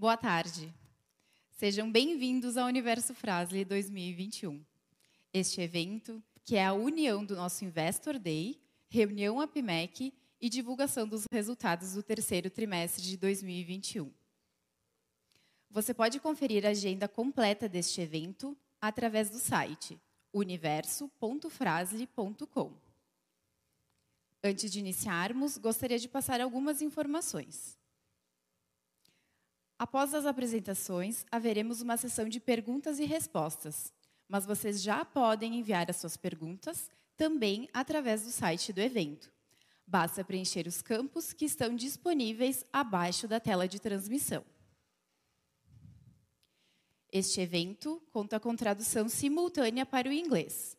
Boa tarde. Sejam bem-vindos ao Universo Frasle 2021. Este evento, que é a união do nosso Investor Day, reunião APMEC e divulgação dos resultados do terceiro trimestre de 2021. Você pode conferir a agenda completa deste evento através do site universo.frasle.com. Antes de iniciarmos, gostaria de passar algumas informações. Após as apresentações, haveremos uma sessão de perguntas e respostas, mas vocês já podem enviar as suas perguntas também através do site do evento. Basta preencher os campos que estão disponíveis abaixo da tela de transmissão. Este evento conta com tradução simultânea para o inglês.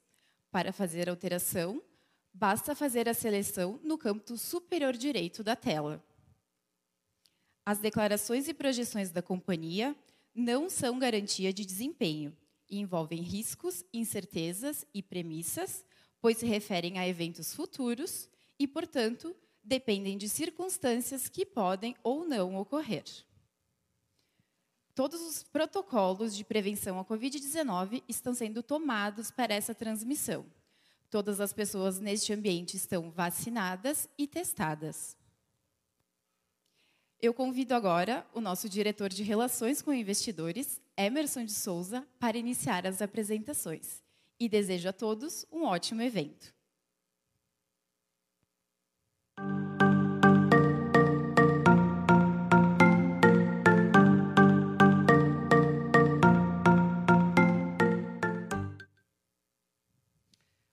Para fazer alteração, basta fazer a seleção no canto superior direito da tela. As declarações e projeções da companhia não são garantia de desempenho e envolvem riscos, incertezas e premissas, pois se referem a eventos futuros e, portanto, dependem de circunstâncias que podem ou não ocorrer. Todos os protocolos de prevenção à Covid-19 estão sendo tomados para essa transmissão. Todas as pessoas neste ambiente estão vacinadas e testadas. Eu convido agora o nosso diretor de Relações com Investidores, Emerson de Souza, para iniciar as apresentações. E desejo a todos um ótimo evento.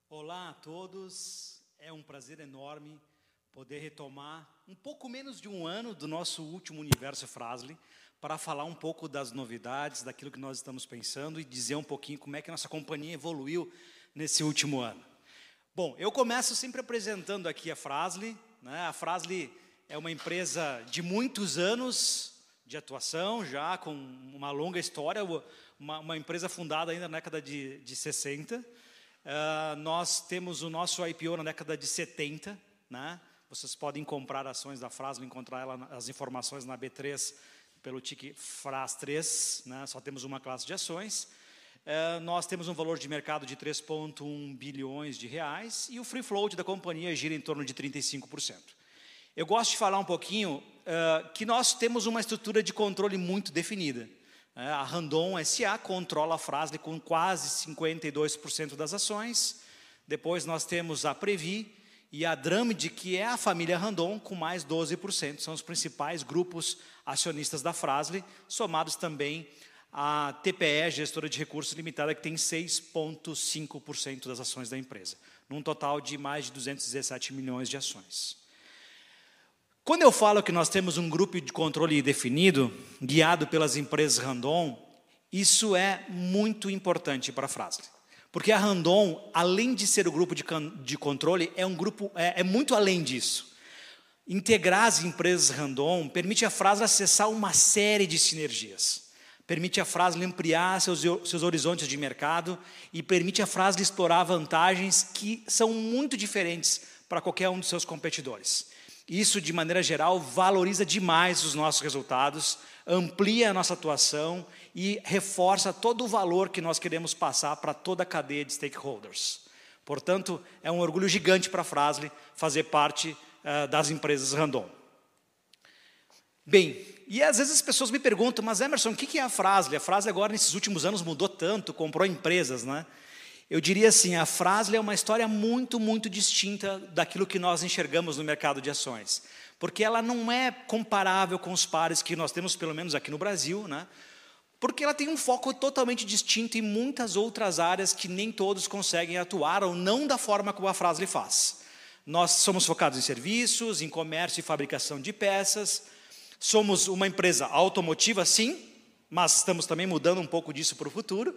Olá a todos, é um prazer enorme poder retomar um pouco menos de um ano do nosso último Universo Frasle para falar um pouco das novidades, daquilo que nós estamos pensando e dizer um pouquinho como é que a nossa companhia evoluiu nesse último ano. Bom, eu começo sempre apresentando aqui a Frasle. Né? A Frasle é uma empresa de muitos anos de atuação, já com uma longa história, uma, uma empresa fundada ainda na década de, de 60. Uh, ah, nós temos o nosso IPO na década de 70, né? Vocês podem comprar ações da Frasle, encontrar ela, as informações na B3 pelo tique FRAS3, né? só temos uma classe de ações. É, nós temos um valor de mercado de 3,1 bilhões de reais e o free float da companhia gira em torno de 35%. Eu gosto de falar um pouquinho é, que nós temos uma estrutura de controle muito definida. É, a Randon SA controla a Frasle com quase 52% das ações. Depois nós temos a Previ, e a Dramid, que é a família Randon, com mais 12%. São os principais grupos acionistas da Frasle, somados também a TPE, gestora de recursos limitada, que tem 6,5% das ações da empresa, num total de mais de 217 milhões de ações. Quando eu falo que nós temos um grupo de controle definido, guiado pelas empresas Randon, isso é muito importante para a Frasle. Porque a Randon, além de ser o grupo de, de controle, é um grupo, é, é, muito além disso. Integrar as empresas Randon permite a frase acessar uma série de sinergias. Permite a frase ampliar seus, seus horizontes de mercado e permite a frase explorar vantagens que são muito diferentes para qualquer um dos seus competidores. Isso, de maneira geral, valoriza demais os nossos resultados, amplia a nossa atuação e reforça todo o valor que nós queremos passar para toda a cadeia de stakeholders. Portanto, é um orgulho gigante para a Frasle fazer parte uh, das empresas Randon. Bem, e às vezes as pessoas me perguntam, mas Emerson, o que é a Frasle? A Frasle agora, nesses últimos anos, mudou tanto, comprou empresas, né? Eu diria assim, a Frasle é uma história muito, muito distinta daquilo que nós enxergamos no mercado de ações. Porque ela não é comparável com os pares que nós temos, pelo menos aqui no Brasil, né? Porque ela tem um foco totalmente distinto em muitas outras áreas que nem todos conseguem atuar ou não da forma como a Frasle faz. Nós somos focados em serviços, em comércio e fabricação de peças. Somos uma empresa automotiva, sim, mas estamos também mudando um pouco disso para o futuro.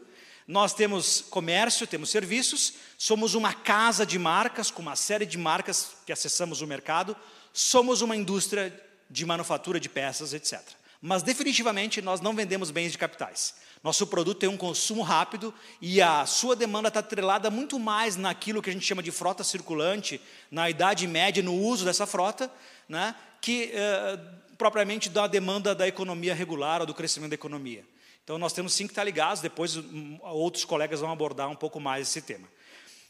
Nós temos comércio, temos serviços, somos uma casa de marcas, com uma série de marcas que acessamos o mercado, somos uma indústria de manufatura de peças, etc. Mas definitivamente nós não vendemos bens de capitais. Nosso produto tem um consumo rápido e a sua demanda está atrelada muito mais naquilo que a gente chama de frota circulante, na idade média, no uso dessa frota, né, que eh, propriamente da demanda da economia regular ou do crescimento da economia. Então nós temos sim que estar ligados, depois hum, outros colegas vão abordar um pouco mais esse tema.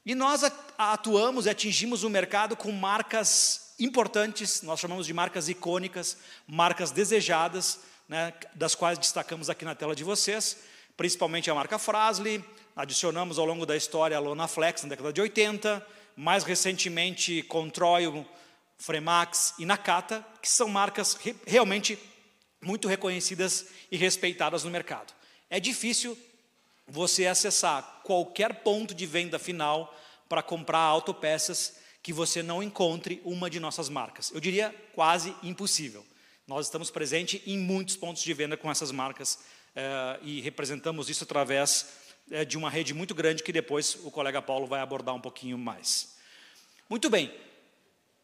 E nós atuamos e atingimos o mercado com marcas importantes, nós chamamos de marcas icônicas, marcas desejadas, né, das quais destacamos aqui na tela de vocês, principalmente a marca Frasle, adicionamos ao longo da história a Lona Flex na década de 80, mais recentemente Controil, Fremax e Nakata, que são marcas re realmente muito reconhecidas e respeitadas no mercado. É difícil você acessar qualquer ponto de venda final para comprar autopeças que você não encontre uma de nossas marcas. Eu diria quase impossível. Nós estamos presentes em muitos pontos de venda com essas marcas eh, e representamos isso através eh, de uma rede muito grande que depois o colega Paulo vai abordar um pouquinho mais. Muito bem.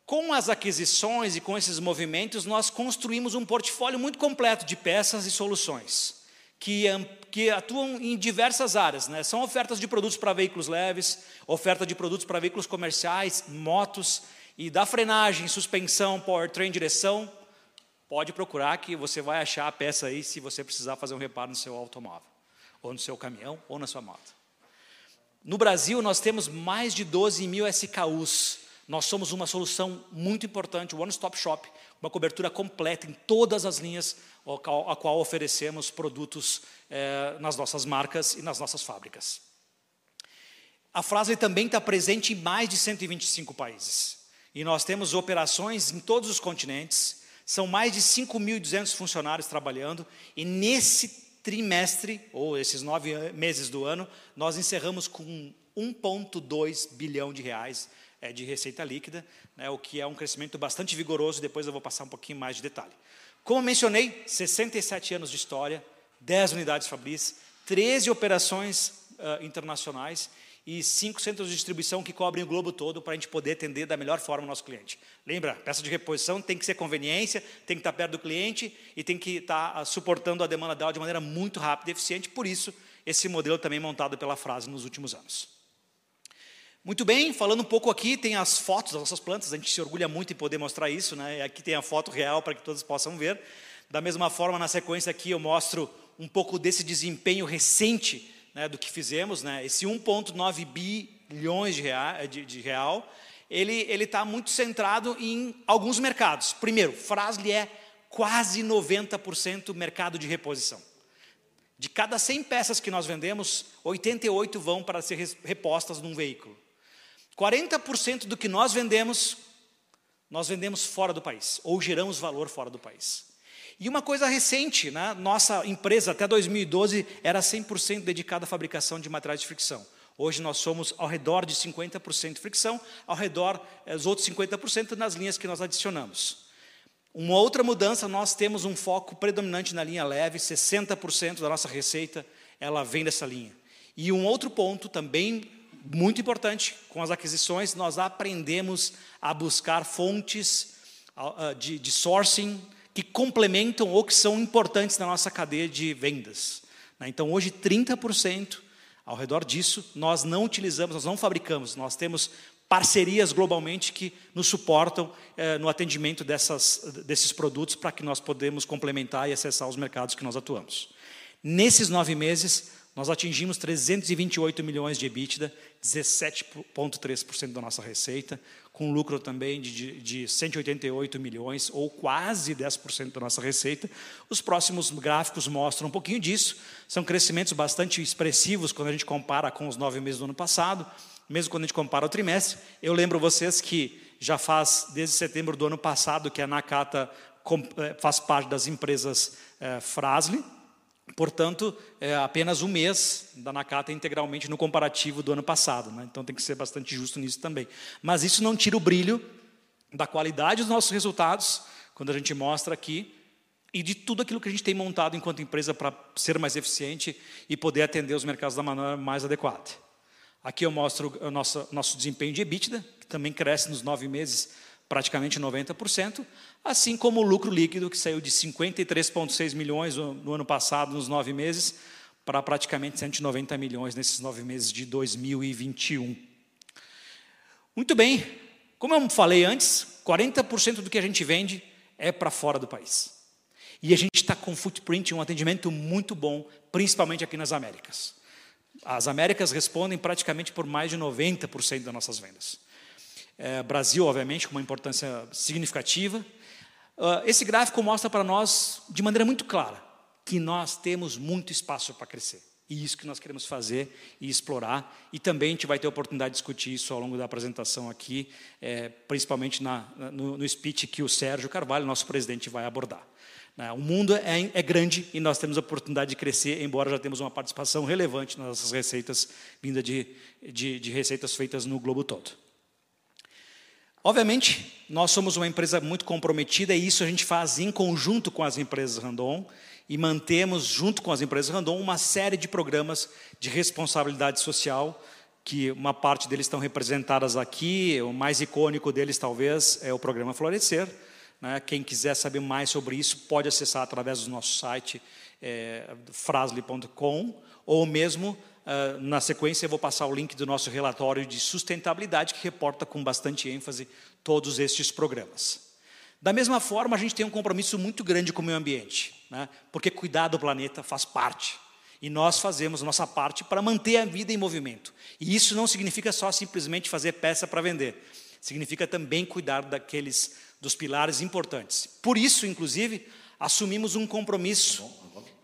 Com as aquisições e com esses movimentos, nós construímos um portfólio muito completo de peças e soluções que, que atuam em diversas áreas. Né? São ofertas de produtos para veículos leves, oferta de produtos para veículos comerciais, motos, e da frenagem, suspensão, powertrain, direção. Pode procurar que você vai achar a peça aí se você precisar fazer um reparo no seu automóvel, ou no seu caminhão, ou na sua moto. No Brasil, nós temos mais de 12 mil SKUs. Nós somos uma solução muito importante, One Stop Shop, uma cobertura completa em todas as linhas a qual oferecemos produtos é, nas nossas marcas e nas nossas fábricas. A frase também está presente em mais de 125 países. E nós temos operações em todos os continentes, são mais de 5.200 funcionários trabalhando, e nesse trimestre, ou esses nove meses do ano, nós encerramos com 1,2 bilhão de reais é, de receita líquida, né, o que é um crescimento bastante vigoroso, depois eu vou passar um pouquinho mais de detalhe. Como mencionei, 67 anos de história, 10 unidades Fabris, 13 operações uh, internacionais e cinco centros de distribuição que cobrem o globo todo para a gente poder atender da melhor forma o nosso cliente. Lembra, peça de reposição tem que ser conveniência, tem que estar perto do cliente e tem que estar uh, suportando a demanda dela de maneira muito rápida e eficiente. Por isso, esse modelo também montado pela Frase nos últimos anos. Muito bem, falando um pouco aqui, tem as fotos das nossas plantas, a gente se orgulha muito em poder mostrar isso, né? Aqui tem a foto real para que todos possam ver. Da mesma forma, na sequência aqui eu mostro um pouco desse desempenho recente né, do que fizemos, né? Esse 1,9 bilhões de real, de, de real ele está muito centrado em alguns mercados. Primeiro, Frasle é quase 90% mercado de reposição. De cada 100 peças que nós vendemos, 88 vão para ser repostas num veículo. 40% do que nós vendemos, nós vendemos fora do país, ou geramos valor fora do país. E uma coisa recente, né? nossa empresa até 2012 era 100% dedicada à fabricação de materiais de fricção. Hoje nós somos ao redor de 50% fricção, ao redor eh, os outros 50% nas linhas que nós adicionamos. Uma outra mudança, nós temos um foco predominante na linha leve, 60% da nossa receita ela vem dessa linha. E um outro ponto também muito importante, com as aquisições, nós aprendemos a buscar fontes de, de sourcing que complementam ou que são importantes na nossa cadeia de vendas. Né? Então, hoje, 30% ao redor disso, nós não utilizamos, nós não fabricamos, nós temos parcerias globalmente que nos suportam eh, no atendimento dessas, desses produtos para que nós podemos complementar e acessar os mercados que nós atuamos. Nesses nove meses, nós atingimos 328 milhões de EBITDA, 17,3% da nossa receita, com lucro também de, de 188 milhões, ou quase 10% da nossa receita. Os próximos gráficos mostram um pouquinho disso. São crescimentos bastante expressivos quando a gente compara com os nove meses do ano passado, mesmo quando a gente compara o trimestre. Eu lembro vocês que já faz desde setembro do ano passado que a Nakata eh, faz parte das empresas é, Portanto, é apenas um mês da Nakata integralmente no comparativo do ano passado. Né? Então tem que ser bastante justo nisso também. Mas isso não tira o brilho da qualidade dos nossos resultados, quando a gente mostra aqui, e de tudo aquilo que a gente tem montado enquanto empresa para ser mais eficiente e poder atender os mercados da maneira mais adequada. Aqui eu mostro o nosso, nosso desempenho de EBITDA, que também cresce nos nove meses praticamente 90%. Assim como o lucro líquido, que saiu de 53,6 milhões no ano passado, nos nove meses, para praticamente 190 milhões nesses nove meses de 2021. Muito bem, como eu falei antes, 40% do que a gente vende é para fora do país. E a gente está com footprint, um atendimento muito bom, principalmente aqui nas Américas. As Américas respondem praticamente por mais de 90% das nossas vendas. É, Brasil, obviamente, com uma importância significativa. Uh, esse gráfico mostra para nós, de maneira muito clara, que nós temos muito espaço para crescer. E isso que nós queremos fazer e explorar. E também a gente vai ter a oportunidade de discutir isso ao longo da apresentação aqui, é, principalmente na, no, no speech que o Sérgio Carvalho, nosso presidente, vai abordar. Né, o mundo é, é, grande e nós temos a oportunidade de crescer, embora já temos uma participação relevante nas nossas receitas, vinda de, de, de receitas feitas no globo todo. Obviamente, nós somos uma empresa muito comprometida e isso a gente faz em conjunto com as empresas Randon e mantemos, junto com as empresas Randon, uma série de programas de responsabilidade social, que uma parte deles estão representadas aqui, o mais icônico deles talvez é o programa Florescer. Né? Quem quiser saber mais sobre isso pode acessar através do nosso site é, frasle.com ou mesmo uh, na sequência eu vou passar o link do nosso relatório de sustentabilidade que reporta com bastante ênfase todos estes programas. Da mesma forma, a gente tem um compromisso muito grande com o meio ambiente, né? porque cuidar do planeta faz parte. E nós fazemos nossa parte para manter a vida em movimento. E isso não significa só simplesmente fazer peça para vender. Significa também cuidar daqueles dos pilares importantes. Por isso, inclusive, assumimos um compromisso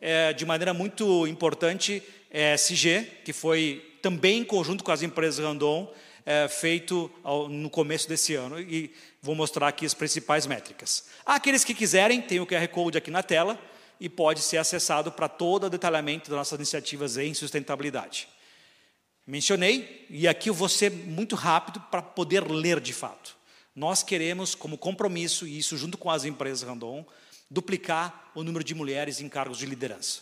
é, de maneira muito importante, é, SG, que foi também em conjunto com as empresas Randon, é, feito ao, no começo desse ano. E Vou mostrar aqui as principais métricas. Aqueles que quiserem, tem o QR Code aqui na tela e pode ser acessado para todo o detalhamento das nossas iniciativas em sustentabilidade. Mencionei, e aqui eu vou ser muito rápido para poder ler de fato. Nós queremos, como compromisso, e isso junto com as empresas Randon, duplicar o número de mulheres em cargos de liderança.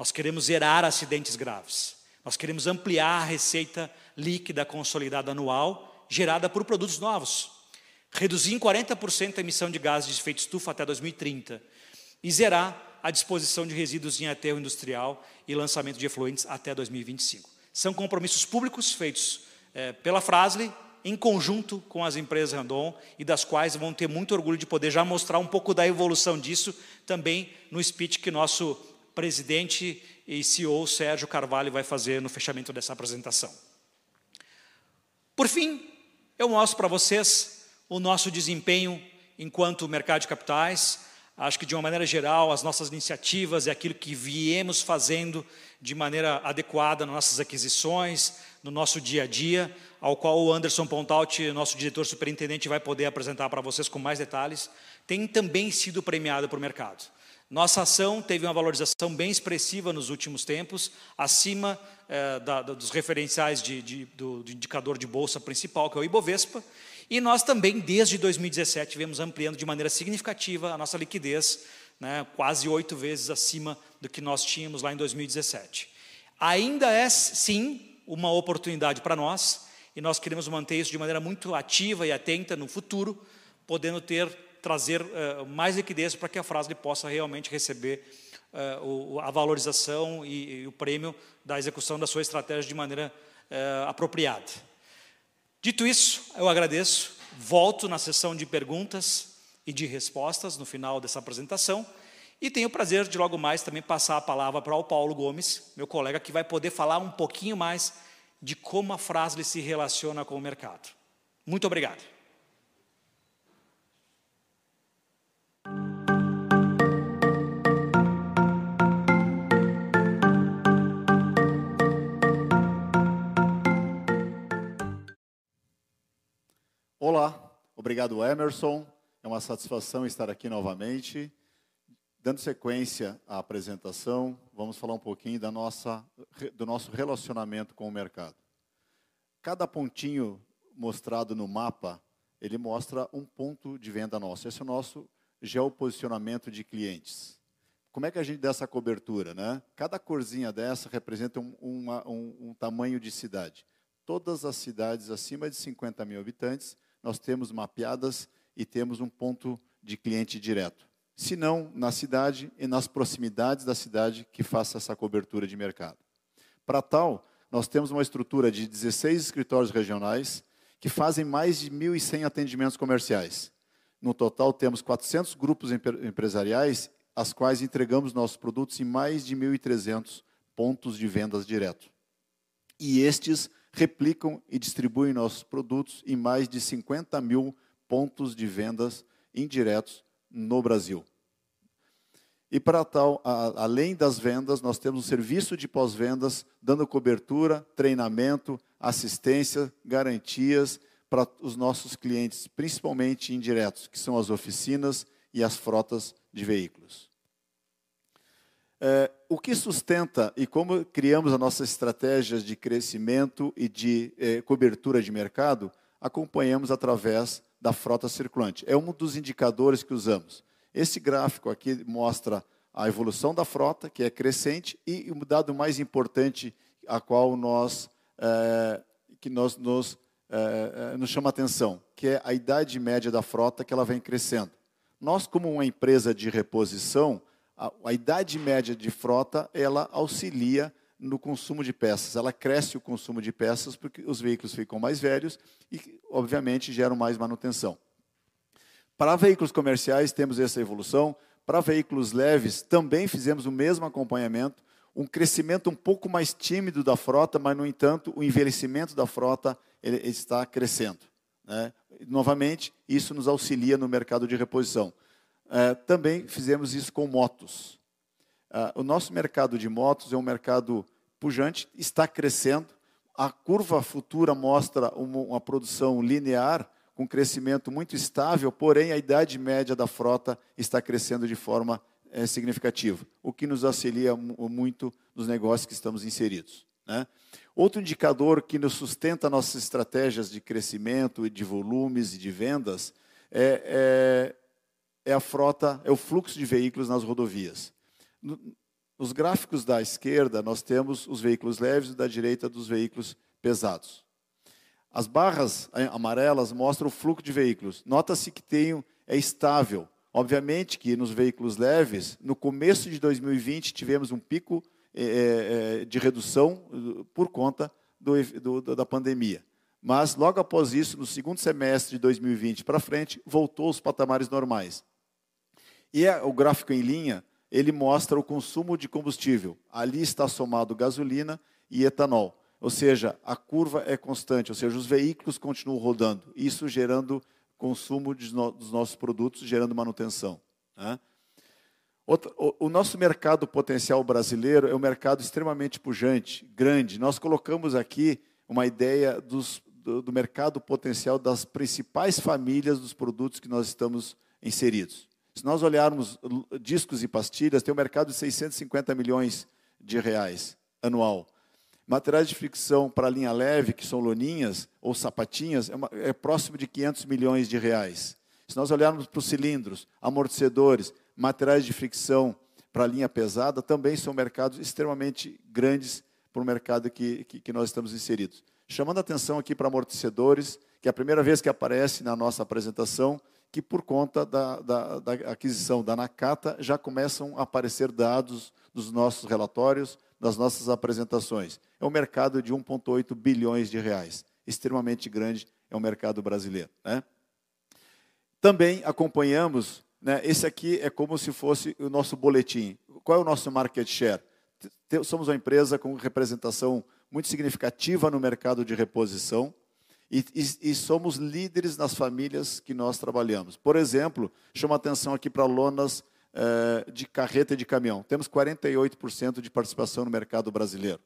Nós queremos zerar acidentes graves. Nós queremos ampliar a receita líquida consolidada anual gerada por produtos novos reduzir em 40% a emissão de gases de efeito estufa até 2030 e zerar a disposição de resíduos em aterro industrial e lançamento de efluentes até 2025. São compromissos públicos feitos é, pela Frasle em conjunto com as empresas Randon e das quais vão ter muito orgulho de poder já mostrar um pouco da evolução disso também no speech que nosso presidente e CEO Sérgio Carvalho vai fazer no fechamento dessa apresentação. Por fim, eu mostro para vocês o nosso desempenho enquanto mercado de capitais. Acho que, de uma maneira geral, as nossas iniciativas e aquilo que viemos fazendo de maneira adequada nas nossas aquisições, no nosso dia a dia, ao qual o Anderson Pontaut, nosso diretor superintendente, vai poder apresentar para vocês com mais detalhes, tem também sido premiado por mercado. Nossa ação teve uma valorização bem expressiva nos últimos tempos, acima eh, da, dos referenciais de, de, do, do indicador de bolsa principal, que é o Ibovespa, e nós também, desde 2017, vemos ampliando de maneira significativa a nossa liquidez, né, quase oito vezes acima do que nós tínhamos lá em 2017. Ainda é, sim, uma oportunidade para nós, e nós queremos manter isso de maneira muito ativa e atenta no futuro, podendo ter, trazer uh, mais liquidez para que a frase possa realmente receber uh, o, a valorização e, e, o prêmio da execução da sua estratégia de maneira uh, apropriada. Dito isso, eu agradeço, volto na sessão de perguntas e de respostas no final dessa apresentação e tenho o prazer de logo mais também passar a palavra para o Paulo Gomes, meu colega, que vai poder falar um pouquinho mais de como a Frasle se relaciona com o mercado. Muito obrigado. Olá, obrigado Emerson. É uma satisfação estar aqui novamente. Dando sequência à apresentação, vamos falar um pouquinho da nossa, do nosso relacionamento com o mercado. Cada pontinho mostrado no mapa, ele mostra um ponto de venda nosso. Esse é o nosso geoposicionamento de clientes. Como é que a gente dá essa cobertura? Né? Cada corzinha dessa representa um, uma, um, um tamanho de cidade. Todas as cidades acima de 50 mil habitantes nós temos mapeadas e temos um ponto de cliente direto. Se não na cidade e nas proximidades da cidade que faça essa cobertura de mercado. Para tal, nós temos uma estrutura de 16 escritórios regionais que fazem mais de 1.100 atendimentos comerciais. No total, temos 400 grupos empresariais, as quais entregamos nossos produtos em mais de 1.300 pontos de vendas direto. E estes replicam e distribuem nossos produtos em mais de 50 mil pontos de vendas indiretos no Brasil. E para tal, a, além das vendas, nós temos um serviço de pós-vendas, dando cobertura, treinamento, assistência, garantias para os nossos clientes, principalmente indiretos, que são as oficinas e as frotas de veículos. É, o que sustenta e como criamos as nossas estratégias de crescimento e de é, cobertura de mercado, acompanhamos através da frota circulante. É um dos indicadores que usamos. Esse gráfico aqui mostra a evolução da frota, que é crescente, e o dado mais importante a qual nós, é, que nós nos, é, nos chama atenção, que é a idade média da frota, que ela vem crescendo. Nós, como uma empresa de reposição, a, a idade média de frota, ela auxilia no consumo de peças. Ela cresce o consumo de peças porque os veículos ficam mais velhos e, obviamente, geram mais manutenção. Para veículos comerciais, temos essa evolução. Para veículos leves, também fizemos o mesmo acompanhamento. Um crescimento um pouco mais tímido da frota, mas, no entanto, o envelhecimento da frota está crescendo. Né? Novamente, isso nos auxilia no mercado de reposição. É, também fizemos isso com motos. Uh, o nosso mercado de motos é um mercado pujante, está crescendo. A curva futura mostra uma, uma produção linear, com crescimento muito estável, porém a idade média da frota está crescendo de forma é, significativa, o que nos auxilia muito nos negócios que estamos inseridos. Né? Outro indicador que nos sustenta nossas estratégias de crescimento e de volumes e de vendas é, é é a frota, é o fluxo de veículos nas rodovias. Nos gráficos da esquerda, nós temos os veículos leves e da direita dos veículos pesados. As barras amarelas mostram o fluxo de veículos. Nota-se que tem, é estável. Obviamente que nos veículos leves, no começo de 2020, tivemos um pico é, é, de redução por conta do, do, da pandemia. Mas logo após isso, no segundo semestre de 2020 para frente, voltou aos patamares normais. E é, o gráfico em linha, ele mostra o consumo de combustível. Ali está somado gasolina e etanol. Ou seja, a curva é constante, ou seja, os veículos continuam rodando. Isso gerando consumo dos nossos produtos, gerando manutenção. Né? o, nosso mercado potencial brasileiro é um mercado extremamente pujante, grande. Nós colocamos aqui uma ideia dos, do, do mercado potencial das principais famílias dos produtos que nós estamos inseridos. Se nós olharmos discos e pastilhas, tem um mercado de 650 milhões de reais anual. Materiais de fricção para linha leve, que são loninhas ou sapatinhas, é, uma, é próximo de 500 milhões de reais. Se nós olharmos para os cilindros, amortecedores, materiais de fricção para linha pesada, também são mercados extremamente grandes para o mercado que, que, que nós estamos inseridos. Chamando a atenção aqui para amortecedores, que é a primeira vez que aparece na nossa apresentação, que por conta da, da, da, aquisição da Nakata já começam a aparecer dados dos nossos relatórios, das nossas apresentações. É um mercado de 1,8 bilhões de reais, extremamente grande, é um mercado brasileiro. Né? Também acompanhamos, né, esse aqui é como se fosse o nosso boletim. Qual é o nosso market share? Somos uma empresa com representação muito significativa no mercado de reposição, e, e, e, somos líderes nas famílias que nós trabalhamos. Por exemplo, chama atenção aqui para lonas eh, de carreta e de caminhão. Temos 48% de participação no mercado brasileiro.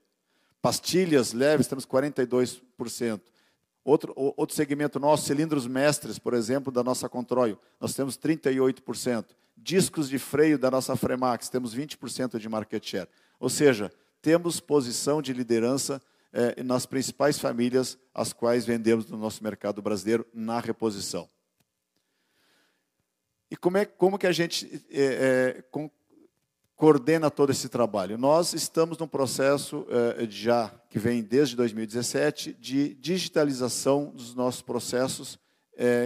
Pastilhas leves, temos 42%. Outro, outro segmento nosso, cilindros mestres, por exemplo, da nossa Controil, nós temos 38%. Discos de freio da nossa Fremax, temos 20% de market share. Ou seja, temos posição de liderança é, nas principais famílias as quais vendemos no nosso mercado brasileiro na reposição. E como, é, como que a gente é, é, com, coordena todo esse trabalho? Nós estamos num processo é, já que vem desde 2017 de digitalização dos nossos processos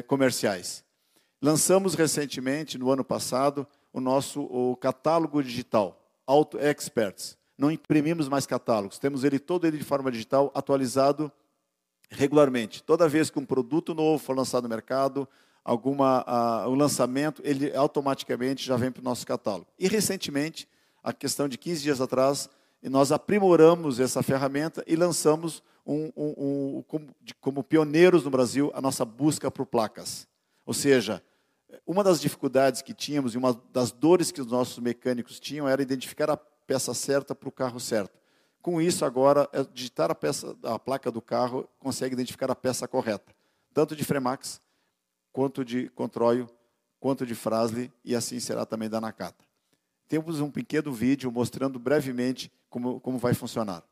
comerciais. Lançamos recentemente, no ano passado, o nosso o catálogo digital, Auto Experts. Não imprimimos mais catálogos, temos ele todo ele de forma digital, atualizado regularmente. Toda vez que um produto novo for lançado no mercado, alguma uh, um lançamento, ele automaticamente já vem para o nosso catálogo. E recentemente, a questão de 15 dias atrás, nós aprimoramos essa ferramenta e lançamos um, um, um, como, como pioneiros no Brasil a nossa busca por placas. Ou seja, uma das dificuldades que tínhamos e uma das dores que os nossos mecânicos tinham era identificar a peça certa para o carro certo. Com isso, agora, é digitar a, peça, a placa do carro consegue identificar a peça correta, tanto de Fremax quanto de Controio, quanto de Frasle, e assim será também da Nakata. Temos um pequeno vídeo mostrando brevemente como, como vai funcionar.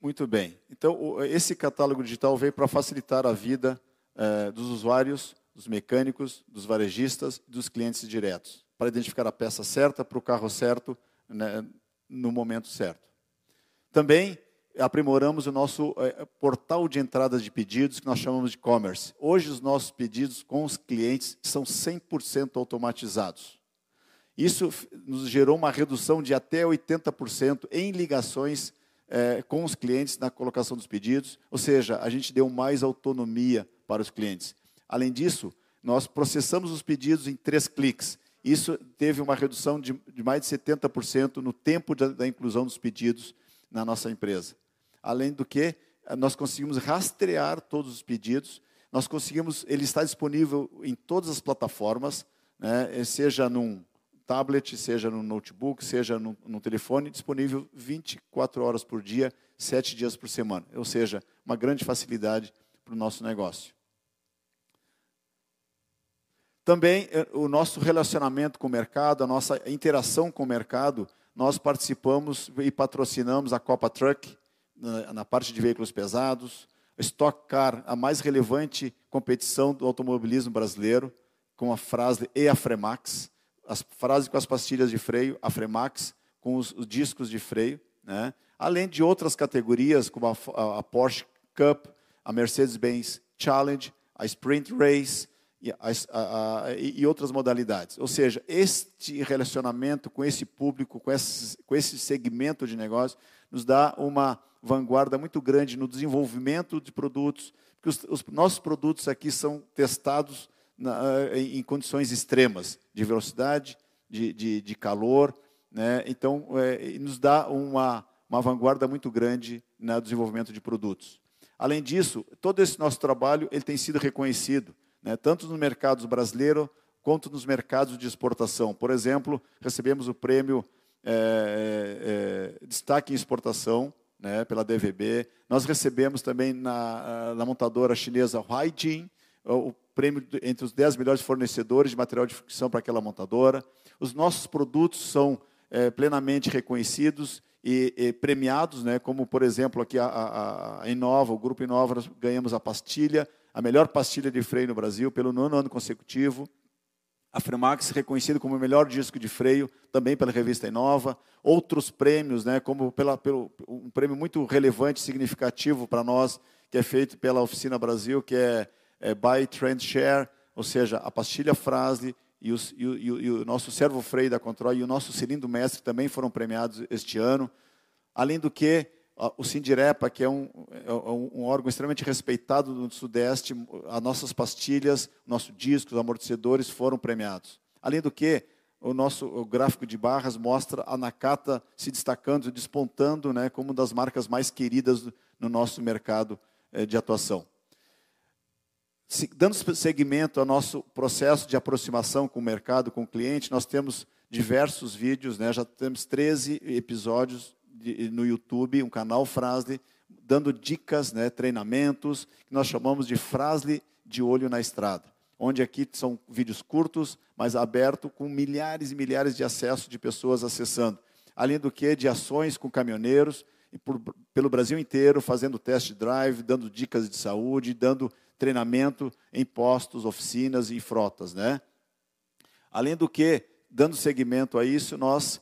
Muito bem. Então, esse catálogo digital veio para facilitar a vida eh, dos usuários, dos mecânicos, dos varejistas, dos clientes diretos, para identificar a peça certa para o carro certo né, no momento certo. Também aprimoramos o nosso eh, portal de entrada de pedidos, que nós chamamos de e-commerce. Hoje, os nossos pedidos com os clientes são 100% automatizados. Isso nos gerou uma redução de até 80% em ligações é, com os clientes na colocação dos pedidos, ou seja, a gente deu mais autonomia para os clientes. Além disso, nós processamos os pedidos em três cliques. Isso teve uma redução de, de mais de 70% no tempo da, da inclusão dos pedidos na nossa empresa. Além do que, nós conseguimos rastrear todos os pedidos, nós conseguimos, ele está disponível em todas as plataformas, né, seja num tablet, seja no notebook, seja no, no, telefone, disponível 24 horas por dia, 7 dias por semana. Ou seja, uma grande facilidade para o nosso negócio. Também eh, o nosso relacionamento com o mercado, a nossa interação com o mercado, nós participamos e patrocinamos a Copa Truck na, na parte de veículos pesados, Stock Car, a mais relevante competição do automobilismo brasileiro, com a Frasle e a Fremax as frases com as pastilhas de freio, a Fremax, com os, os discos de freio, né? além de outras categorias, como a, a, a Porsche Cup, a Mercedes-Benz Challenge, a Sprint Race e, outras modalidades. Ou seja, este relacionamento com esse público, com esse, com esse segmento de negócio, nos dá uma vanguarda muito grande no desenvolvimento de produtos, porque os, os nossos produtos aqui são testados na, em condições extremas de velocidade, de, de, de calor. Né? Então, é, nos dá uma, uma vanguarda muito grande no desenvolvimento de produtos. Além disso, todo esse nosso trabalho ele tem sido reconhecido, né? tanto no mercado brasileiro quanto nos mercados de exportação. Por exemplo, recebemos o prêmio é, é, Destaque em Exportação né, pela DVB. Nós recebemos também na, na montadora chinesa Huaijin o prêmio entre os 10 melhores fornecedores de material de fricção para aquela montadora. Os nossos produtos são é, plenamente reconhecidos e, e, premiados, né? como, por exemplo, aqui a, a, a Inova, o Grupo Inova, ganhamos a pastilha, a melhor pastilha de freio no Brasil, pelo nono ano consecutivo. A Fremax reconhecido como o melhor disco de freio, também pela revista Inova. Outros prêmios, né, como pela, pelo, um prêmio muito relevante, significativo para nós, que é feito pela Oficina Brasil, que é é, Buy Trend Share, ou seja, a pastilha Frasle e, os, e, e, e o nosso servo freio da Control e o nosso cilindro mestre também foram premiados este ano. Além do que, o Sindirepa, que é um, é um, órgão extremamente respeitado no Sudeste, as nossas pastilhas, nosso disco, os amortecedores foram premiados. Além do que, o nosso o gráfico de barras mostra a Nakata se destacando, despontando né, como uma das marcas mais queridas no nosso mercado eh, de atuação dando seguimento ao nosso processo de aproximação com o mercado, com o cliente, nós temos diversos vídeos, né? já temos 13 episódios no YouTube, um canal Frasle, dando dicas, né, treinamentos, que nós chamamos de frasle de olho na estrada. Onde aqui são vídeos curtos, mas aberto, com milhares e milhares de acessos de pessoas acessando. Além do que, de ações com caminhoneiros, e por, pelo Brasil inteiro, fazendo test drive, dando dicas de saúde, dando treinamento em postos, oficinas e frotas. Né? Além do que, dando seguimento a isso, nós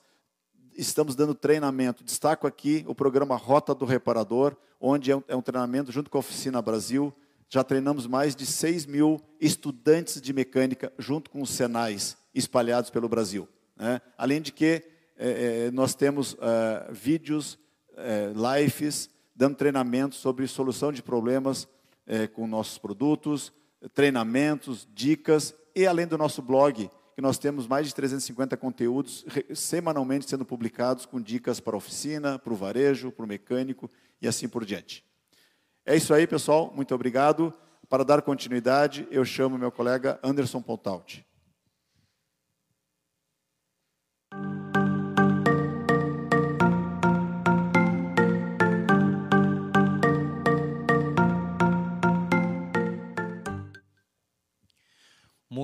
estamos dando treinamento. Destaco aqui o programa Rota do Reparador, onde é um, é um treinamento junto com a Oficina Brasil. Já treinamos mais de 6 mil estudantes de mecânica junto com os Senais espalhados pelo Brasil. Né? Além de que é, é nós temos é, vídeos, é, lives, dando treinamento sobre solução de problemas é, com nossos produtos, treinamentos, dicas e além do nosso blog, que nós temos mais de 350 conteúdos semanalmente sendo publicados com dicas para a oficina, para o varejo, para o mecânico e assim por diante. É isso aí, pessoal. Muito obrigado. Para dar continuidade, eu chamo meu colega Anderson Pontalti.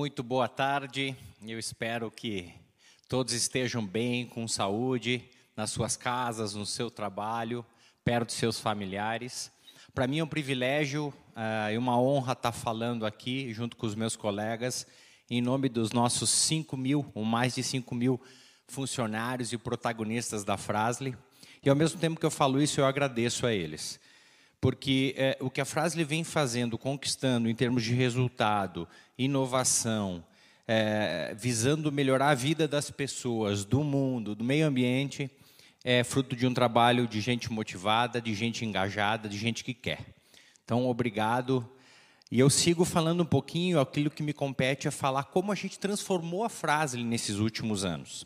Muito boa tarde. Eu espero que todos estejam bem, com saúde, nas suas casas, no seu trabalho, perto de seus familiares. Para mim é um privilégio uh, e uma honra estar falando aqui, junto com os meus colegas, em nome dos nossos 5 mil, ou mais de 5 mil funcionários e protagonistas da Frasle. E ao mesmo tempo que eu falo isso, eu agradeço a eles porque é, o que a Frasle vem fazendo, conquistando em termos de resultado, inovação, é, visando melhorar a vida das pessoas, do mundo, do meio ambiente, é fruto de um trabalho de gente motivada, de gente engajada, de gente que quer. Então, obrigado. E eu sigo falando um pouquinho, aquilo que me compete é falar como a gente transformou a Frasle nesses últimos anos.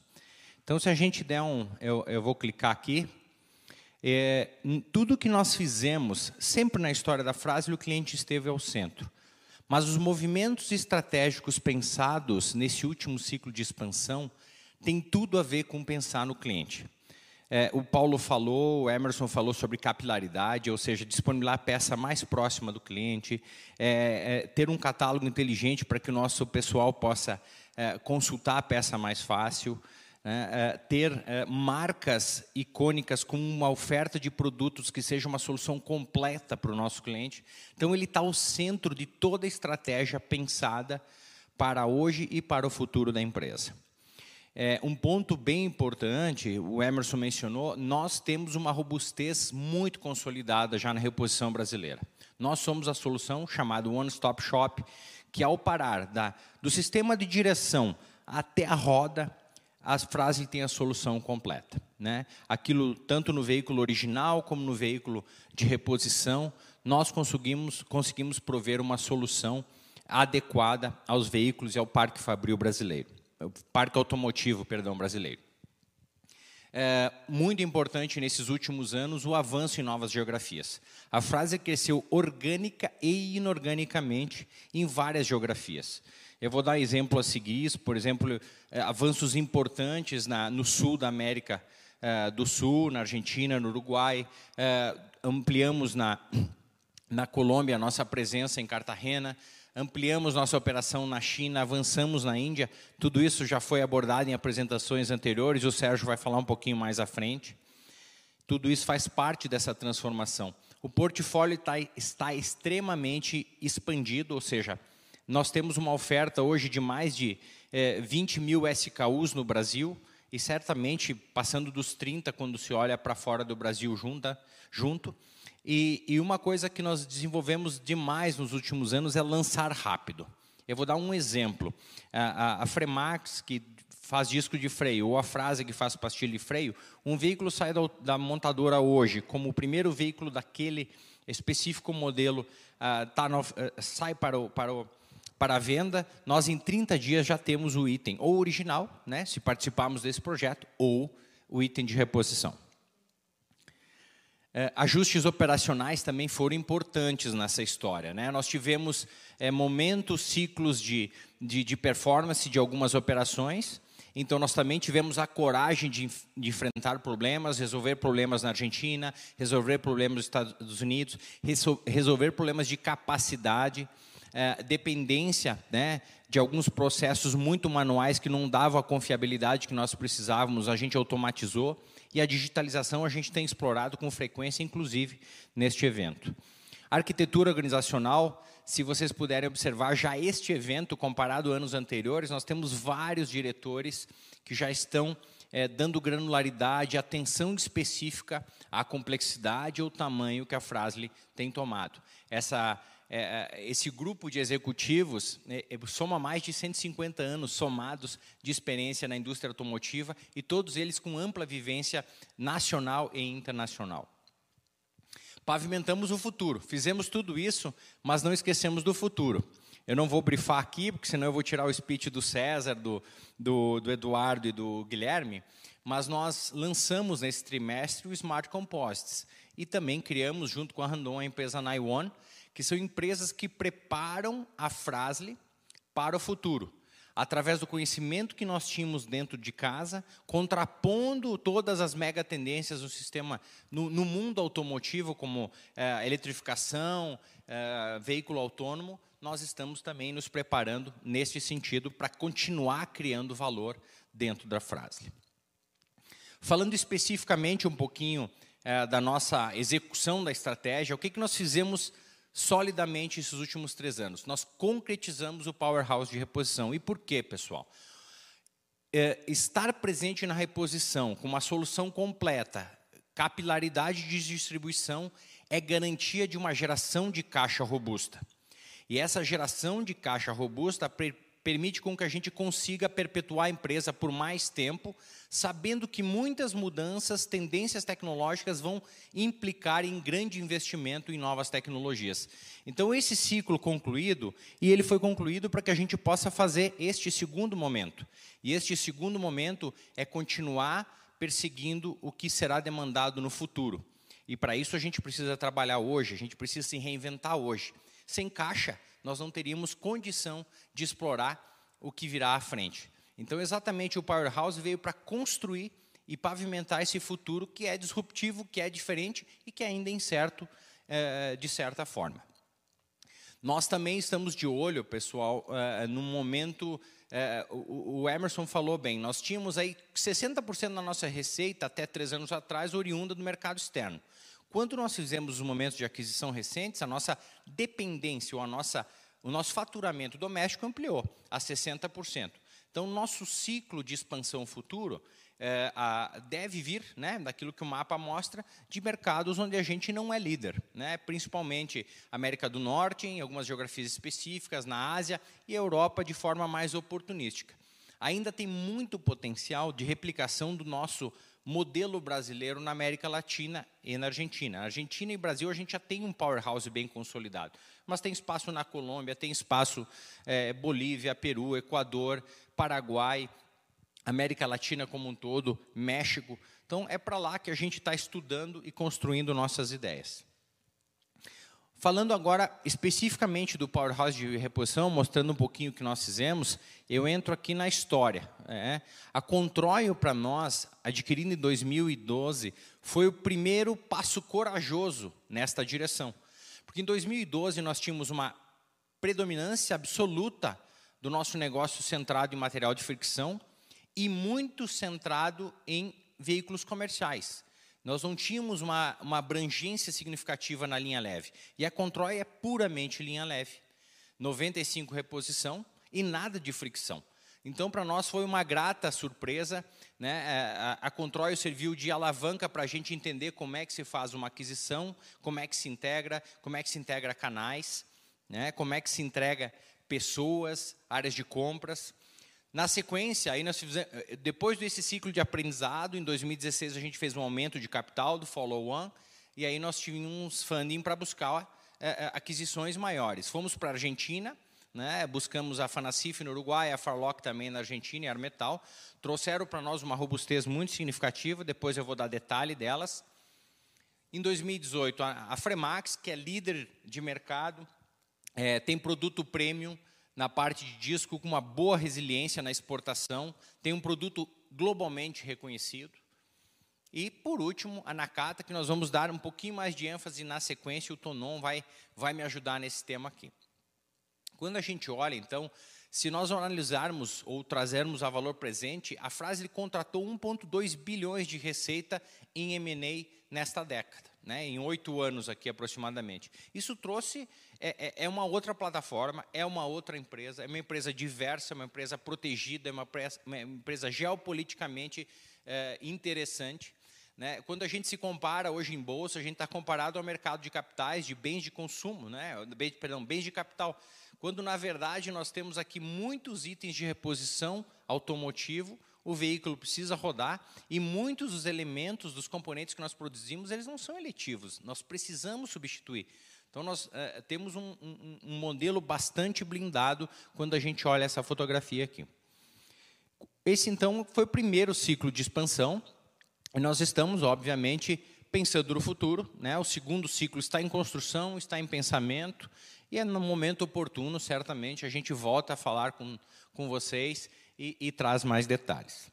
Então, se a gente der um. Eu, eu vou clicar aqui é, tudo que nós fizemos, sempre na história da frase, o cliente esteve ao centro. Mas os movimentos estratégicos pensados nesse último ciclo de expansão têm tudo a ver com pensar no cliente. É, o Paulo falou, o Emerson falou sobre capilaridade, ou seja, disponibilizar a peça mais próxima do cliente, é, é, ter um catálogo inteligente para que o nosso pessoal possa é, consultar a peça mais fácil né, é, ter é, marcas icônicas com uma oferta de produtos que seja uma solução completa para o nosso cliente. Então, ele está ao centro de toda a estratégia pensada para hoje e para o futuro da empresa. É, um ponto bem importante, o Emerson mencionou, nós temos uma robustez muito consolidada já na reposição brasileira. Nós somos a solução chamada One Stop Shop, que ao parar da, do sistema de direção até a roda, a frase tem a solução completa. Né? Aquilo, tanto no veículo original como no veículo de reposição, nós conseguimos, conseguimos prover uma solução adequada aos veículos e ao parque fabril brasileiro, parque automotivo, perdão, brasileiro. É muito importante nesses últimos anos o avanço em novas geografias. A frase cresceu orgânica e inorganicamente em várias geografias. Eu vou dar exemplo a seguir, por exemplo, é, avanços importantes na, no sul da América é, do Sul, na Argentina, no Uruguai, é, ampliamos na, na Colômbia a nossa presença em Cartagena, ampliamos nossa operação na China, avançamos na Índia, tudo isso já foi abordado em apresentações anteriores, o Sérgio vai falar um pouquinho mais à frente. Tudo isso faz parte dessa transformação. O portfólio tá, está extremamente expandido, ou seja, nós temos uma oferta hoje de mais de é, 20 mil SKUs no Brasil, e certamente passando dos 30 quando se olha para fora do Brasil junta, junto. E, e, uma coisa que nós desenvolvemos demais nos últimos anos é lançar rápido. Eu vou dar um exemplo. A, a, a Fremax, que faz disco de freio, ou a Frase, que faz pastilha de freio, um veículo sai da, da montadora hoje como o primeiro veículo daquele específico modelo, uh, tá no, uh, sai para o, para o para venda, nós em 30 dias já temos o item ou original, né, se participarmos desse projeto, ou o item de reposição. É, ajustes operacionais também foram importantes nessa história. Né? Nós tivemos é, momentos, ciclos de, de, de performance de algumas operações, Então, nós também tivemos a coragem de, de, enfrentar problemas, resolver problemas na Argentina, resolver problemas nos Estados Unidos, resolver problemas de capacidade, é, dependência né, de alguns processos muito manuais que não davam a confiabilidade que nós precisávamos, a gente automatizou. E a digitalização a gente tem explorado com frequência, inclusive neste evento. Arquitetura organizacional se vocês puderem observar, já este evento, comparado a anos anteriores, nós temos vários diretores que já estão é, dando granularidade, atenção específica à complexidade ou tamanho que a Frasle tem tomado. Essa, é, esse grupo de executivos é, soma mais de 150 anos somados de experiência na indústria automotiva e todos eles com ampla vivência nacional e internacional pavimentamos o futuro. Fizemos tudo isso, mas não esquecemos do futuro. Eu não vou brifar aqui, porque senão eu vou tirar o speech do César, do, do, do Eduardo e do Guilherme, mas nós lançamos nesse trimestre o Smart Composites e também criamos, junto com a Randon, a empresa Naiwan, que são empresas que preparam a Frasle para o futuro através do conhecimento que nós tínhamos dentro de casa, contrapondo todas as mega tendências do sistema no, no mundo automotivo, como é, eletrificação, é, veículo autônomo, nós estamos também nos preparando nesse sentido para continuar criando valor dentro da frase. Falando especificamente um pouquinho é, da nossa execução da estratégia, o que, que nós fizemos solidamente esses últimos três anos. Nós concretizamos o powerhouse de reposição. E por quê, pessoal? É, estar presente na reposição com uma solução completa, capilaridade de distribuição, é garantia de uma geração de caixa robusta. E essa geração de caixa robusta permite com que a gente consiga perpetuar a empresa por mais tempo, sabendo que muitas mudanças, tendências tecnológicas vão implicar em grande investimento em novas tecnologias. Então, esse ciclo concluído, e ele foi concluído para que a gente possa fazer este segundo momento. E este segundo momento é continuar perseguindo o que será demandado no futuro. E para isso a gente precisa trabalhar hoje, a gente precisa se reinventar hoje. Sem caixa, nós não teríamos condição de explorar o que virá à frente. Então, exatamente o Powerhouse veio para construir e pavimentar esse futuro que é disruptivo, que é diferente e que é ainda incerto é, de certa forma. Nós também estamos de olho, pessoal, é, no momento. É, o, o, Emerson falou bem, nós tínhamos aí 60% da nossa receita até três anos atrás oriunda do mercado externo. Quando nós fizemos os momentos de aquisição recentes, a nossa dependência ou a nossa, o nosso faturamento doméstico ampliou a 60%. Então, nosso ciclo de expansão futuro é, a, deve vir, né, daquilo que o mapa mostra, de mercados onde a gente não é líder, né, principalmente América do Norte, em algumas geografias específicas, na Ásia e Europa de forma mais oportunística. Ainda tem muito potencial de replicação do nosso modelo brasileiro na América Latina e na Argentina. Argentina e Brasil a gente já tem um powerhouse bem consolidado, mas tem espaço na Colômbia, tem espaço é, Bolívia, Peru, Equador, Paraguai, América Latina como um todo, México. Então é para lá que a gente está estudando e construindo nossas ideias. Falando agora especificamente do Powerhouse de reposição, mostrando um pouquinho o que nós fizemos, eu entro aqui na história. É. A Controio, para nós, adquirida em 2012, foi o primeiro passo corajoso nesta direção. Porque em 2012 nós tínhamos uma predominância absoluta do nosso negócio centrado em material de fricção e muito centrado em veículos comerciais. Nós não tínhamos uma, uma abrangência significativa na linha leve. E a Controy é puramente linha leve. 95 reposição e nada de fricção. Então, para nós foi uma grata surpresa. Né? É, a, Controy serviu de alavanca para a gente entender como é que se faz uma aquisição, como é que se integra, como é que se integra canais, né? como é que se entrega pessoas, áreas de compras. Na sequência, aí nós fizemos, eh, depois desse ciclo de aprendizado, em 2016 a gente fez um aumento de capital do follow-on, e aí nós tínhamos funding para buscar é, aquisições maiores. Fomos para a Argentina, né, buscamos a Fanacif no Uruguai, a Farlock também na Argentina e a Armetal. Trouxeram para nós uma robustez muito significativa, depois eu vou dar detalhe delas. Em 2018, a, a Fremax, que é líder de mercado, é, tem produto premium, na parte de disco com uma boa resiliência na exportação, tem um produto globalmente reconhecido. E, por último, a Nakata, que nós vamos dar um pouquinho mais de ênfase na sequência, o Tonon vai, vai me ajudar nesse tema aqui. Quando a gente olha, então, se nós analisarmos ou trazermos a valor presente, a frase ele contratou 1,2 bilhões de receita em M&A nesta década, né, em oito anos aqui aproximadamente. Isso trouxe é, é, é, uma outra plataforma, é uma outra empresa, é uma empresa diversa, é uma empresa protegida, é uma uma empresa geopoliticamente é, interessante. Né? Quando a gente se compara hoje em bolsa, a gente está comparado ao mercado de capitais, de bens de consumo, né? Perdão, bens de capital. Quando, na verdade, nós temos aqui muitos itens de reposição automotivo, o veículo precisa rodar e muitos dos elementos, dos componentes que nós produzimos, eles não são eletivos, nós precisamos substituir. Então, nós é, temos um, um, um modelo bastante blindado quando a gente olha essa fotografia aqui. Esse, então, foi o primeiro ciclo de expansão, e nós estamos, obviamente, pensando no futuro. Né? O segundo ciclo está em construção, está em pensamento, e é no momento oportuno, certamente, a gente volta a falar com, com vocês e, e traz mais detalhes.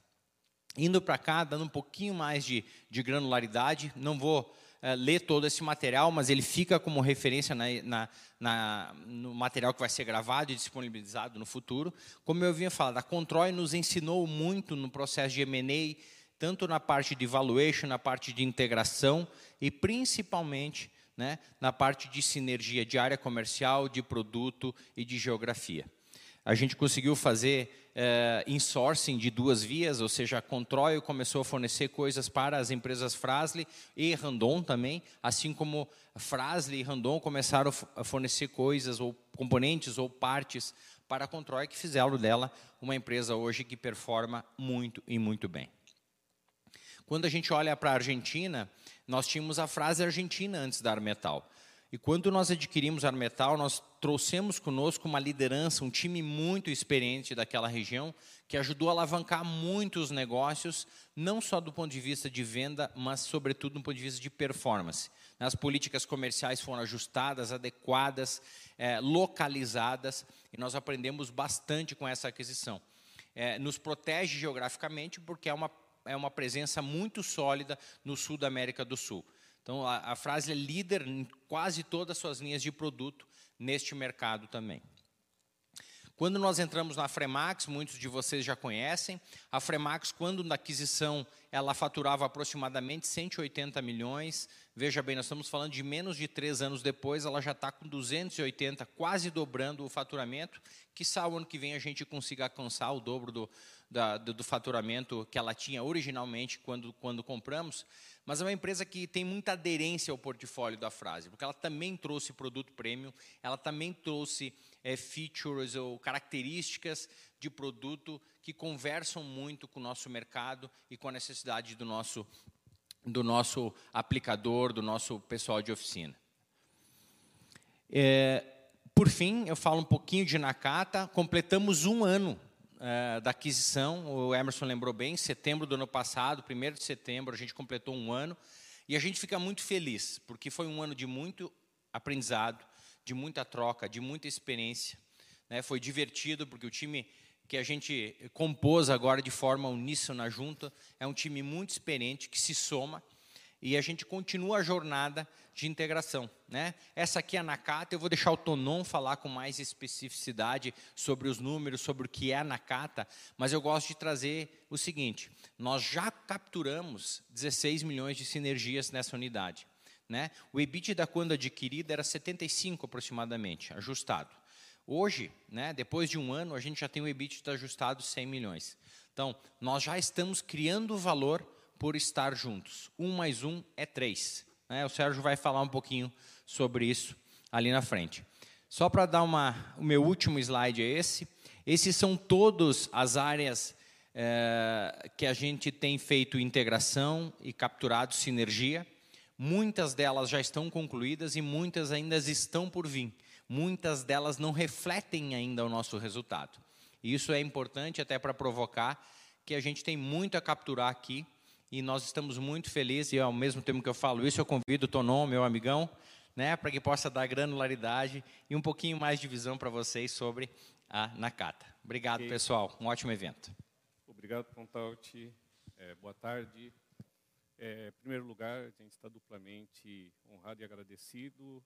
Indo para cá, dando um pouquinho mais de, de granularidade, não vou é, ler todo esse material, mas ele fica como referência na, na, na, no material que vai ser gravado e disponibilizado no futuro. Como eu vinha falando, a Control nos ensinou muito no processo de M&A, tanto na parte de valuation, na parte de integração e principalmente né, na parte de sinergia de área comercial, de produto e de geografia. A gente conseguiu fazer é, insourcing de duas vias, ou seja, a Controil começou a fornecer coisas para as empresas Frasle e Randon também, assim como Frasle e Randon começaram a fornecer coisas ou componentes ou partes para a Controil que fizeram dela uma empresa hoje que performa muito e muito bem. Quando a gente olha para a Argentina, nós tínhamos a frase argentina antes da Armetal. E quando nós adquirimos Armetal, nós trouxemos conosco uma liderança, um time muito experiente daquela região, que ajudou a alavancar muitos negócios, não só do ponto de vista de venda, mas sobretudo do ponto de vista de performance. As políticas comerciais foram ajustadas, adequadas, é, localizadas, e nós aprendemos bastante com essa aquisição. É, nos protege geograficamente, porque é uma é uma presença muito sólida no sul da América do Sul. Então, a, a é líder em quase todas as suas linhas de produto neste mercado também. Quando nós entramos na Fremax, muitos de vocês já conhecem, a Fremax, quando na aquisição, ela faturava aproximadamente 180 milhões. Veja bem, nós estamos falando de menos de três anos depois, ela já está com 280, quase dobrando o faturamento. Que o ano que vem a gente consiga alcançar o dobro do, da, do, do, faturamento que ela tinha originalmente quando, quando compramos, mas é uma empresa que tem muita aderência ao portfólio da Frase, porque ela também trouxe produto premium, ela também trouxe é, features ou características de produto que conversam muito com o nosso mercado e com a necessidade do nosso, do nosso aplicador, do nosso pessoal de oficina. É, por fim, eu falo um pouquinho de Nakata. Completamos um ano é, da aquisição, o Emerson lembrou bem, em setembro do ano passado, 1 de setembro, a gente completou um ano, e a gente fica muito feliz, porque foi um ano de muito aprendizado, de muita troca, de muita experiência. Né? Foi divertido, porque o time que a gente compôs agora de forma uníssona na junta é um time muito experiente, que se soma, e a gente continua a jornada de integração. Né? Essa aqui é a Nakata, eu vou deixar o Tonon falar com mais especificidade sobre os números, sobre o que é a Nakata, mas eu gosto de trazer o seguinte, nós já capturamos 16 milhões de sinergias nessa unidade. Né? O EBITDA quando adquirida era 75 aproximadamente, ajustado. Hoje, né, depois de um ano, a gente já tem o EBITDA ajustado 100 milhões. Então, nós já estamos criando valor por estar juntos. Um mais um é três. Né? O Sérgio vai falar um pouquinho sobre isso ali na frente. Só para dar uma, o meu último slide é esse. Esses são todas as áreas é, que a gente tem feito integração e capturado sinergia. Muitas delas já estão concluídas e muitas ainda estão por vir. Muitas delas não refletem ainda o nosso resultado. Isso é importante até para provocar que a gente tem muito a capturar aqui e nós estamos muito felizes, e ao mesmo tempo que eu falo isso, eu convido o Tonon, meu amigão, né, para que possa dar granularidade e um pouquinho mais de visão para vocês sobre a Nakata. Obrigado, okay. pessoal. Um ótimo evento. Obrigado, Pontaut. É, boa tarde. É, em primeiro lugar, a gente está duplamente honrado e agradecido.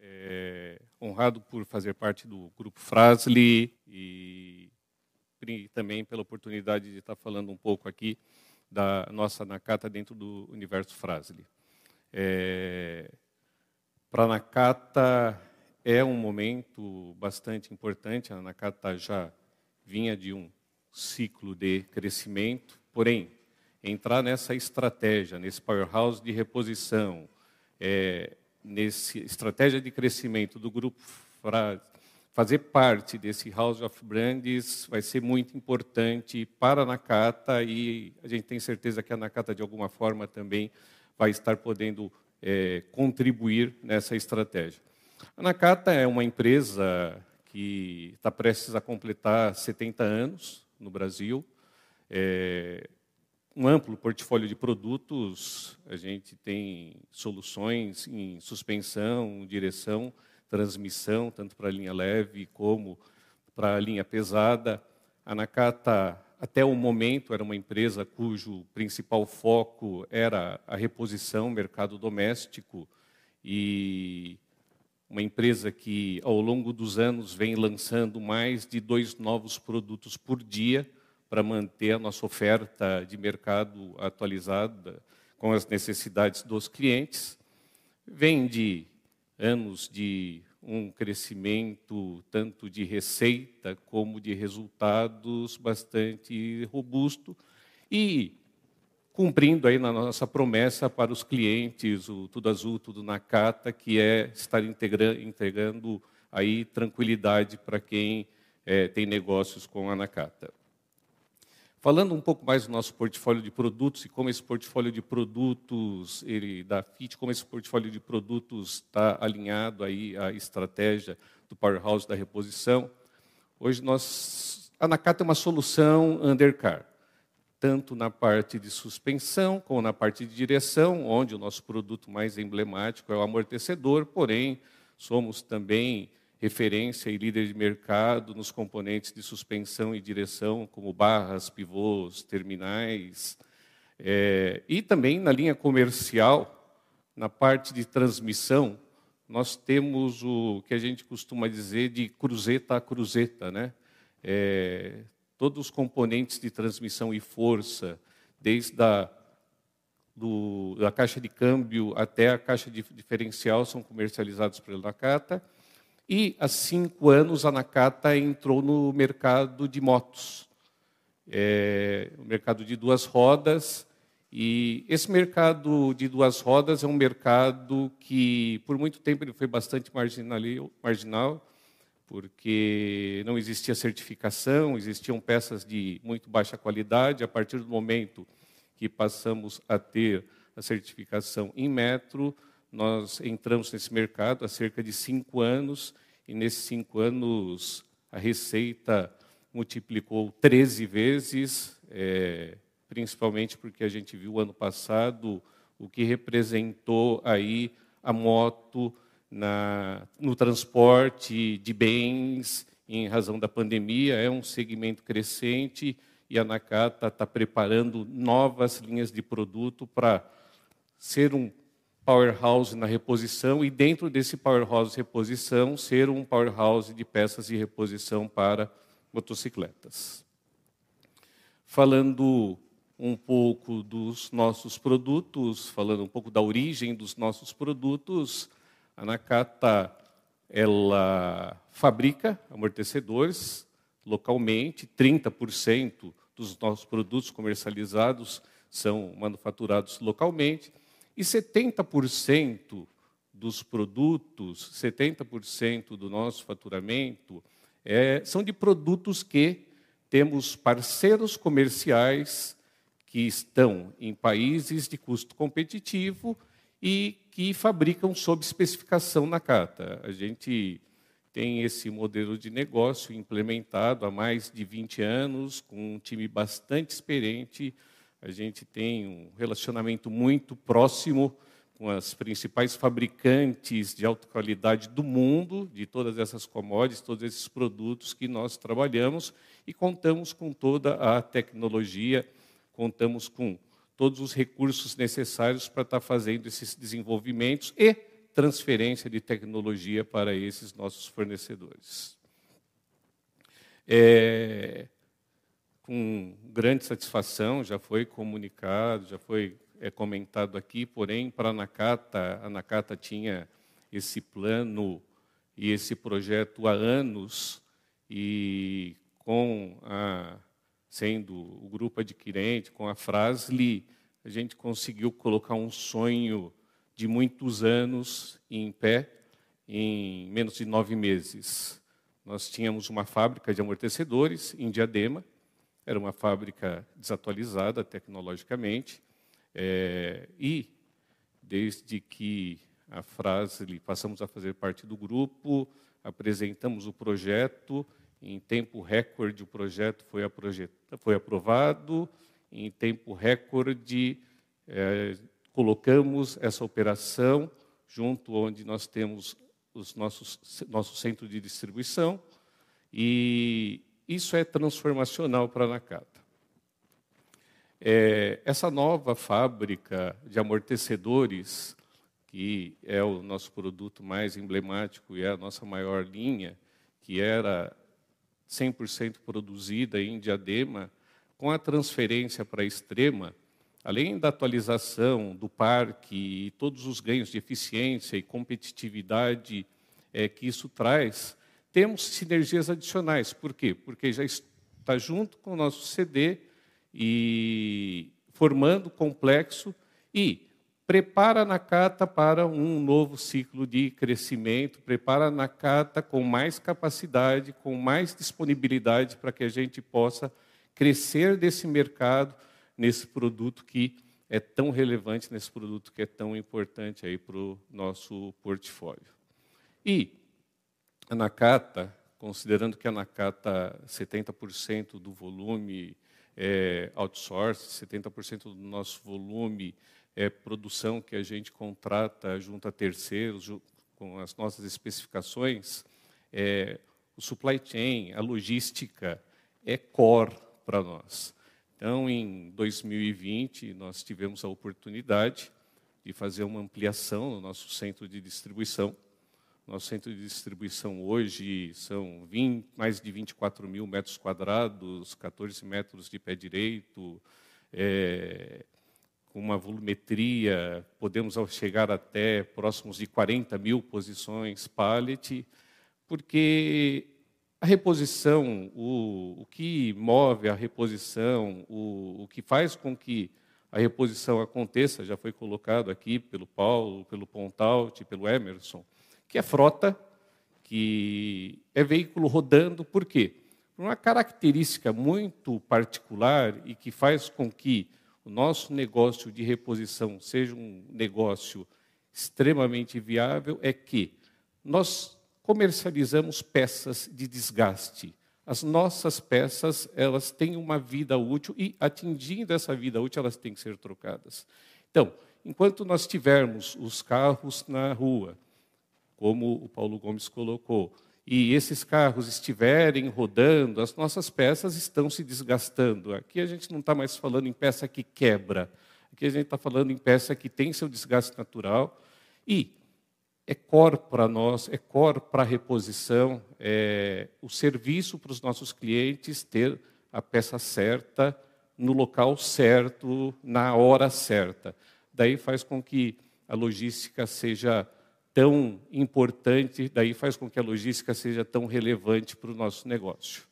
É, honrado por fazer parte do Grupo Frasli e, e também pela oportunidade de estar falando um pouco aqui da nossa Nakata dentro do universo Frasli. É, Para a Nakata é um momento bastante importante. A Nakata já vinha de um ciclo de crescimento, porém, entrar nessa estratégia, nesse powerhouse de reposição, é, nessa estratégia de crescimento do grupo Frasli, fazer parte desse House of Brands vai ser muito importante para a Nakata e a gente tem certeza que a Nakata, de alguma forma, também vai estar podendo é, contribuir nessa estratégia. A Nakata é uma empresa que está prestes a completar 70 anos no Brasil. É, um amplo portfólio de produtos, a gente tem soluções em suspensão, direção, transmissão, tanto para a linha leve como para a linha pesada. A Nakata, até o momento, era uma empresa cujo principal foco era a reposição, mercado doméstico, e uma empresa que, ao longo dos anos, vem lançando mais de dois novos produtos por dia para manter a nossa oferta de mercado atualizada com as necessidades dos clientes. Vem de anos de um crescimento tanto de receita como de resultados bastante robusto e cumprindo aí na nossa promessa para os clientes, o Tudo Azul, Tudo na Cata, que é estar entregando aí tranquilidade para quem é, tem negócios com a Nakata. Falando um pouco mais do nosso portfólio de produtos e como esse portfólio de produtos ele da FIT, como esse portfólio de produtos está alinhado aí à estratégia do powerhouse da reposição. Hoje nós a Nakata é uma solução undercar, tanto na parte de suspensão como na parte de direção, onde o nosso produto mais emblemático é o amortecedor, porém somos também referência e líder de mercado nos componentes de suspensão e direção, como barras, pivôs, terminais, é, e também na linha comercial, na parte de transmissão, nós temos o que a gente costuma dizer de cruzeta a cruzeta, né? É, todos os componentes de transmissão e força, desde a do, da caixa de câmbio até a caixa de diferencial, são comercializados pela Nakata. E, há cinco anos, a Nakata entrou no mercado de motos, é, o mercado de duas rodas. E esse mercado de duas rodas é um mercado que, por muito tempo, ele foi bastante marginal, porque não existia certificação, existiam peças de muito baixa qualidade. A partir do momento que passamos a ter a certificação em metro, nós entramos nesse mercado há cerca de cinco anos, e nesses cinco anos a receita multiplicou 13 vezes, é, principalmente porque a gente viu ano passado o que representou aí a moto na, no transporte de bens em razão da pandemia. É um segmento crescente e a Nakata está preparando novas linhas de produto para ser um powerhouse na reposição e dentro desse powerhouse reposição ser um powerhouse de peças de reposição para motocicletas. Falando um pouco dos nossos produtos, falando um pouco da origem dos nossos produtos, a Nakata ela fabrica amortecedores localmente, 30% dos nossos produtos comercializados são manufaturados localmente e 70% dos produtos, 70% do nosso faturamento é, são de produtos que temos parceiros comerciais que estão em países de custo competitivo e que fabricam sob especificação na carta. A gente tem esse modelo de negócio implementado há mais de 20 anos, com um time bastante experiente a gente tem um relacionamento muito próximo com as principais fabricantes de alta qualidade do mundo, de todas essas commodities, todos esses produtos que nós trabalhamos, e contamos com toda a tecnologia, contamos com todos os recursos necessários para estar fazendo esses desenvolvimentos e transferência de tecnologia para esses nossos fornecedores. É, com grande satisfação, já foi comunicado, já foi é comentado aqui, porém, para a Nakata, a Nakata tinha esse plano e esse projeto há anos, e com a, sendo o grupo adquirente, com a Frasli, a gente conseguiu colocar um sonho de muitos anos em pé em menos de nove meses. Nós tínhamos uma fábrica de amortecedores em Diadema, era uma fábrica desatualizada tecnologicamente, é, e, desde que a frase passamos a fazer parte do grupo, apresentamos o projeto, em tempo recorde o projeto foi, foi aprovado, em tempo recorde é, colocamos essa operação junto onde nós temos os nossos nosso centro de distribuição e isso é transformacional para a Nakata. É, essa nova fábrica de amortecedores, que é o nosso produto mais emblemático e é a nossa maior linha, que era 100% produzida em Diadema, com a transferência para a Extrema, além da atualização do parque e todos os ganhos de eficiência e competitividade é, que isso traz, temos sinergias adicionais. Por quê? Porque já está junto com o nosso CD e formando complexo e prepara a Nakata para um novo ciclo de crescimento, prepara a Nakata com mais capacidade, com mais disponibilidade para que a gente possa crescer desse mercado, nesse produto que é tão relevante, nesse produto que é tão importante aí para o nosso portfólio. E a Nakata, considerando que a Nakata 70% do volume é outsource, 70% do nosso volume é produção que a gente contrata junto a terceiros, com as nossas especificações. É, o supply chain, a logística, é core para nós. Então, em 2020, nós tivemos a oportunidade de fazer uma ampliação no nosso centro de distribuição nosso centro de distribuição hoje são 20, mais de 24 mil metros quadrados, 14 metros de pé direito, é, com uma volumetria, podemos chegar até próximos de 40 mil posições pallet, porque a reposição, o, o que move a reposição, o, o que faz com que a reposição aconteça, já foi colocado aqui pelo Paulo, pelo Pontaut, pelo Emerson, que é frota, que é veículo rodando, por quê? Por uma característica muito particular e que faz com que o nosso negócio de reposição seja um negócio extremamente viável, é que nós comercializamos peças de desgaste. As nossas peças, elas têm uma vida útil e, atingindo essa vida útil, elas têm que ser trocadas. Então, enquanto nós tivermos os carros na rua, como o Paulo Gomes colocou, e esses carros estiverem rodando, as nossas peças estão se desgastando. Aqui a gente não está mais falando em peça que quebra, aqui a gente está falando em peça que tem seu desgaste natural e é core para nós, é core para reposição, é o serviço para os nossos clientes ter a peça certa, no local certo, na hora certa. Daí faz com que a logística seja tão importante, daí faz com que a logística seja tão relevante para o nosso negócio.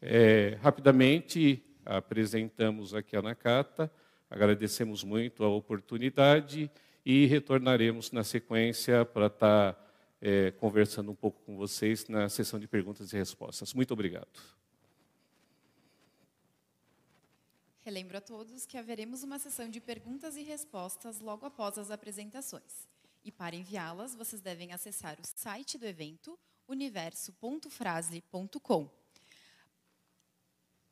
É, rapidamente, apresentamos aqui a Nakata, agradecemos muito a oportunidade e retornaremos na sequência para estar tá, é, conversando um pouco com vocês na sessão de perguntas e respostas. Muito obrigado. Relembro a todos que haveremos uma sessão de perguntas e respostas logo após as apresentações. E para enviá-las, vocês devem acessar o site do evento, universo.frasle.com.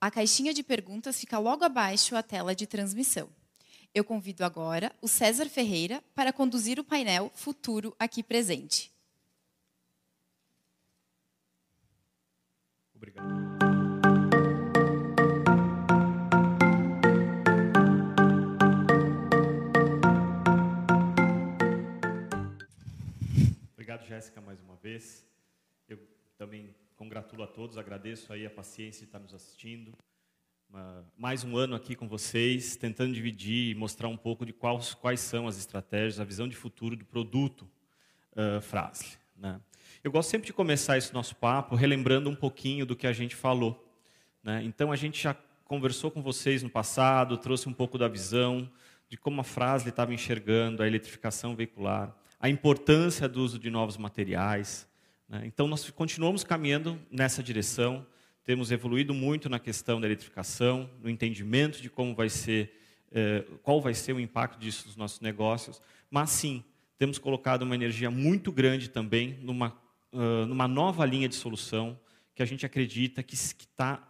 A caixinha de perguntas fica logo abaixo a tela de transmissão. Eu convido agora o César Ferreira para conduzir o painel Futuro aqui presente. Obrigado. Obrigado, Jéssica, mais uma vez. Eu também congratulo a todos, agradeço aí a paciência de estar nos assistindo. mais um ano aqui com vocês, tentando dividir e mostrar um pouco de quais, quais são as estratégias, a visão de futuro do produto uh, Frasle. Né? Eu gosto sempre de começar esse nosso papo relembrando um pouquinho do que a gente falou. Né? Então, a gente já conversou com vocês no passado, trouxe um pouco da visão de como a Frasle estava enxergando a eletrificação veicular, a importância do uso de novos materiais. Né? Então, nós continuamos caminhando nessa direção, temos evoluído muito na questão da eletrificação, no entendimento de como vai ser, eh, qual vai ser o impacto disso nos nossos negócios, mas sim, temos colocado uma energia muito grande também numa, uh, numa nova linha de solução que a gente acredita que está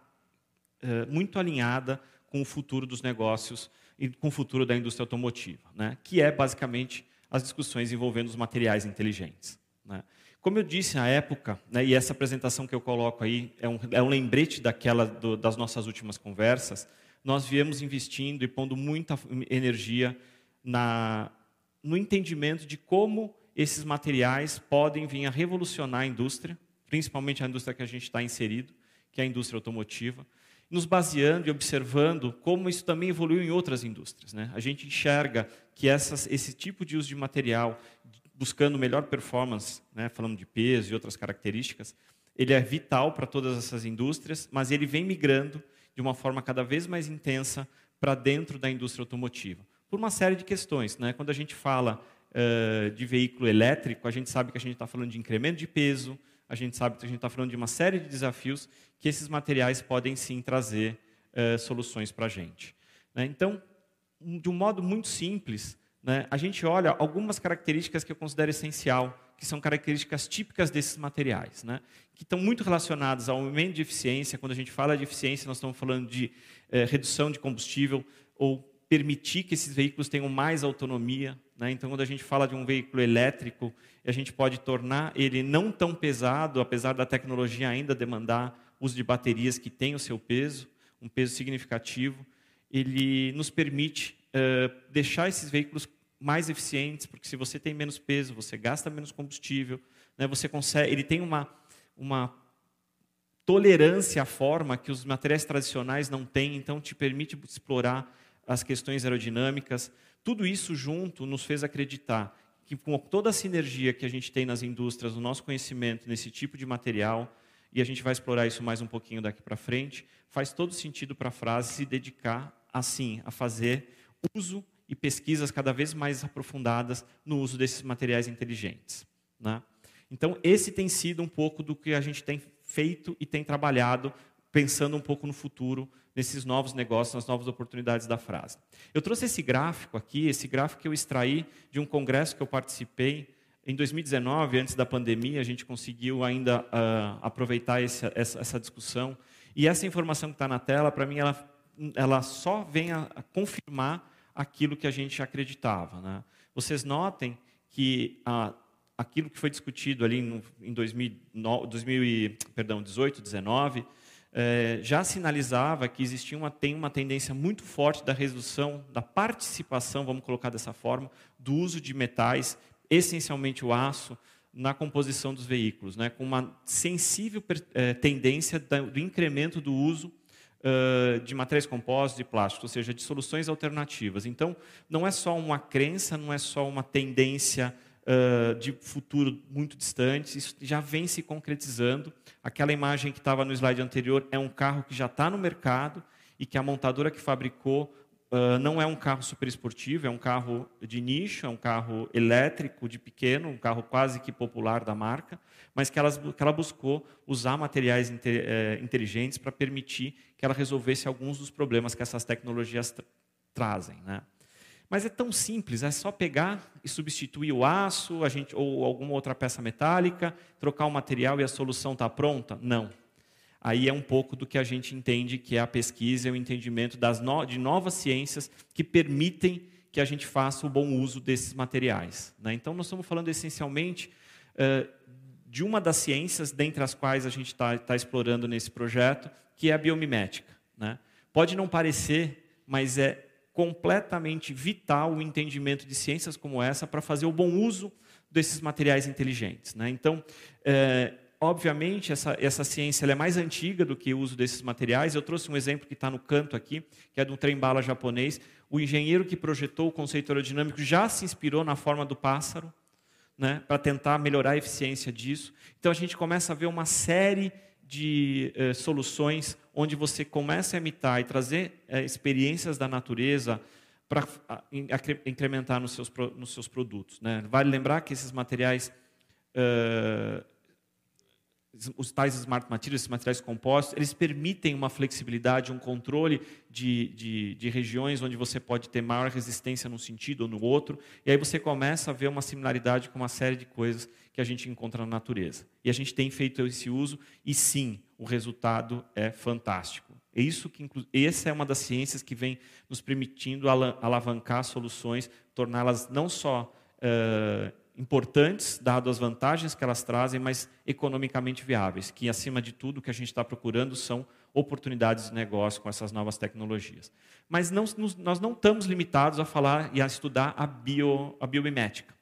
uh, muito alinhada com o futuro dos negócios e com o futuro da indústria automotiva, né? que é basicamente as discussões envolvendo os materiais inteligentes. Né? Como eu disse na época, né, e essa apresentação que eu coloco aí é um, é um lembrete daquela do, das nossas últimas conversas, nós viemos investindo e pondo muita energia na, no entendimento de como esses materiais podem vir a revolucionar a indústria, principalmente a indústria que a gente está inserido, que é a indústria automotiva, nos baseando e observando como isso também evoluiu em outras indústrias. Né? A gente enxerga que essas, esse tipo de uso de material, buscando melhor performance, né, falando de peso e outras características, ele é vital para todas essas indústrias, mas ele vem migrando de uma forma cada vez mais intensa para dentro da indústria automotiva, por uma série de questões. Né? Quando a gente fala uh, de veículo elétrico, a gente sabe que a gente está falando de incremento de peso, a gente sabe que a gente está falando de uma série de desafios que esses materiais podem sim trazer uh, soluções para a gente. Né? Então, de um modo muito simples, né, a gente olha algumas características que eu considero essencial, que são características típicas desses materiais, né, que estão muito relacionadas ao aumento de eficiência. Quando a gente fala de eficiência, nós estamos falando de eh, redução de combustível ou permitir que esses veículos tenham mais autonomia. Né? Então, quando a gente fala de um veículo elétrico, a gente pode tornar ele não tão pesado, apesar da tecnologia ainda demandar uso de baterias que têm o seu peso, um peso significativo. Ele nos permite uh, deixar esses veículos mais eficientes, porque se você tem menos peso, você gasta menos combustível, né? você consegue, ele tem uma, uma tolerância à forma que os materiais tradicionais não têm, então te permite explorar as questões aerodinâmicas. Tudo isso junto nos fez acreditar que com toda a sinergia que a gente tem nas indústrias, no nosso conhecimento nesse tipo de material, e a gente vai explorar isso mais um pouquinho daqui para frente, faz todo sentido para a frase se dedicar assim a fazer uso e pesquisas cada vez mais aprofundadas no uso desses materiais inteligentes. Né? Então, esse tem sido um pouco do que a gente tem feito e tem trabalhado, pensando um pouco no futuro nesses novos negócios, nas novas oportunidades da frase. Eu trouxe esse gráfico aqui, esse gráfico que eu extraí de um congresso que eu participei em 2019, antes da pandemia, a gente conseguiu ainda uh, aproveitar esse, essa, essa, discussão. E essa informação que está na tela, para mim, ela, ela só vem a, a, confirmar aquilo que a gente acreditava. Né? Vocês notem que uh, aquilo que foi discutido ali no, em 2009, 2000, perdão, 18, 19, é, já sinalizava que existia uma, tem uma tendência muito forte da redução, da participação, vamos colocar dessa forma, do uso de metais, essencialmente o aço, na composição dos veículos, né, com uma sensível é, tendência do incremento do uso uh, de materiais compostos e plásticos, ou seja, de soluções alternativas. Então, não é só uma crença, não é só uma tendência uh, de futuro muito distante, isso já vem se concretizando. Aquela imagem que estava no slide anterior é um carro que já está no mercado e que a montadora que fabricou Uh, não é um carro super esportivo, é um carro de nicho, é um carro elétrico de pequeno, um carro quase que popular da marca, mas que ela, que ela buscou usar materiais eh, inteligentes para permitir que ela resolvesse alguns dos problemas que essas tecnologias tra trazem. Né? Mas é tão simples, é só pegar e substituir o aço a gente, ou alguma outra peça metálica, trocar o material e a solução está pronta? Não. Aí é um pouco do que a gente entende que é a pesquisa e o entendimento das no, de novas ciências que permitem que a gente faça o bom uso desses materiais. Né? Então, nós estamos falando essencialmente uh, de uma das ciências, dentre as quais a gente está tá explorando nesse projeto, que é a biomimética. Né? Pode não parecer, mas é completamente vital o entendimento de ciências como essa para fazer o bom uso desses materiais inteligentes. Né? Então, é, obviamente, essa, essa ciência é mais antiga do que o uso desses materiais. Eu trouxe um exemplo que está no canto aqui, que é de um trem-bala japonês. O engenheiro que projetou o conceito aerodinâmico já se inspirou na forma do pássaro, né, para tentar melhorar a eficiência disso. Então, a gente começa a ver uma série de eh, soluções onde você começa a imitar e trazer eh, experiências da natureza para incrementar nos seus, nos seus produtos. Né? Vale lembrar que esses materiais os tais smart materials, materiais compostos, eles permitem uma flexibilidade, um controle de, de, de, regiões onde você pode ter maior resistência num sentido ou no outro, e aí você começa a ver uma similaridade com uma série de coisas que a gente encontra na natureza. E a gente tem feito esse uso, e sim, o resultado é fantástico. É isso que, essa é uma das ciências que vem nos permitindo alavancar soluções, torná-las não só uh, importantes, dado as vantagens que elas trazem, mas economicamente viáveis, que acima de tudo o que a gente está procurando são oportunidades de negócio com essas novas tecnologias. Mas não, nós não estamos limitados a falar e a estudar a, bio, a biomimética.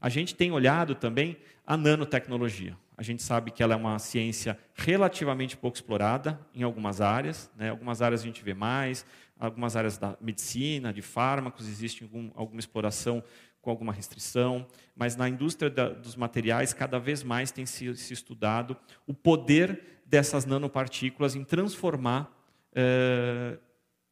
A gente tem olhado também a nanotecnologia. A gente sabe que ela é uma ciência relativamente pouco explorada em algumas áreas. Né? Algumas áreas a gente vê mais, algumas áreas da medicina, de fármacos, existe algum, alguma exploração com alguma restrição, mas na indústria da, dos materiais, cada vez mais tem se, se, estudado o poder dessas nanopartículas em transformar eh,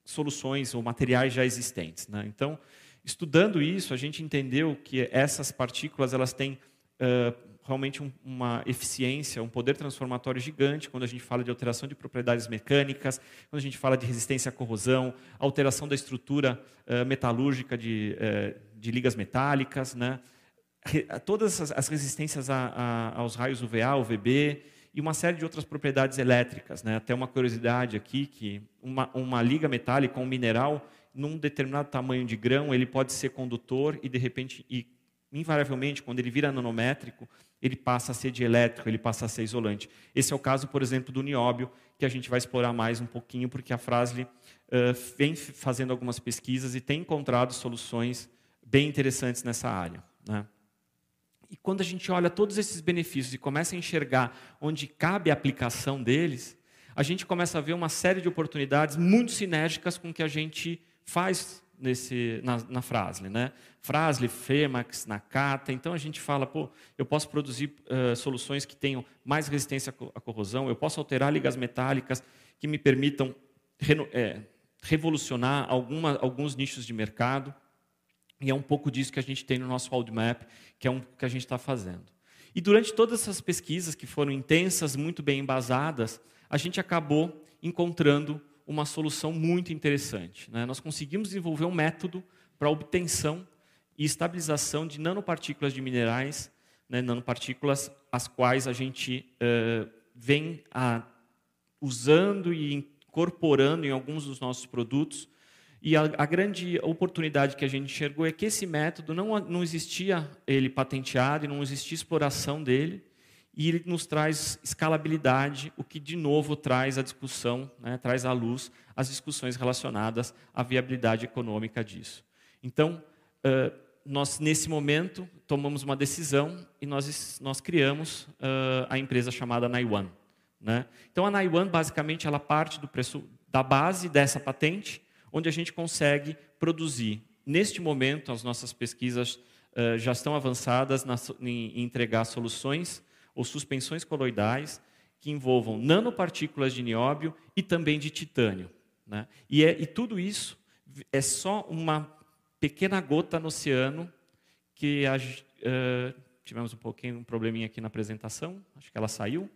soluções ou materiais já existentes. Né? Então, estudando isso, a gente entendeu que essas partículas elas têm eh, realmente um, uma eficiência, um poder transformatório gigante quando a gente fala de alteração de propriedades mecânicas, quando a gente fala de resistência à corrosão, alteração da estrutura uh, metalúrgica de, uh, de ligas metálicas, né? todas as resistências a, a, aos raios UVA, UVB e uma série de outras propriedades elétricas. Né? Até uma curiosidade aqui, que uma, uma liga metálica, um mineral, num determinado tamanho de grão, ele pode ser condutor e, de repente, e invariavelmente, quando ele vira nanométrico, ele passa a ser dielétrico, ele passa a ser isolante. Esse é o caso, por exemplo, do nióbio, que a gente vai explorar mais um pouquinho, porque a Frasle uh, vem fazendo algumas pesquisas e tem encontrado soluções bem interessantes nessa área. Né? E quando a gente olha todos esses benefícios e começa a enxergar onde cabe a aplicação deles, a gente começa a ver uma série de oportunidades muito sinérgicas com o que a gente faz nesse, na, na Frasle. Né? Frasle, Femax, Nakata. Então a gente fala, pô, eu posso produzir uh, soluções que tenham mais resistência à corrosão, eu posso alterar ligas metálicas que me permitam é, revolucionar alguma, alguns nichos de mercado. E é um pouco disso que a gente tem no nosso roadmap, que é um que a gente está fazendo. E durante todas essas pesquisas, que foram intensas, muito bem embasadas, a gente acabou encontrando uma solução muito interessante. Né? Nós conseguimos desenvolver um método para obtenção e estabilização de nanopartículas de minerais, né? nanopartículas as quais a gente uh, vem a, usando e incorporando em alguns dos nossos produtos e a, a, grande oportunidade que a gente enxergou é que esse método não, não existia ele patenteado e não existia exploração dele, e ele nos traz escalabilidade, o que de novo traz a discussão, né, traz à luz as discussões relacionadas à viabilidade econômica disso. Então, uh, nós nesse momento tomamos uma decisão e nós, nós criamos uh, a empresa chamada Naiwan. Né? Então, a Naiwan basicamente ela parte do preço da base dessa patente onde a gente consegue produzir. Neste momento, as nossas pesquisas uh, já estão avançadas na, em, em entregar soluções ou suspensões coloidais que envolvam nanopartículas de nióbio e também de titânio. Né? E, é, e tudo isso é só uma pequena gota no oceano que a, uh, tivemos um pouquinho um probleminha aqui na apresentação, acho que ela saiu.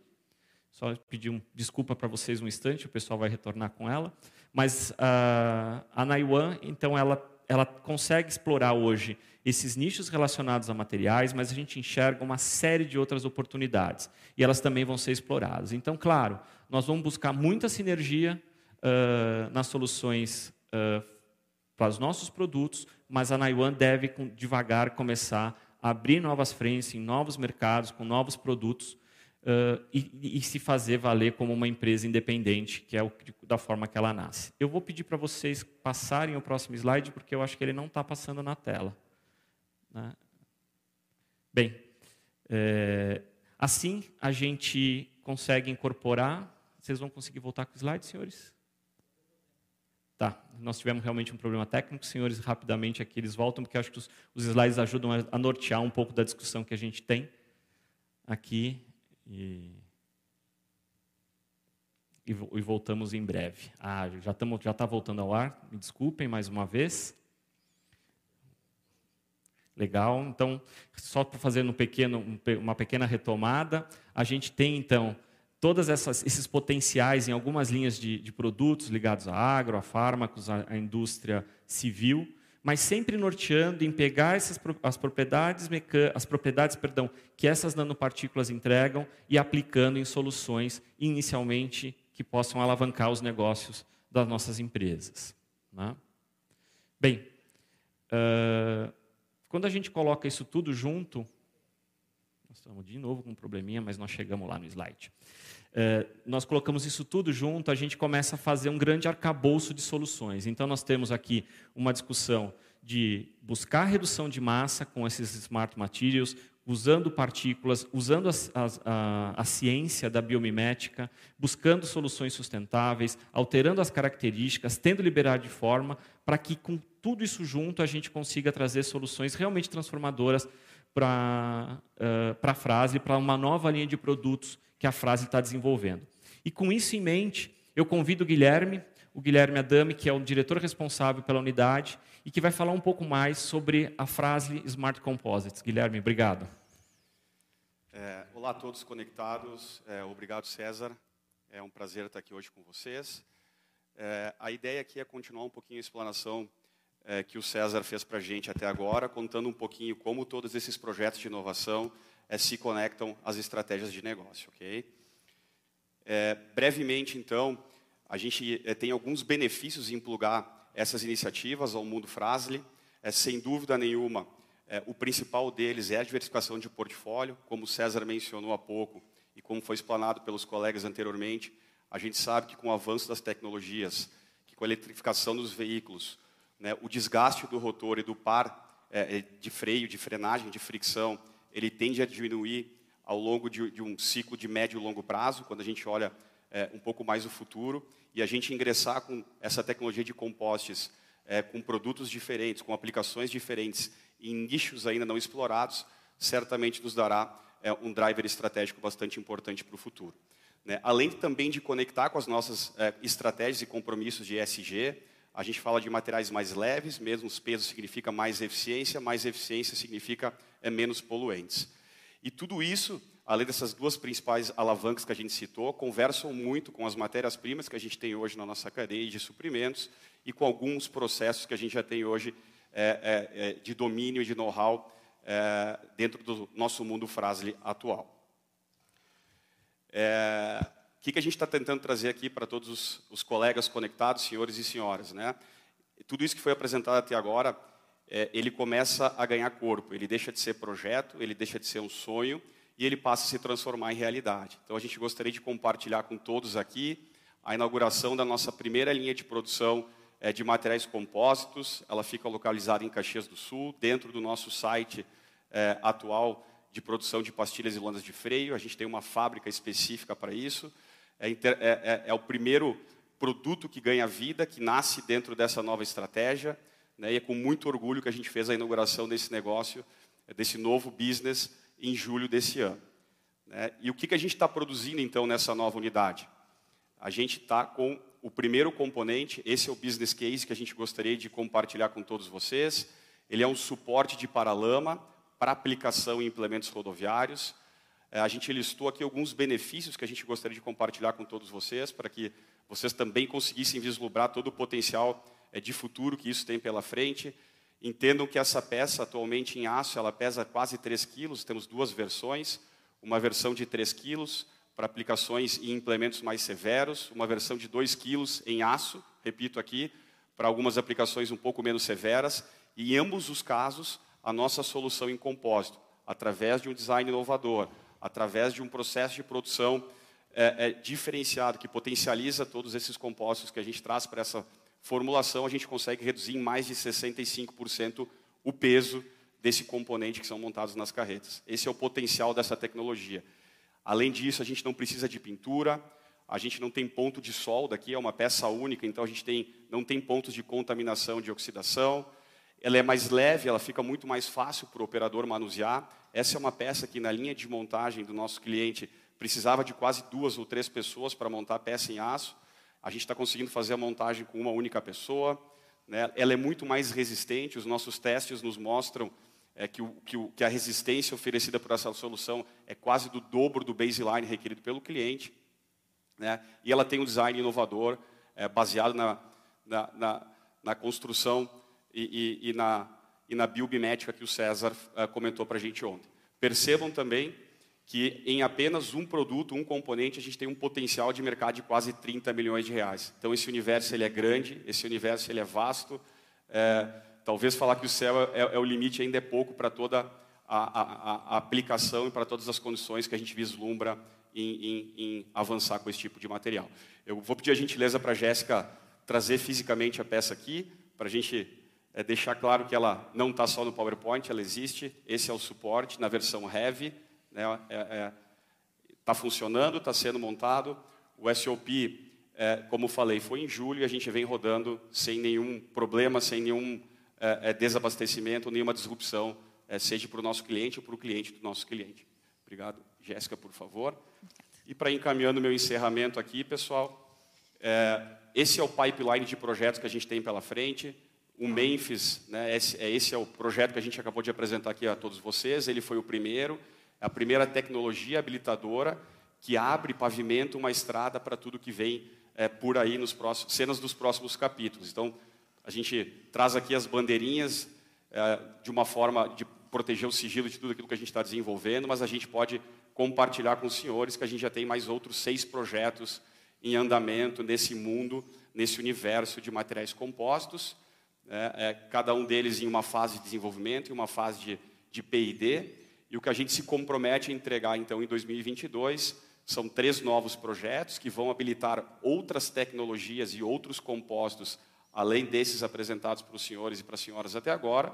Só pedir um, desculpa para vocês um instante, o pessoal vai retornar com ela. Mas uh, a Naiwan, então, ela, ela consegue explorar hoje esses nichos relacionados a materiais, mas a gente enxerga uma série de outras oportunidades. E elas também vão ser exploradas. Então, claro, nós vamos buscar muita sinergia uh, nas soluções uh, para os nossos produtos, mas a Naiwan deve devagar começar a abrir novas frentes em novos mercados, com novos produtos, uh, e, e, se fazer valer como uma empresa independente, que é o, da forma que ela nasce. Eu vou pedir para vocês passarem o próximo slide, porque eu acho que ele não está passando na tela. Né? Bem, é, assim a gente consegue incorporar. Vocês vão conseguir voltar com o slide, senhores? Tá, nós tivemos realmente um problema técnico, senhores, rapidamente aqui eles voltam, porque acho que os, os slides ajudam a, a, nortear um pouco da discussão que a gente tem aqui. E, e, e voltamos em breve. Ah, já está já tá voltando ao ar, me desculpem mais uma vez. Legal, então, só para fazer um pequeno, uma pequena retomada, a gente tem então todos esses potenciais em algumas linhas de, de, produtos ligados a agro, a fármacos, à, à indústria civil, mas sempre norteando em pegar essas, as propriedades, as propriedades perdão, que essas nanopartículas entregam e aplicando em soluções, inicialmente, que possam alavancar os negócios das nossas empresas. Né? Bem, uh, quando a gente coloca isso tudo junto, nós estamos de novo com um probleminha, mas nós chegamos lá no slide. É, nós colocamos isso tudo junto, a gente começa a fazer um grande arcabouço de soluções. Então, nós temos aqui uma discussão de buscar redução de massa com esses smart materials, usando partículas, usando a, a, a, ciência da biomimética, buscando soluções sustentáveis, alterando as características, tendo liberdade de forma, para que com tudo isso junto a gente consiga trazer soluções realmente transformadoras para uh, a frase, para uma nova linha de produtos que a frase está desenvolvendo. E com isso em mente, eu convido o Guilherme, o Guilherme Adame, que é o diretor responsável pela unidade, e que vai falar um pouco mais sobre a frase Smart Composites. Guilherme, obrigado. É, olá a todos conectados. É, obrigado, César. É um prazer estar aqui hoje com vocês. É, a ideia aqui é continuar um pouquinho a explanação é, que o César fez para a gente até agora, contando um pouquinho como todos esses projetos de inovação é, se conectam às estratégias de negócio. ok? É, brevemente, então, a gente é, tem alguns benefícios em plugar essas iniciativas ao mundo Frasle. É, sem dúvida nenhuma, o principal deles é a diversificação de portfólio, como o César mencionou há pouco e como foi explanado pelos colegas anteriormente. A gente sabe que com o avanço das tecnologias, que com a eletrificação dos veículos, né, o desgaste do rotor e do par é, é, de freio, de frenagem, de fricção, ele tende a diminuir ao longo de, de um ciclo de médio e longo prazo, quando a gente olha é, um pouco mais o futuro, e a gente ingressar com essa tecnologia de compostes, é, com produtos diferentes, com aplicações diferentes, em nichos ainda não explorados, certamente nos dará é, um driver estratégico bastante importante para o futuro. Né? Além também de conectar com as nossas é, estratégias e compromissos de ESG, a gente fala de materiais mais leves, mesmo os pesos significa mais eficiência, mais eficiência significa é, menos poluentes. E tudo isso, além dessas duas principais alavancas que a gente citou, conversam muito com as matérias-primas que a gente tem hoje na nossa cadeia de suprimentos e com alguns processos que a gente já tem hoje é, é, é de domínio e de know-how é, dentro do nosso mundo Frasle atual. É, que, que a gente está tentando trazer aqui para todos os, os, colegas conectados, senhores e senhoras? Né? Tudo isso que foi apresentado até agora, é, ele começa a ganhar corpo. Ele deixa de ser projeto, ele deixa de ser um sonho e ele passa a se transformar em realidade. Então, a gente gostaria de compartilhar com todos aqui a inauguração da nossa primeira linha de produção é, de materiais compósitos. Ela fica localizada em Caxias do Sul, dentro do nosso site é, atual de produção de pastilhas e lonas de freio. A gente tem uma fábrica específica para isso. É, é, é, é, o primeiro produto que ganha vida, que nasce dentro dessa nova estratégia. Né, e é com muito orgulho que a gente fez a inauguração desse negócio, desse novo business, em julho desse ano. Né, e o que, que a gente está produzindo, então, nessa nova unidade? A gente está com o primeiro componente, esse é o business case que a gente gostaria de compartilhar com todos vocês. Ele é um suporte de paralama para aplicação em implementos rodoviários. É, a gente listou aqui alguns benefícios que a gente gostaria de compartilhar com todos vocês, para que vocês também conseguissem vislumbrar todo o potencial é, de futuro que isso tem pela frente. Entendam que essa peça, atualmente em aço, ela pesa quase 3 quilos, temos duas versões, uma versão de 3 quilos para aplicações em implementos mais severos, uma versão de 2 quilos em aço, repito aqui, para algumas aplicações um pouco menos severas, e em ambos os casos, a nossa solução em compósito, através de um design inovador, através de um processo de produção é, é, diferenciado, que potencializa todos esses compostos que a gente traz para essa formulação, a gente consegue reduzir em mais de 65% o peso desse componente que são montados nas carretas. Esse é o potencial dessa tecnologia. Além disso, a gente não precisa de pintura, a gente não tem ponto de solda aqui, é uma peça única, então a gente tem, não tem pontos de contaminação, de oxidação. Ela é mais leve, ela fica muito mais fácil para o operador manusear. Essa é uma peça que na linha de montagem do nosso cliente precisava de quase duas ou três pessoas para montar a peça em aço. A gente está conseguindo fazer a montagem com uma única pessoa. Né? Ela é muito mais resistente, os nossos testes nos mostram é, que, o, que, o, que a resistência oferecida por essa solução é quase do dobro do baseline requerido pelo cliente. Né? E ela tem um design inovador, é, baseado na, na, na, na construção e, e, e, na, e na biomimética que o César é, comentou para a gente ontem. Percebam também que em apenas um produto, um componente, a gente tem um potencial de mercado de quase 30 milhões de reais. Então esse universo ele é grande, esse universo ele é vasto. É, talvez falar que o céu é, é, o limite ainda é pouco para toda a, a, a, aplicação e para todas as condições que a gente vislumbra em, em, em avançar com esse tipo de material. Eu vou pedir a gentileza para a Jéssica trazer fisicamente a peça aqui, para a gente é, deixar claro que ela não está só no PowerPoint, ela existe. Esse é o suporte na versão Heavy está né, é, é, tá funcionando, está sendo montado. O SOP, é, como falei, foi em julho e a gente vem rodando sem nenhum problema, sem nenhum é, é, desabastecimento, nenhuma disrupção, é, seja para o nosso cliente ou para o cliente do nosso cliente. Obrigado. Jéssica, por favor. E para encaminhando meu encerramento aqui, pessoal, esse é o pipeline de projetos que a gente tem pela frente. O Memphis, né, esse, esse é o projeto que a gente acabou de apresentar aqui a todos vocês. Ele foi o primeiro. É a primeira tecnologia habilitadora que abre pavimento uma estrada para tudo que vem é, por aí nos próximos cenas dos próximos capítulos. Então, a gente traz aqui as bandeirinhas é, de uma forma de proteger o sigilo de tudo aquilo que a gente está desenvolvendo, mas a gente pode compartilhar com os senhores que a gente já tem mais outros seis projetos em andamento nesse mundo, nesse universo de materiais compostos, é, é, cada um deles em uma fase de desenvolvimento e uma fase de, de P&D, e o que a gente se compromete a entregar, então, em 2022, são três novos projetos que vão habilitar outras tecnologias e outros compostos, além desses apresentados para os senhores e para as senhoras até agora.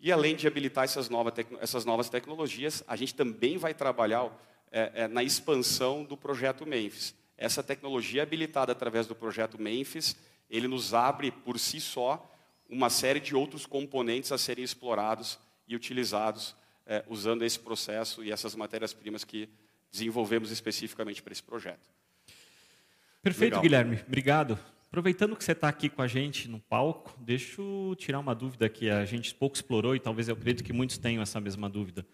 E além de habilitar essas, nova essas novas tecnologias, a gente também vai trabalhar é, é, na expansão do projeto Memphis. Essa tecnologia habilitada através do projeto Memphis, ele nos abre por si só uma série de outros componentes a serem explorados e utilizados é, usando esse processo e essas matérias-primas que desenvolvemos especificamente para esse projeto. Perfeito, Legal. Guilherme. Obrigado. Aproveitando que você está aqui com a gente no palco, deixa eu tirar uma dúvida que a gente pouco explorou e talvez eu acredito que muitos tenham essa mesma dúvida.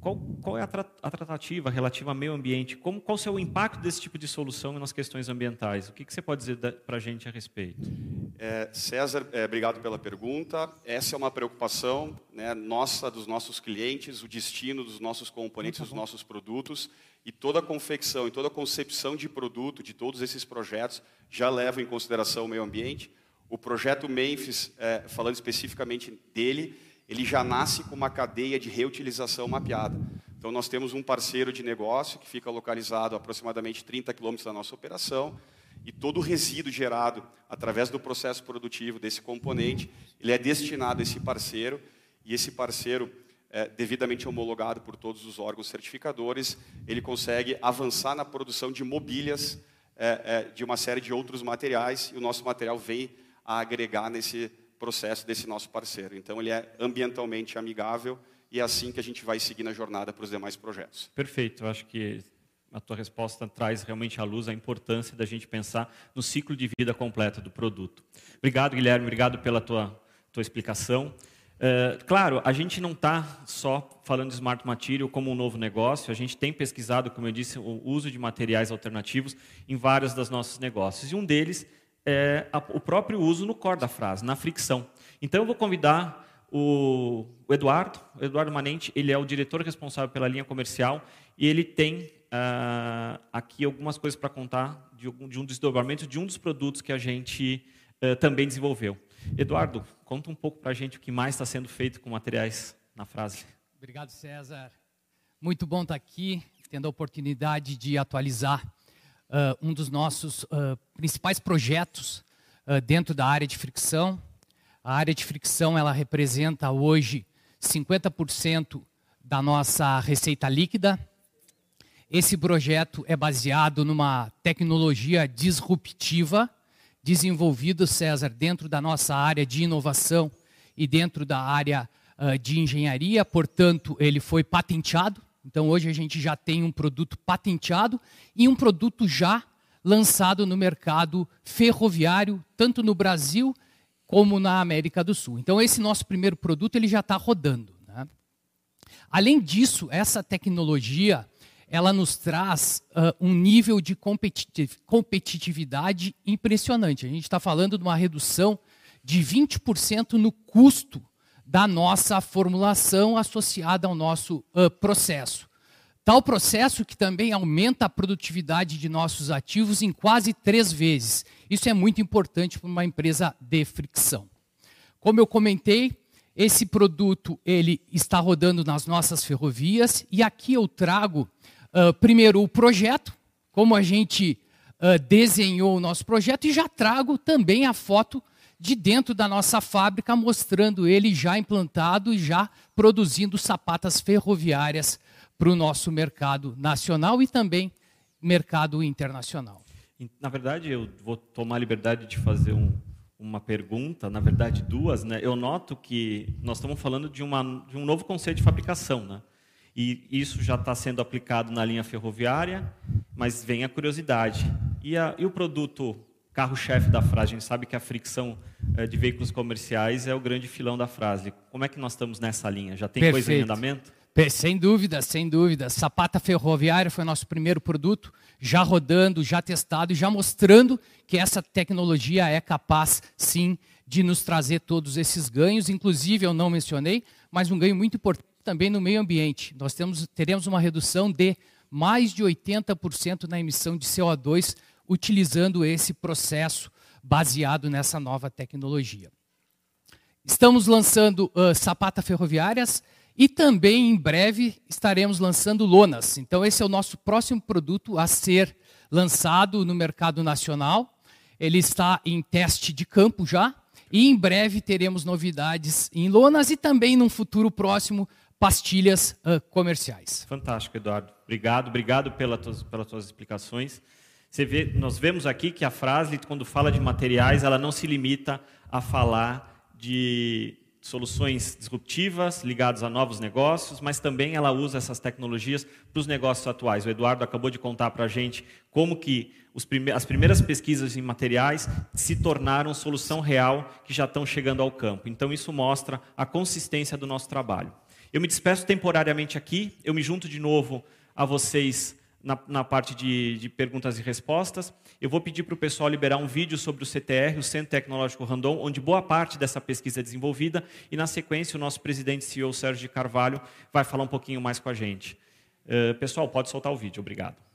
Qual, qual é a, tra a, tratativa relativa ao meio ambiente? Como, qual é o impacto desse tipo de solução nas questões ambientais? O que, que você pode dizer para a gente a respeito? É, César, é, obrigado pela pergunta. Essa é uma preocupação né, nossa, dos nossos clientes, o destino dos nossos componentes, dos nossos produtos. E toda a confecção e toda a concepção de produto de todos esses projetos já levam em consideração o meio ambiente. O projeto Memphis, é, falando especificamente dele, ele já nasce com uma cadeia de reutilização mapeada. Então, nós temos um parceiro de negócio que fica localizado a aproximadamente 30 quilômetros da nossa operação, e todo o resíduo gerado através do processo produtivo desse componente, ele é destinado a esse parceiro, e esse parceiro, é, devidamente homologado por todos os órgãos certificadores, ele consegue avançar na produção de mobílias é, é, de uma série de outros materiais, e o nosso material vem a agregar nesse processo desse nosso parceiro. Então, ele é ambientalmente amigável e é assim que a gente vai seguir na jornada para os demais projetos. Perfeito. Eu acho que a tua resposta traz realmente à luz a importância da gente pensar no ciclo de vida completo do produto. Obrigado, Guilherme. Obrigado pela tua, tua explicação. Uh, claro, a gente não está só falando de Smart Material como um novo negócio, a gente tem pesquisado, como eu disse, o uso de materiais alternativos em vários dos nossos negócios. E um deles é, a, o próprio uso no core da frase, na fricção. Então, eu vou convidar o, o Eduardo, o Eduardo Manente, ele é o diretor responsável pela linha comercial e ele tem uh, aqui algumas coisas para contar de, de, um desdobramento de um dos produtos que a gente uh, também desenvolveu. Eduardo, conta um pouco para a gente o que mais está sendo feito com materiais na frase. Obrigado, César. Muito bom estar aqui, tendo a oportunidade de atualizar uh, um dos nossos uh, principais projetos uh, dentro da área de fricção. A área de fricção ela representa hoje 50% da nossa receita líquida. Esse projeto é baseado numa tecnologia disruptiva desenvolvida, César, dentro da nossa área de inovação e dentro da área de engenharia, portanto, ele foi patenteado. Então, hoje a gente já tem um produto patenteado e um produto já lançado no mercado ferroviário, tanto no Brasil como na América do Sul. Então, esse nosso primeiro produto ele já está rodando. Né? Além disso, essa tecnologia ela nos traz uh, um nível de competitividade impressionante. A gente está falando de uma redução de 20% no custo da nossa formulação associada ao nosso uh, processo. Tal processo que também aumenta a produtividade de nossos ativos em quase três vezes. Isso é muito importante para uma empresa de fricção. Como eu comentei, esse produto ele está rodando nas nossas ferrovias e aqui eu trago uh, primeiro o projeto, como a gente uh, desenhou o nosso projeto, e já trago também a foto de dentro da nossa fábrica, mostrando ele já implantado e já produzindo sapatas ferroviárias para o nosso mercado nacional e também mercado internacional. Na verdade, eu vou tomar a liberdade de fazer um, uma pergunta, na verdade duas. Né? Eu noto que nós estamos falando de, uma, de um novo conceito de fabricação. Né? E isso já está sendo aplicado na linha ferroviária, mas vem a curiosidade. E, a, e o produto carro-chefe da frase? A gente sabe que a fricção é, de veículos comerciais é o grande filão da frase. Como é que nós estamos nessa linha? Já tem Perfeito. coisa em andamento? Sem dúvida, sem dúvida. Sapata ferroviária foi nosso primeiro produto, já rodando, já testado e já mostrando que essa tecnologia é capaz, sim, de nos trazer todos esses ganhos. Inclusive, eu não mencionei, mas um ganho muito importante também no meio ambiente. Nós temos, teremos uma redução de mais de 80% na emissão de CO2 utilizando esse processo baseado nessa nova tecnologia. Estamos lançando uh, sapata ferroviárias e também em breve estaremos lançando lonas. Então esse é o nosso próximo produto a ser lançado no mercado nacional. Ele está em teste de campo já e em breve teremos novidades em lonas e também num futuro próximo pastilhas uh, comerciais. Fantástico, Eduardo. Obrigado, obrigado pelas tuas, pelas tuas explicações. Vê, nós vemos aqui que a frase, quando fala de materiais, ela não se limita a falar de soluções disruptivas ligadas a novos negócios, mas também ela usa essas tecnologias para os negócios atuais. O Eduardo acabou de contar para a gente como que prime as primeiras pesquisas em materiais se tornaram solução real que já estão chegando ao campo. Então isso mostra a consistência do nosso trabalho. Eu me despeço temporariamente aqui, eu me junto de novo a vocês na, na parte de, de, perguntas e respostas. Eu vou pedir para o pessoal liberar um vídeo sobre o CTR, o Centro Tecnológico Randon, onde boa parte dessa pesquisa é desenvolvida, e na sequência o nosso presidente CEO, Sérgio de Carvalho, vai falar um pouquinho mais com a gente. Uh, pessoal, pode soltar o vídeo. Obrigado.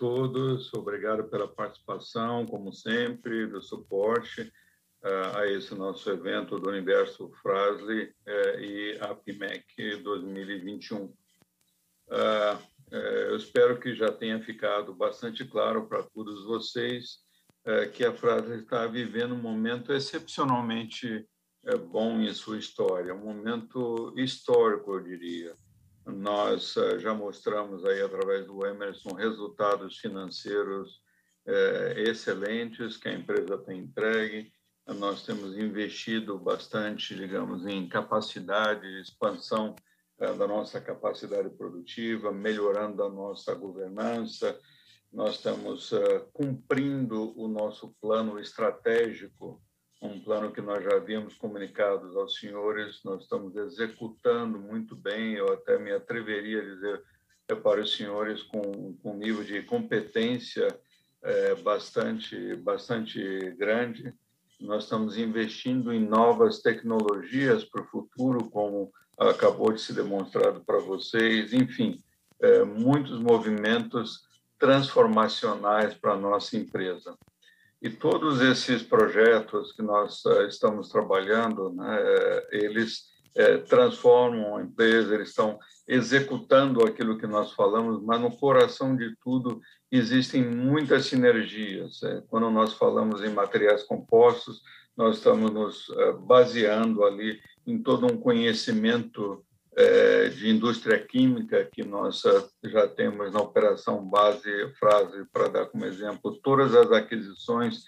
Todos. Obrigado pela participação, como sempre, do suporte uh, a esse nosso evento do Universo Frasle uh, e a PIMEC 2021. Uh, eu espero que já tenha ficado bastante claro para todos vocês que a Frasle está vivendo um momento excepcionalmente bom em sua história, um momento histórico, eu diria nós eh, já mostramos aí através do Emerson resultados financeiros eh, excelentes que a empresa tem entregue. Nós temos investido bastante, digamos, em capacidade, expansão eh, da nossa capacidade produtiva, melhorando a nossa governança. Nós estamos cumprindo o nosso plano estratégico um plano que nós já havíamos comunicado aos senhores, nós estamos executando muito bem, eu até me atreveria a dizer para os senhores com, com um nível de competência é, bastante, bastante grande. Nós estamos investindo em novas tecnologias para o futuro, como acabou de ser demonstrado para vocês, enfim, é, muitos movimentos transformacionais para a nossa empresa. E todos esses projetos que nós uh, estamos trabalhando, né, eh, eles é, transformam a empresa, eles estão executando aquilo que nós falamos, mas no coração de tudo existem muitas sinergias. É, quando nós falamos em materiais compostos, nós estamos nos baseando ali em todo um conhecimento de indústria química que nós já temos na operação base frase para dar como exemplo todas as aquisições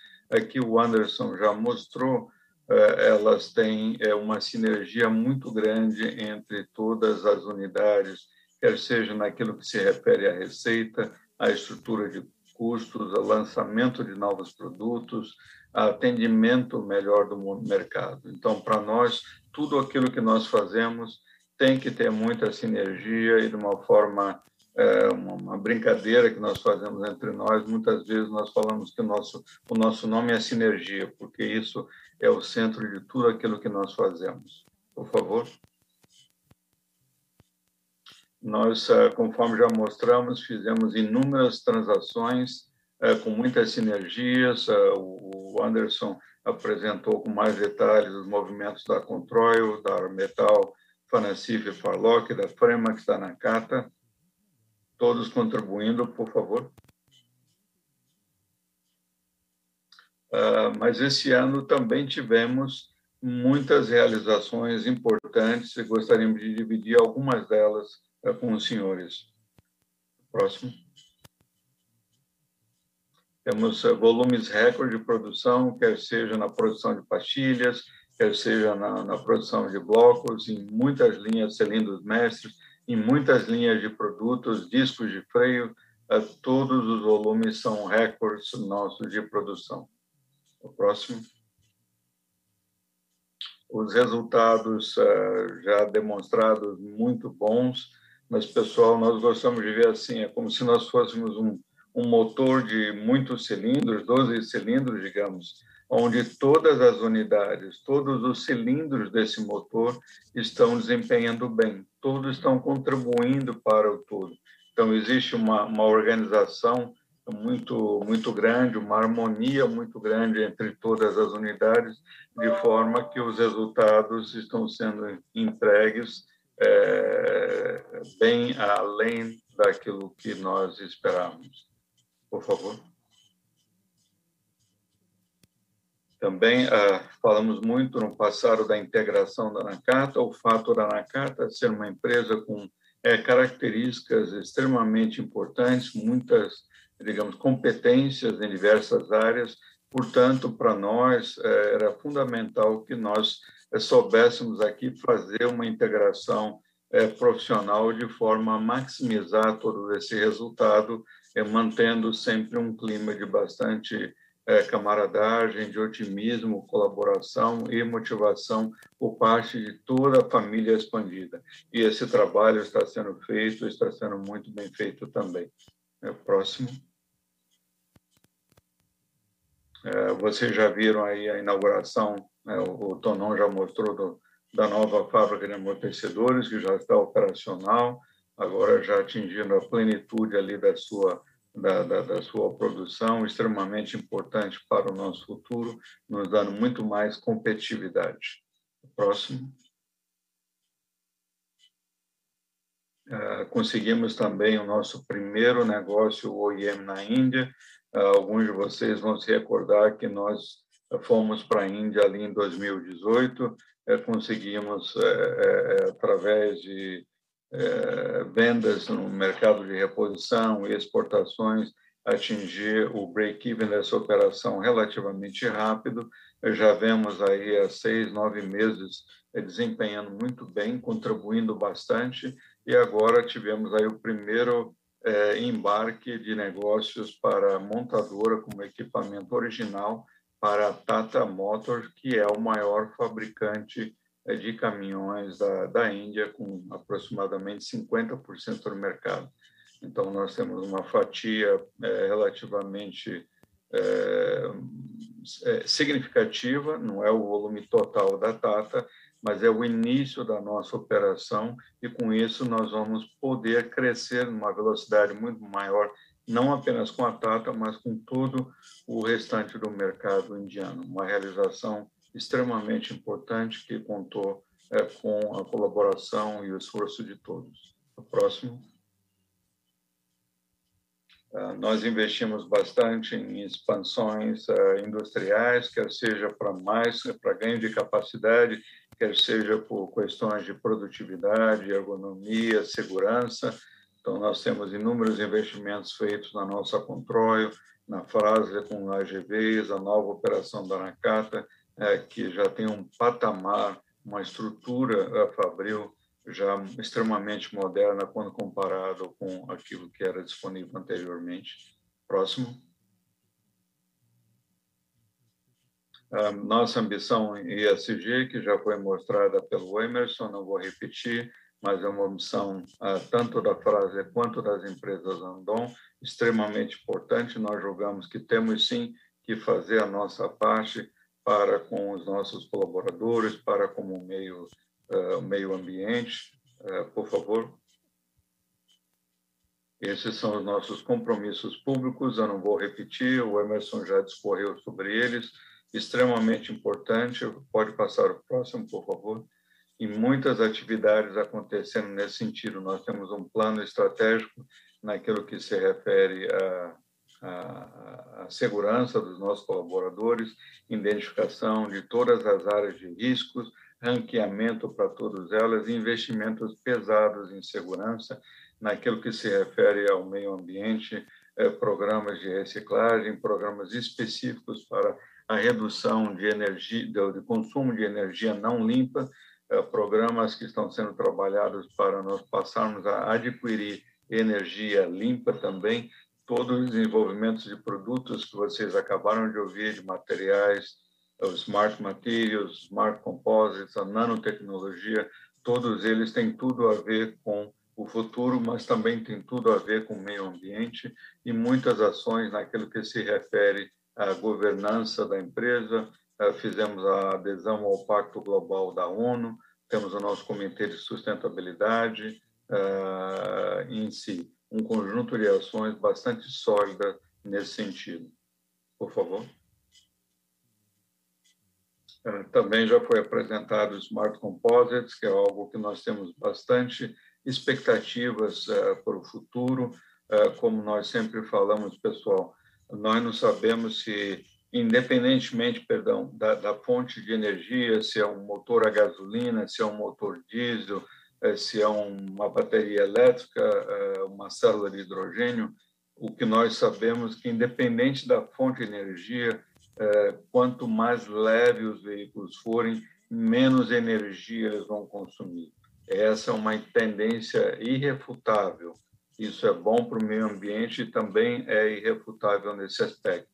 que o Anderson já mostrou é, elas têm é, uma sinergia muito grande entre todas as unidades quer seja naquilo que se refere à receita à estrutura de custos ao lançamento de novos produtos atendimento melhor do mercado. Então para nós tudo aquilo que nós fazemos tem que ter muita sinergia e de uma forma é, uma, brincadeira que nós fazemos entre nós. Muitas vezes nós falamos que o nosso o nosso nome é sinergia, porque isso é o centro de tudo aquilo que nós fazemos. Por favor. Nós, é, conforme já mostramos, fizemos inúmeras transações é, com muitas sinergias. É, o Anderson apresentou com mais detalhes os movimentos da Controil, da Metal Fanacif Farlock, da Fremax, da Nakata, todos contribuindo, por favor. Uh, mas esse ano também tivemos muitas realizações importantes e gostaríamos de dividir algumas delas uh, com os senhores. Próximo. Temos uh, volumes recorde de produção, quer seja na produção de pastilhas, quer seja na, na produção de blocos, em muitas linhas cilindros mestres, em muitas linhas de produtos, discos de freio, eh, todos os volumes são recordes nossos de produção. O próximo. Os resultados eh, já demonstrados muito bons, mas, pessoal, nós gostamos de ver assim, é como se nós fôssemos um, um motor de muitos cilindros, 12 cilindros, digamos, onde todas as unidades, todos os cilindros desse motor estão desempenhando bem, todos estão contribuindo para o todo. Então, existe uma, uma organização muito, muito grande, uma harmonia muito grande entre todas as unidades, de forma que os resultados estão sendo entregues é, bem além daquilo que nós esperávamos. Por favor. Também ah, falamos muito no passado da integração da Nakata, o fato da Nakata ser uma empresa com é, características extremamente importantes, muitas, digamos, competências em diversas áreas. Portanto, para nós é, era fundamental que nós é, soubéssemos aqui fazer uma integração é, profissional de forma a maximizar todo esse resultado, mantendo sempre um clima de bastante é, camaradagem, de otimismo, colaboração e motivação por parte de toda a família expandida. E esse trabalho está sendo feito, está sendo muito bem feito também. É, próximo. É, vocês já viram aí a inauguração, né, o, o Tonon já mostrou do, da nova fábrica de amortecedores, que já está operacional, agora já atingindo a plenitude ali da sua da, da, da, sua produção, extremamente importante para o nosso futuro, nos dando muito mais competitividade. Próximo. Uh, conseguimos também o nosso primeiro negócio OEM na Índia. Uh, alguns de vocês vão se recordar que nós fomos para a Índia ali em 2018, uh, eh, conseguimos, eh, através de é, vendas no mercado de reposição e exportações atingir o break-even dessa operação relativamente rápido. Já vemos aí há seis, nove meses desempenhando muito bem, contribuindo bastante, e agora tivemos aí o primeiro é, embarque de negócios para montadora como equipamento original para a Tata Motors, que é o maior fabricante de caminhões da, da Índia, com aproximadamente 50% do mercado. Então, nós temos uma fatia é, relativamente é, é, significativa, não é o volume total da Tata, mas é o início da nossa operação e com isso nós vamos poder crescer numa velocidade muito maior, não apenas com a Tata, mas com todo o restante do mercado indiano. Uma realização extremamente importante que contou é, com a colaboração e o esforço de todos. O próximo. Uh, nós investimos bastante em expansões uh, industriais, quer seja para mais, para ganho de capacidade, quer seja por questões de produtividade, ergonomia, segurança. Então, nós temos inúmeros investimentos feitos na nossa Controil, na Frasle com AGVs, a nova operação da Nakata, é, que já tem um patamar, uma estrutura Fabril já extremamente moderna quando comparado com aquilo que era disponível anteriormente. Próximo. Nossa ambição em ESG, que já foi mostrada pelo Emerson, não vou repetir, mas é uma ambição ah, tanto da frase quanto das empresas Andon, extremamente importante. Nós julgamos que temos sim que fazer a nossa parte para com os nossos colaboradores, para como meio uh, meio ambiente, uh, por favor. Esses são os nossos compromissos públicos, eu não vou repetir, o Emerson já discorreu sobre eles, extremamente importante, pode passar o próximo, por favor. E muitas atividades acontecendo nesse sentido. Nós temos um plano estratégico naquilo que se refere a a, segurança dos nossos colaboradores, identificação de todas as áreas de riscos, ranqueamento para todas elas, investimentos pesados em segurança, naquilo que se refere ao meio ambiente, eh, programas de reciclagem, programas específicos para a redução de energia, de consumo de energia não limpa, eh, programas que estão sendo trabalhados para nós passarmos a adquirir energia limpa também, todos os desenvolvimentos de produtos que vocês acabaram de ouvir, de materiais, os smart materials, smart composites, a nanotecnologia, todos eles têm tudo a ver com o futuro, mas também tem tudo a ver com o meio ambiente e muitas ações naquilo que se refere à governança da empresa. Eh, fizemos a adesão ao Pacto Global da ONU, temos o nosso Comitê de Sustentabilidade uh, em si um conjunto de ações bastante sólida nesse sentido. Por favor. É, também já foi apresentado o Smart Composites, que é algo que nós temos bastante expectativas uh, para o futuro. Uh, como nós sempre falamos, pessoal, nós não sabemos se, independentemente, perdão, da, da fonte de energia, se é um motor a gasolina, se é um motor diesel, se é uma bateria elétrica, é, uma célula de hidrogênio, o que nós sabemos que, independente da fonte de energia, é, quanto mais leve os veículos forem, menos energia eles vão consumir. Essa é uma tendência irrefutável. Isso é bom para o meio ambiente e também é irrefutável nesse aspecto.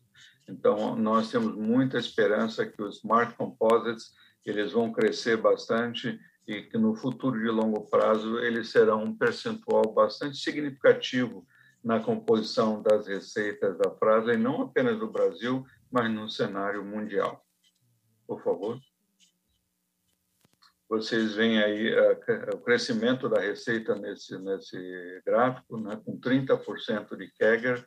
Então, nós temos muita esperança que os smart composites eles vão crescer bastante e que no futuro de longo prazo eles serão um percentual bastante significativo na composição das receitas da frase, e não apenas do Brasil, mas no cenário mundial. Por favor. Vocês veem aí uh, o crescimento da receita nesse, nesse gráfico, né, com 30% de CAGR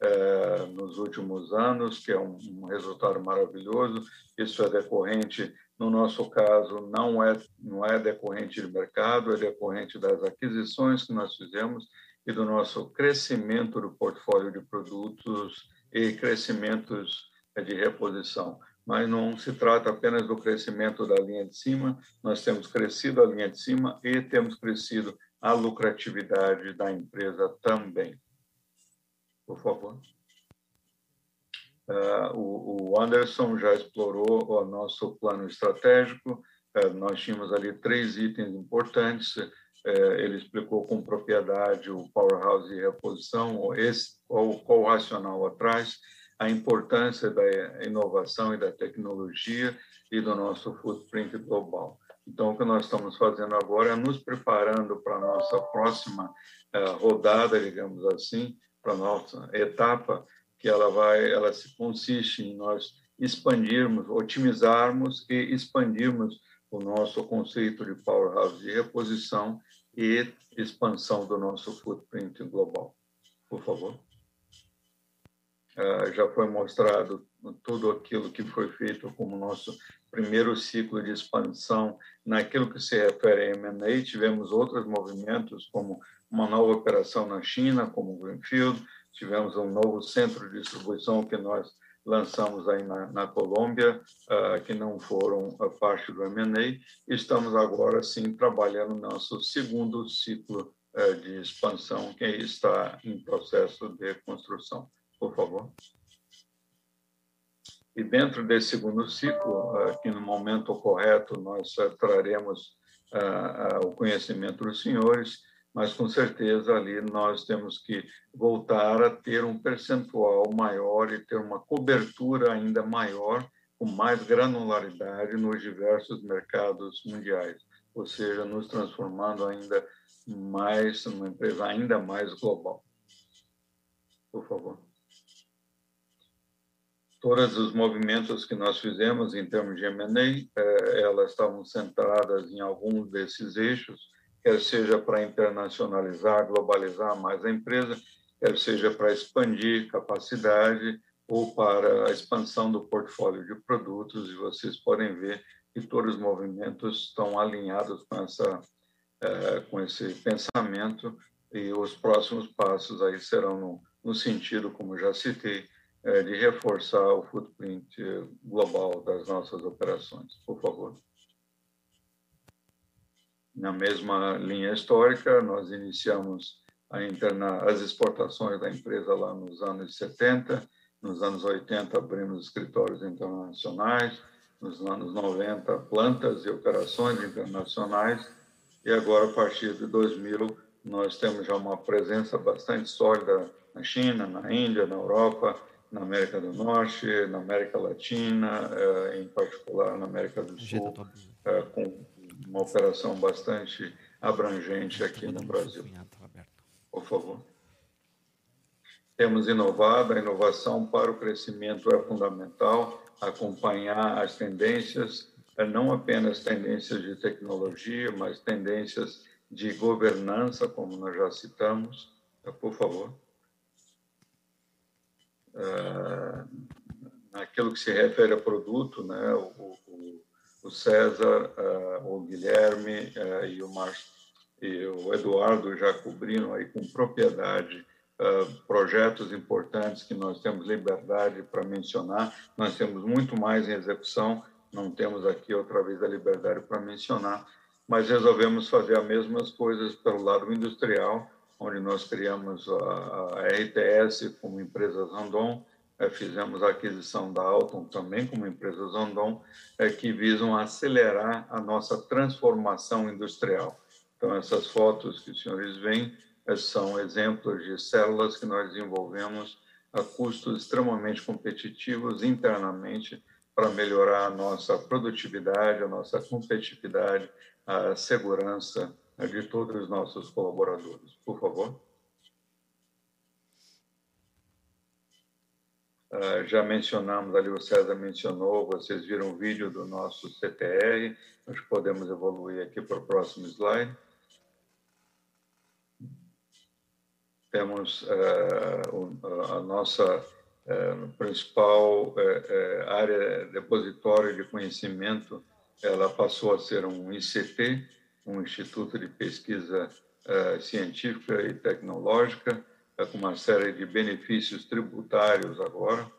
é, nos últimos anos, que é um, um, resultado maravilhoso. Isso é decorrente, no nosso caso, não é, não é decorrente de mercado, é decorrente das aquisições que nós fizemos e do nosso crescimento do portfólio de produtos e crescimentos de reposição. Mas não se trata apenas do crescimento da linha de cima, nós temos crescido a linha de cima e temos crescido a lucratividade da empresa também. Por favor. Uh, o, Anderson já explorou o nosso plano estratégico. Uh, nós tínhamos ali três itens importantes. Uh, ele explicou com propriedade o powerhouse de reposição, esse, qual, qual o racional atrás, a importância da inovação e da tecnologia e do nosso footprint global. Então, o que nós estamos fazendo agora é nos preparando para a nossa próxima rodada, digamos assim, para a nossa etapa, que ela vai, ela se consiste em nós expandirmos, otimizarmos e expandirmos o nosso conceito de powerhouse de reposição e expansão do nosso footprint global. Por favor. Uh, já foi mostrado tudo aquilo que foi feito como nosso primeiro ciclo de expansão naquilo que se refere a M&A. Tivemos outros movimentos, como uma nova operação na China, como o Greenfield, tivemos um novo centro de distribuição que nós lançamos aí na, na Colômbia, uh, que não foram a parte do M&A. Estamos agora, sim, trabalhando no nosso segundo ciclo uh, de expansão, que está em processo de construção. Por favor. E dentro desse segundo ciclo, ah, que no momento correto nós traremos ah, ah, o conhecimento dos senhores, mas com certeza ali nós temos que voltar a ter um percentual maior e ter uma cobertura ainda maior, com mais granularidade nos diversos mercados mundiais, ou seja, nos transformando ainda mais numa empresa ainda mais global. Por favor todos os movimentos que nós fizemos em termos de M&A, eh, elas estavam centradas em alguns desses eixos, quer seja para internacionalizar, globalizar mais a empresa, quer seja para expandir capacidade ou para a expansão do portfólio de produtos, e vocês podem ver que todos os movimentos estão alinhados com essa eh, com esse pensamento e os próximos passos aí serão no, no sentido, como já citei, é, de reforçar o footprint global das nossas operações. Por favor. Na mesma linha histórica, nós iniciamos interna, as exportações da empresa lá nos anos 70, nos anos 80 abrimos escritórios internacionais, nos anos 90 plantas e operações internacionais. E agora a partir de 2000 nós temos já uma presença bastante sólida na China, na Índia, na Europa, na América do Norte, na América Latina, eh, em particular na América do Sul, eh, com uma operação bastante abrangente aqui no Brasil. Por favor. Temos inovado, a inovação para o crescimento é fundamental, acompanhar as tendências, eh, não apenas tendências de tecnologia, mas tendências de governança, como nós já citamos. Por favor. Ah, naquilo que se refere a produto, né, o, o, o César, uh, o Guilherme uh, e, o e o Eduardo já cobriram aí com propriedade projetos importantes que nós temos liberdade para mencionar. Nós temos muito mais em execução, não temos aqui outra vez a liberdade para mencionar, mas resolvemos fazer as mesmas coisas pelo lado industrial onde nós criamos a, RTS como empresa Zandon, é, fizemos a aquisição da Alton também como empresa Zandon, é, que visam acelerar a nossa transformação industrial. Então, essas fotos que os senhores veem é, são exemplos de células que nós desenvolvemos a custos extremamente competitivos internamente para melhorar a nossa produtividade, a nossa competitividade, a segurança de todos os nossos colaboradores. Por favor. Uh, já mencionamos ali, o César mencionou, vocês viram o vídeo do nosso CTR, nós podemos evoluir aqui para o próximo slide. temos a nossa principal área depositória de conhecimento, ela passou a ser um ICT, um Instituto de Pesquisa Científica e Tecnológica, com uma série de benefícios tributários agora.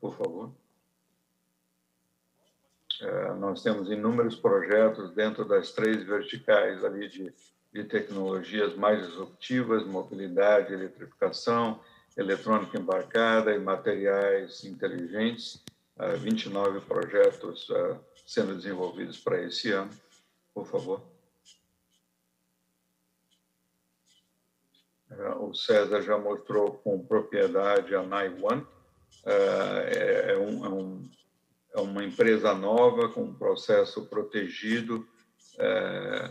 Por favor. É, nós temos inúmeros projetos dentro das três verticais ali de, de tecnologias mais disruptivas, mobilidade, eletrificação, eletrônica embarcada e materiais inteligentes. 29 é, projetos é, sendo desenvolvidos para esse ano. Por favor. O César já mostrou com propriedade a Naiwan. É um, é um é uma empresa nova, com um processo protegido, é,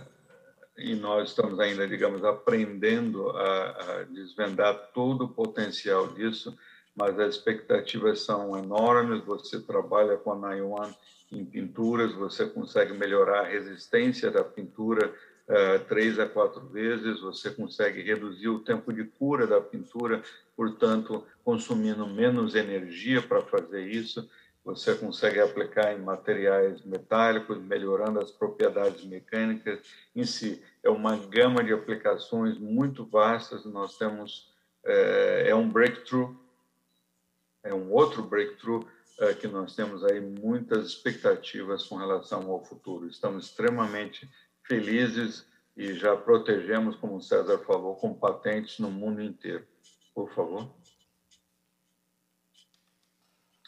e nós estamos ainda, digamos, aprendendo a, a, desvendar todo o potencial disso, mas as expectativas são enormes. Você trabalha com a Naiwan em pinturas, você consegue melhorar a resistência da pintura é, três a quatro vezes, você consegue reduzir o tempo de cura da pintura, portanto, consumindo menos energia para fazer isso você consegue aplicar em materiais metálicos, melhorando as propriedades mecânicas em si. É uma gama de aplicações muito vastas. Nós temos é, é um breakthrough, é um outro breakthrough é, que nós temos aí muitas expectativas com relação ao futuro. Estamos extremamente felizes e já protegemos, como o César falou, com patentes no mundo inteiro. Por favor.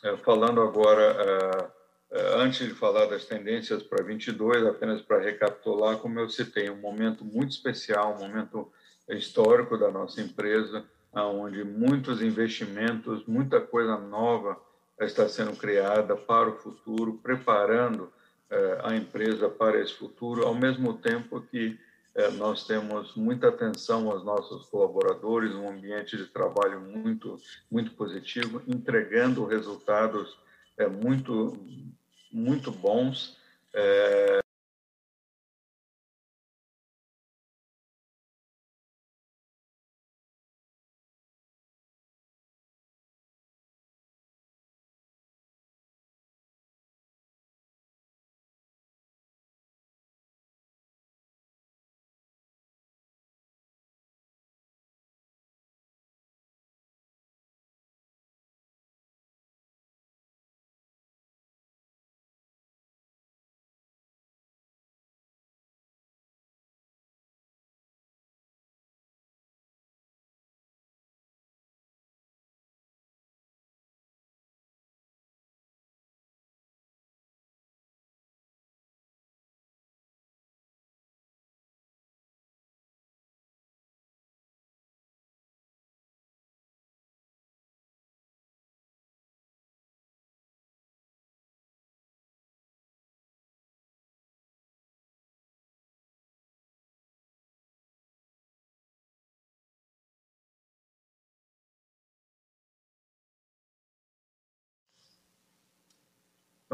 É, falando agora, é, é, antes de falar das tendências para 22, apenas para recapitular, como eu citei, um momento muito especial, um momento histórico da nossa empresa, onde muitos investimentos, muita coisa nova está sendo criada para o futuro, preparando a empresa para esse futuro, ao mesmo tempo que é, nós temos muita atenção aos nossos colaboradores, um ambiente de trabalho muito, muito positivo, entregando resultados é, muito, muito bons.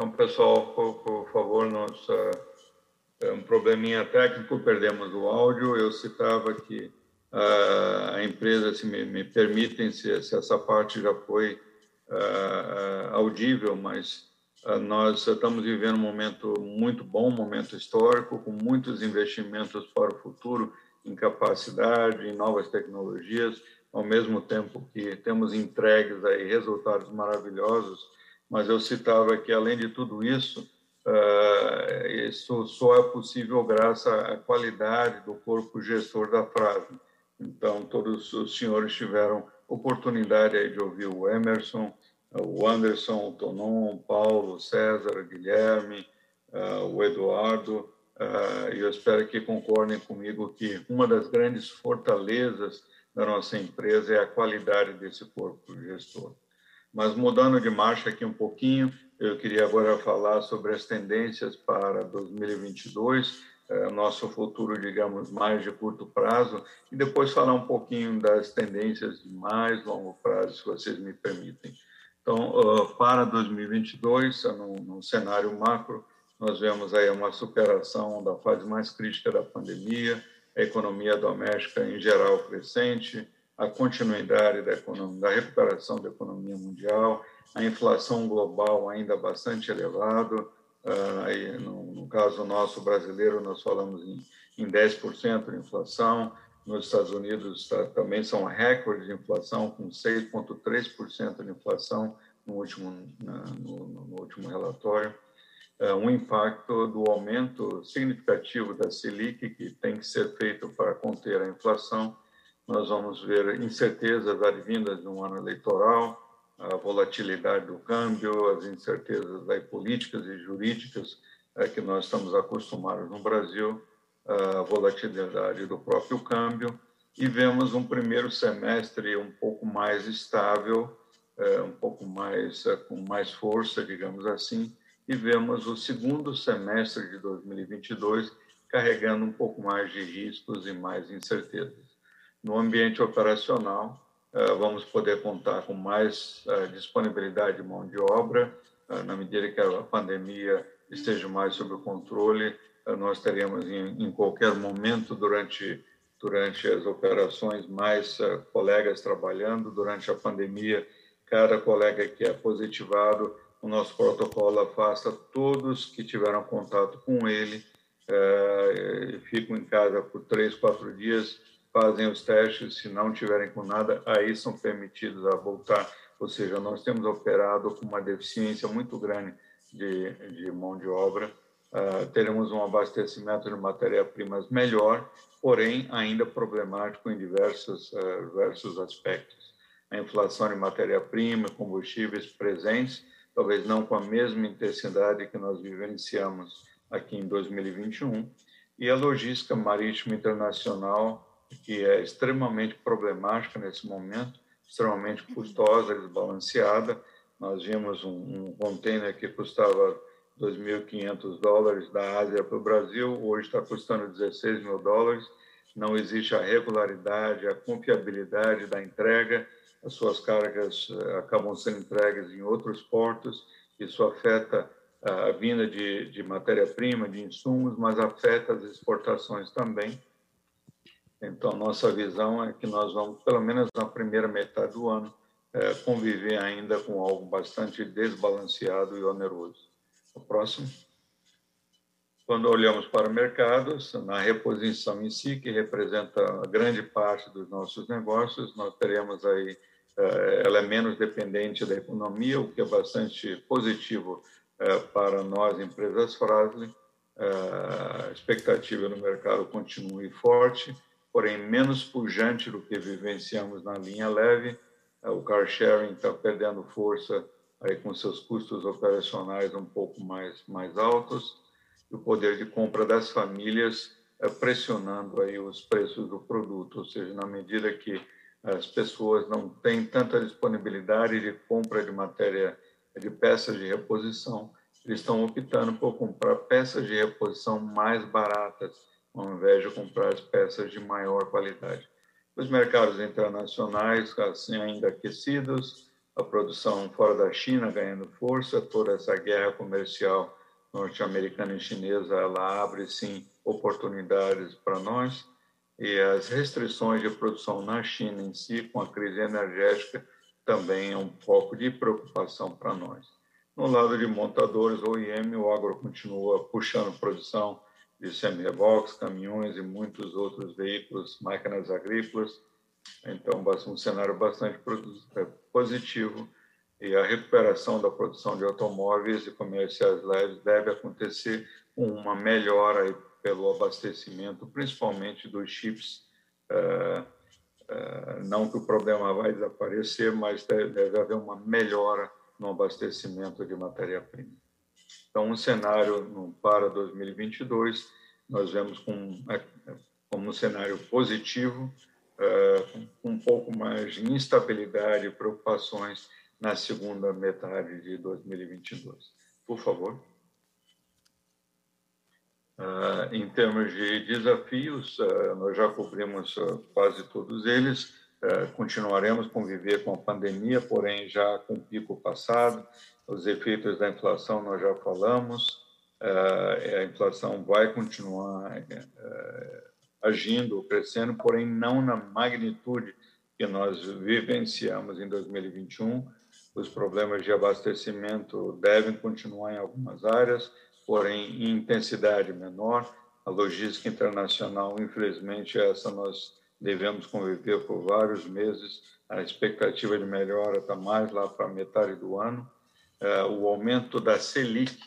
Então, pessoal, por, por favor, nós, é um probleminha técnico, perdemos o áudio. Eu citava que uh, a empresa, se me, me permitem, se, se, essa parte já foi uh, audível, mas uh, nós estamos vivendo um momento muito bom, um momento histórico, com muitos investimentos para o futuro em capacidade, em novas tecnologias, ao mesmo tempo que temos entregues aí resultados maravilhosos mas eu citava que, além de tudo isso, uh, isso só é possível graças à qualidade do corpo gestor da frase. Então, todos os senhores tiveram oportunidade de ouvir o Emerson, o Anderson, o Tonon, o Paulo, o César, o Guilherme, uh, o Eduardo, uh, e eu espero que concordem comigo que uma das grandes fortalezas da nossa empresa é a qualidade desse corpo gestor. Mas mudando de marcha aqui um pouquinho, eu queria agora falar sobre as tendências para 2022, é, nosso futuro, digamos, mais de curto prazo, e depois falar um pouquinho das tendências de mais longo prazo, se vocês me permitem. Então, para 2022, no, no cenário macro, nós vemos aí uma superação da fase mais crítica da pandemia, a economia doméstica em geral crescente, a continuidade da, economia, da recuperação da economia mundial, a inflação global ainda bastante elevada, uh, no, no, caso nosso brasileiro, nós falamos em, em 10% de inflação, nos Estados Unidos tá, também são recordes de inflação, com 6,3% de inflação no último, no, no último relatório. É, um impacto do aumento significativo da Selic, que tem que ser feito para conter a inflação. Nós vamos ver incertezas advindas de um ano eleitoral, a volatilidade do câmbio, as incertezas daí, políticas e jurídicas é, que nós estamos acostumados no Brasil, a volatilidade do próprio câmbio, e vemos um primeiro semestre um pouco mais estável, é, um pouco mais com mais força, digamos assim, e vemos o segundo semestre de 2022 carregando um pouco mais de riscos e mais incertezas. No ambiente operacional, eh, vamos poder contar com mais eh, disponibilidade de mão de obra, eh, na medida que a pandemia esteja mais sob controle, nós teremos em, qualquer momento durante durante as operações mais colegas trabalhando. Durante a pandemia, cada colega que é positivado o nosso protocolo afasta todos que tiveram contato com ele, ficam em casa por três, quatro dias, fazem os testes, se não tiverem com nada, aí são permitidos a voltar. Ou seja, nós temos operado com uma deficiência muito grande de, de mão de obra. Uh, teremos um abastecimento de matéria-primas melhor, porém ainda problemático em diversos, uh, diversos aspectos. A inflação de matéria-prima, combustíveis presentes, talvez não com a mesma intensidade que nós vivenciamos aqui em 2021, e a logística marítima internacional, que é extremamente problemática nesse momento, extremamente custosa, desbalanceada. Nós vimos um, um container que custava 2.500 dólares da Ásia para o Brasil, hoje está custando 16 mil dólares. Não existe a regularidade, a confiabilidade da entrega as suas cargas eh, acabam sendo entregues em outros portos, isso afeta a vinda de, de matéria-prima, de insumos, mas afeta as exportações também. Então, nossa visão é que nós vamos, pelo menos na primeira metade do ano, é, conviver ainda com algo bastante desbalanceado e oneroso. O próximo. Quando olhamos para mercados, na reposição em si, que representa a grande parte dos nossos negócios, nós teremos aí eh, ela é menos dependente da economia, o que é bastante positivo eh, para nós, empresas Frasle. Eh, a expectativa no mercado continua forte, porém menos pujante do que vivenciamos na linha leve. O car sharing está perdendo força aí com seus custos operacionais um pouco mais mais altos e o poder de compra das famílias pressionando aí os preços do produto, ou seja, na medida que as pessoas não têm tanta disponibilidade de compra de matéria, de peças de reposição, eles estão optando por comprar peças de reposição mais baratas, ao invés de comprar as peças de maior qualidade. Os mercados internacionais, assim, ainda aquecidos, a produção fora da China ganhando força, toda essa guerra comercial norte-americana e chinesa, ela abre, sim, oportunidades para nós e as restrições de produção na China em si, com a crise energética, também é um foco de preocupação para nós. No lado de montadores OEM, o agro continua puxando produção de semi-reboques, caminhões e muitos outros veículos, máquinas agrícolas. Então, um cenário bastante é, positivo e a recuperação da produção de automóveis e comerciais leves deve acontecer com uma melhora pelo abastecimento, principalmente dos chips. É, é, não que o problema vai desaparecer, mas deve haver uma melhora no abastecimento de matéria-prima. Então, um cenário para 2022, nós vemos é, como um cenário positivo, com um pouco mais de instabilidade e preocupações na segunda metade de 2022. Por favor. Uh, em termos de desafios, nós já cobrimos quase todos eles. continuaremos a conviver com a pandemia, porém já com o pico passado. Os efeitos da inflação nós já falamos. a inflação vai continuar agindo, crescendo, porém não na magnitude que nós vivenciamos em 2021. Os problemas de abastecimento devem continuar em algumas áreas, porém em intensidade menor. A logística internacional, infelizmente, essa nós devemos conviver por vários meses. A expectativa de melhora está mais lá para metade do ano. É, o aumento da Selic,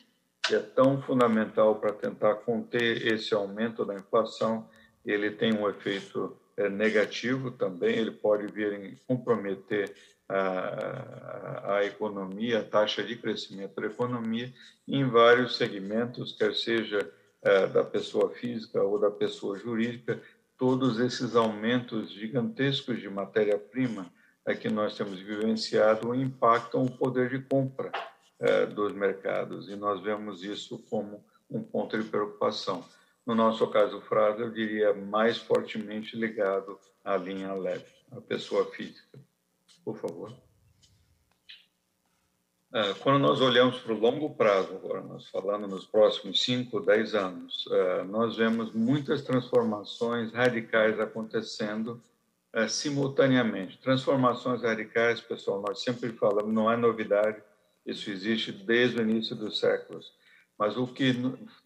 que é tão fundamental para tentar conter esse aumento da inflação, ele tem um efeito é, negativo também, ele pode vir comprometer a, a, economia, a taxa de crescimento da economia em vários segmentos, quer seja é, da pessoa física ou da pessoa jurídica, todos esses aumentos gigantescos de matéria-prima é que nós temos vivenciado impactam o poder de compra é, dos mercados e nós vemos isso como um ponto de preocupação. No nosso caso, Frado, eu diria mais fortemente ligado à linha leve, à pessoa física. Por favor. É, quando nós olhamos para o longo prazo, agora nós falando nos próximos 5, 10 anos, é, nós vemos muitas transformações radicais acontecendo é, simultaneamente. Transformações radicais, pessoal, nós sempre falamos, não é novidade, isso existe desde o início dos séculos. Mas o que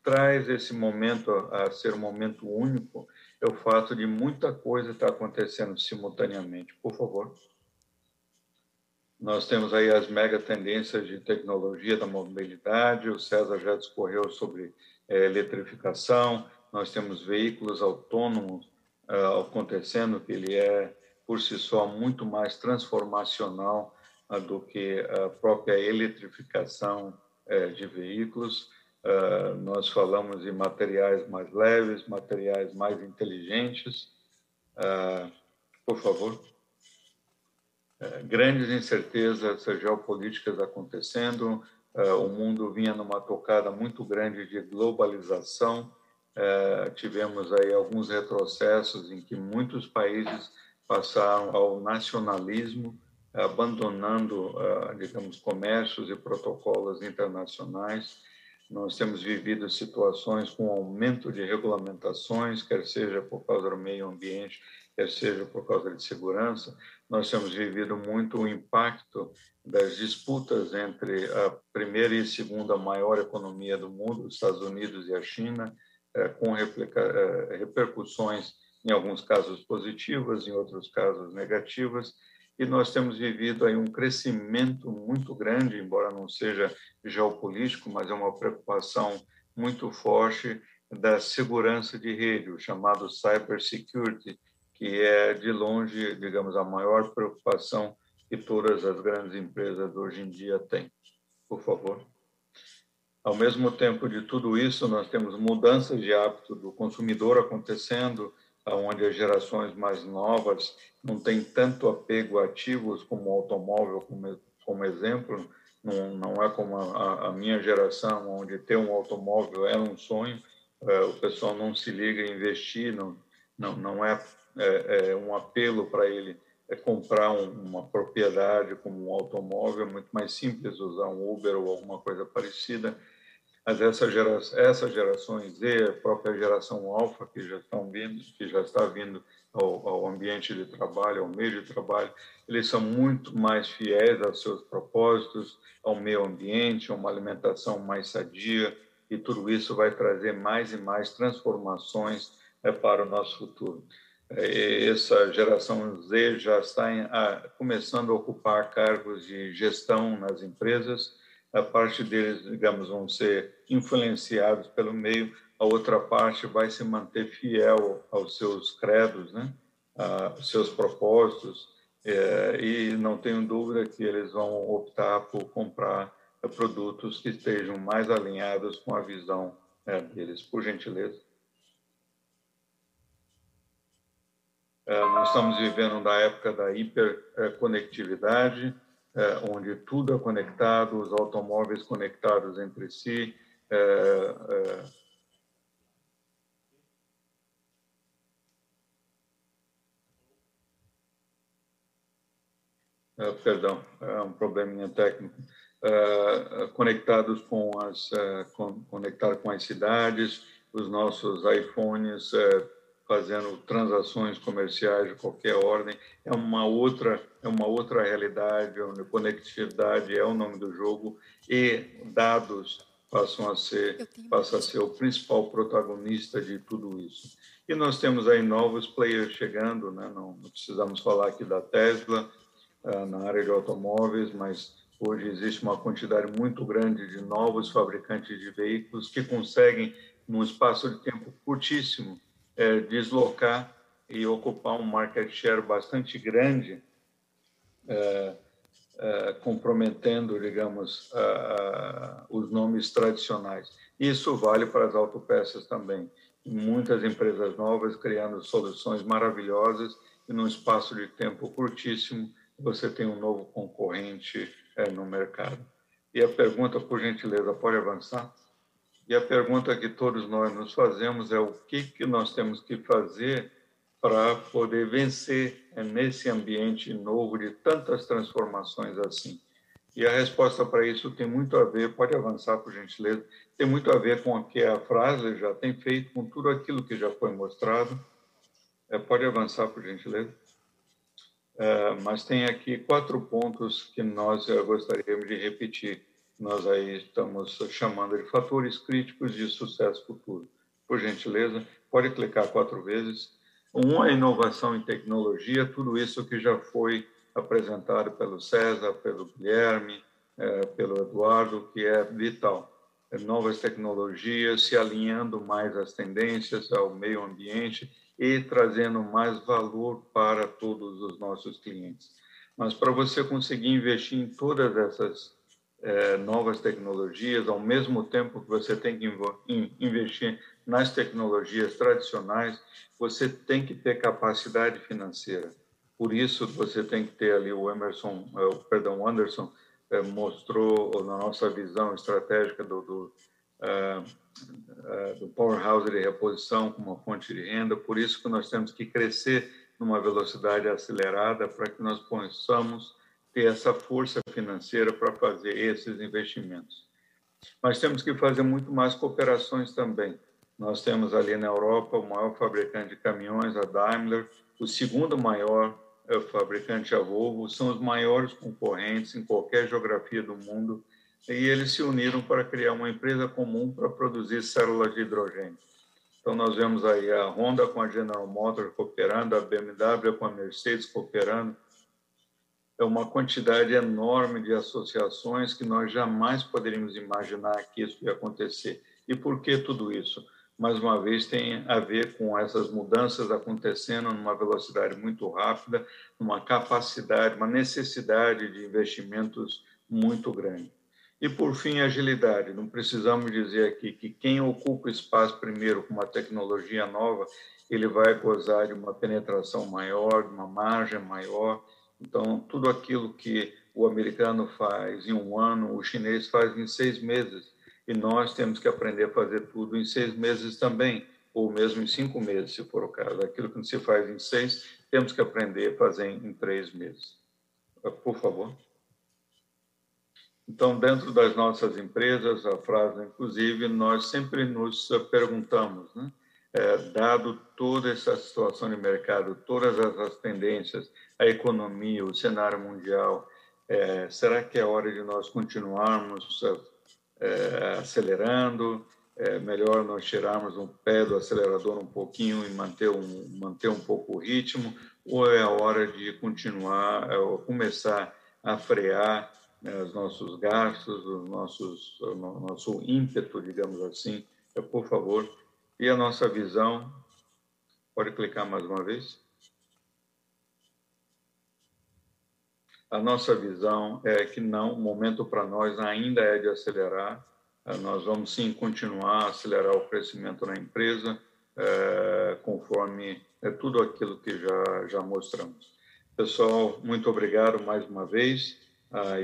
traz esse momento a ser um momento único é o fato de muita coisa estar acontecendo simultaneamente. Por favor. Nós temos aí as mega tendências de tecnologia da mobilidade, o César já discorreu sobre é, eletrificação, nós temos veículos autônomos uh, acontecendo, que ele é, por si só, muito mais transformacional uh, do que a própria eletrificação uh, de veículos. Uh, nós falamos de materiais mais leves, materiais mais inteligentes. Por favor. Uh, grandes incertezas geopolíticas acontecendo, o mundo vinha numa tocada muito grande de globalização. Tivemos aí alguns retrocessos em que muitos países passaram ao nacionalismo, abandonando, digamos, comércios e protocolos internacionais nós temos vivido situações com aumento de regulamentações, quer seja por causa do meio ambiente, quer seja por causa de segurança. Nós temos vivido muito o impacto das disputas entre a primeira e segunda maior economia do mundo, os Estados Unidos e a China, eh, com eh, repercussões, em alguns casos positivas, em outros casos negativas e nós temos vivido aí um crescimento muito grande, embora não seja geopolítico, mas é uma preocupação muito forte da segurança de rede, o chamado cybersecurity, que é de longe, digamos, a maior preocupação que todas as grandes empresas hoje em dia têm. Por favor. Ao mesmo tempo de tudo isso, nós temos mudanças de hábito do consumidor acontecendo, onde as gerações mais novas não têm tanto apego a ativos como o automóvel, como, como exemplo, não, não é como a, a, minha geração, onde ter um automóvel era um sonho, é, o pessoal não se liga em investir, não, não, não é, é, é um apelo para ele é comprar um, uma propriedade como um automóvel, é muito mais simples usar um Uber ou alguma coisa parecida mas essa essas gerações Z, a própria geração alfa que já estão vindo, que já está vindo ao, ao, ambiente de trabalho, ao meio de trabalho, eles são muito mais fiéis aos seus propósitos, ao meio ambiente, a uma alimentação mais sadia, e tudo isso vai trazer mais e mais transformações é, para o nosso futuro. É, essa geração Z já está em, começando a ocupar cargos de gestão nas empresas, a parte deles, digamos, vão ser influenciados pelo meio, a outra parte vai se manter fiel aos seus credos, né? aos seus propósitos, é, e não tenho dúvida que eles vão optar por comprar produtos que estejam mais alinhados com a visão é, deles. Por gentileza. Nós estamos vivendo na época da hiperconectividade, é, onde tudo é conectado, os automóveis conectados entre si. É, é, é perdão, é um probleminha técnico. É, conectados com as, conectados com as cidades, os nossos iPhones fazendo transações comerciais de qualquer ordem. É uma outra, é uma outra realidade, onde conectividade é o nome do jogo e dados passam a ser, passa a ser o principal protagonista de tudo isso. E nós temos aí novos players chegando, né? não, não precisamos falar aqui da Tesla uh, na área de automóveis, mas hoje existe uma quantidade muito grande de novos fabricantes de veículos que conseguem, num espaço de tempo curtíssimo, é, deslocar e ocupar um market share bastante grande, é, é, comprometendo, digamos, os nomes tradicionais. Isso vale para as autopeças também. Muitas empresas novas criando soluções maravilhosas e num espaço de tempo curtíssimo você tem um novo concorrente é, no mercado. E a pergunta, por gentileza, pode avançar? E a pergunta que todos nós nos fazemos é o que, que nós temos que fazer para poder vencer nesse ambiente novo de tantas transformações assim. E a resposta para isso tem muito a ver, pode avançar, por gentileza, tem muito a ver com o que a frase já tem feito, com tudo aquilo que já foi mostrado. É, pode avançar, por gentileza. É, mas tem aqui quatro pontos que nós eh, gostaríamos de repetir nós aí estamos chamando de fatores críticos de sucesso futuro. Por gentileza, pode clicar quatro vezes. Um, a inovação em tecnologia, tudo isso que já foi apresentado pelo César, pelo Guilherme, é, pelo Eduardo, que é vital. É, novas tecnologias se alinhando mais às tendências, ao meio ambiente e trazendo mais valor para todos os nossos clientes. Mas para você conseguir investir em todas essas é, novas tecnologias, ao mesmo tempo que você tem que investir nas tecnologias tradicionais, você tem que ter capacidade financeira. Por isso, você tem que ter ali o Emerson, é, perdão, o Anderson é, mostrou na nossa visão estratégica do, do, é, é, do powerhouse de reposição como uma fonte de renda. Por isso que nós temos que crescer numa velocidade acelerada para que nós possamos ter essa força financeira para fazer esses investimentos. Mas temos que fazer muito mais cooperações também. Nós temos ali na Europa o maior fabricante de caminhões, a Daimler, o segundo maior é fabricante, a Volvo, são os maiores concorrentes em qualquer geografia do mundo, e eles se uniram para criar uma empresa comum para produzir células de hidrogênio. Então, nós vemos aí a Honda com a General Motors cooperando, a BMW com a Mercedes cooperando, é uma quantidade enorme de associações que nós jamais poderíamos imaginar que isso ia acontecer. E por que tudo isso? Mais uma vez, tem a ver com essas mudanças acontecendo numa velocidade muito rápida, uma capacidade, uma necessidade de investimentos muito grande. E, por fim, agilidade. Não precisamos dizer aqui que quem ocupa espaço primeiro com uma tecnologia nova, ele vai gozar de uma penetração maior, de uma margem maior, então, tudo aquilo que o americano faz em um ano, o chinês faz em seis meses. E nós temos que aprender a fazer tudo em seis meses também, ou mesmo em cinco meses, se for o caso. Aquilo que se faz em seis, temos que aprender a fazer em três meses. Por favor. Então, dentro das nossas empresas, a frase, inclusive, nós sempre nos perguntamos, né? É, dado toda essa situação de mercado, todas essas tendências, a economia, o cenário mundial, é, será que é hora de nós continuarmos é, acelerando? É melhor nós tirarmos um pé do acelerador um pouquinho e manter um, manter um pouco o ritmo? Ou é a hora de continuar, é, começar a frear né, os nossos gastos, os nossos, o nosso ímpeto, digamos assim? É, por favor. E a nossa visão? Pode clicar mais uma vez? A nossa visão é que não, o momento para nós ainda é de acelerar. Eh, nós vamos sim continuar a acelerar o crescimento na empresa, é, conforme é, tudo aquilo que já, já mostramos. Pessoal, muito obrigado mais uma vez.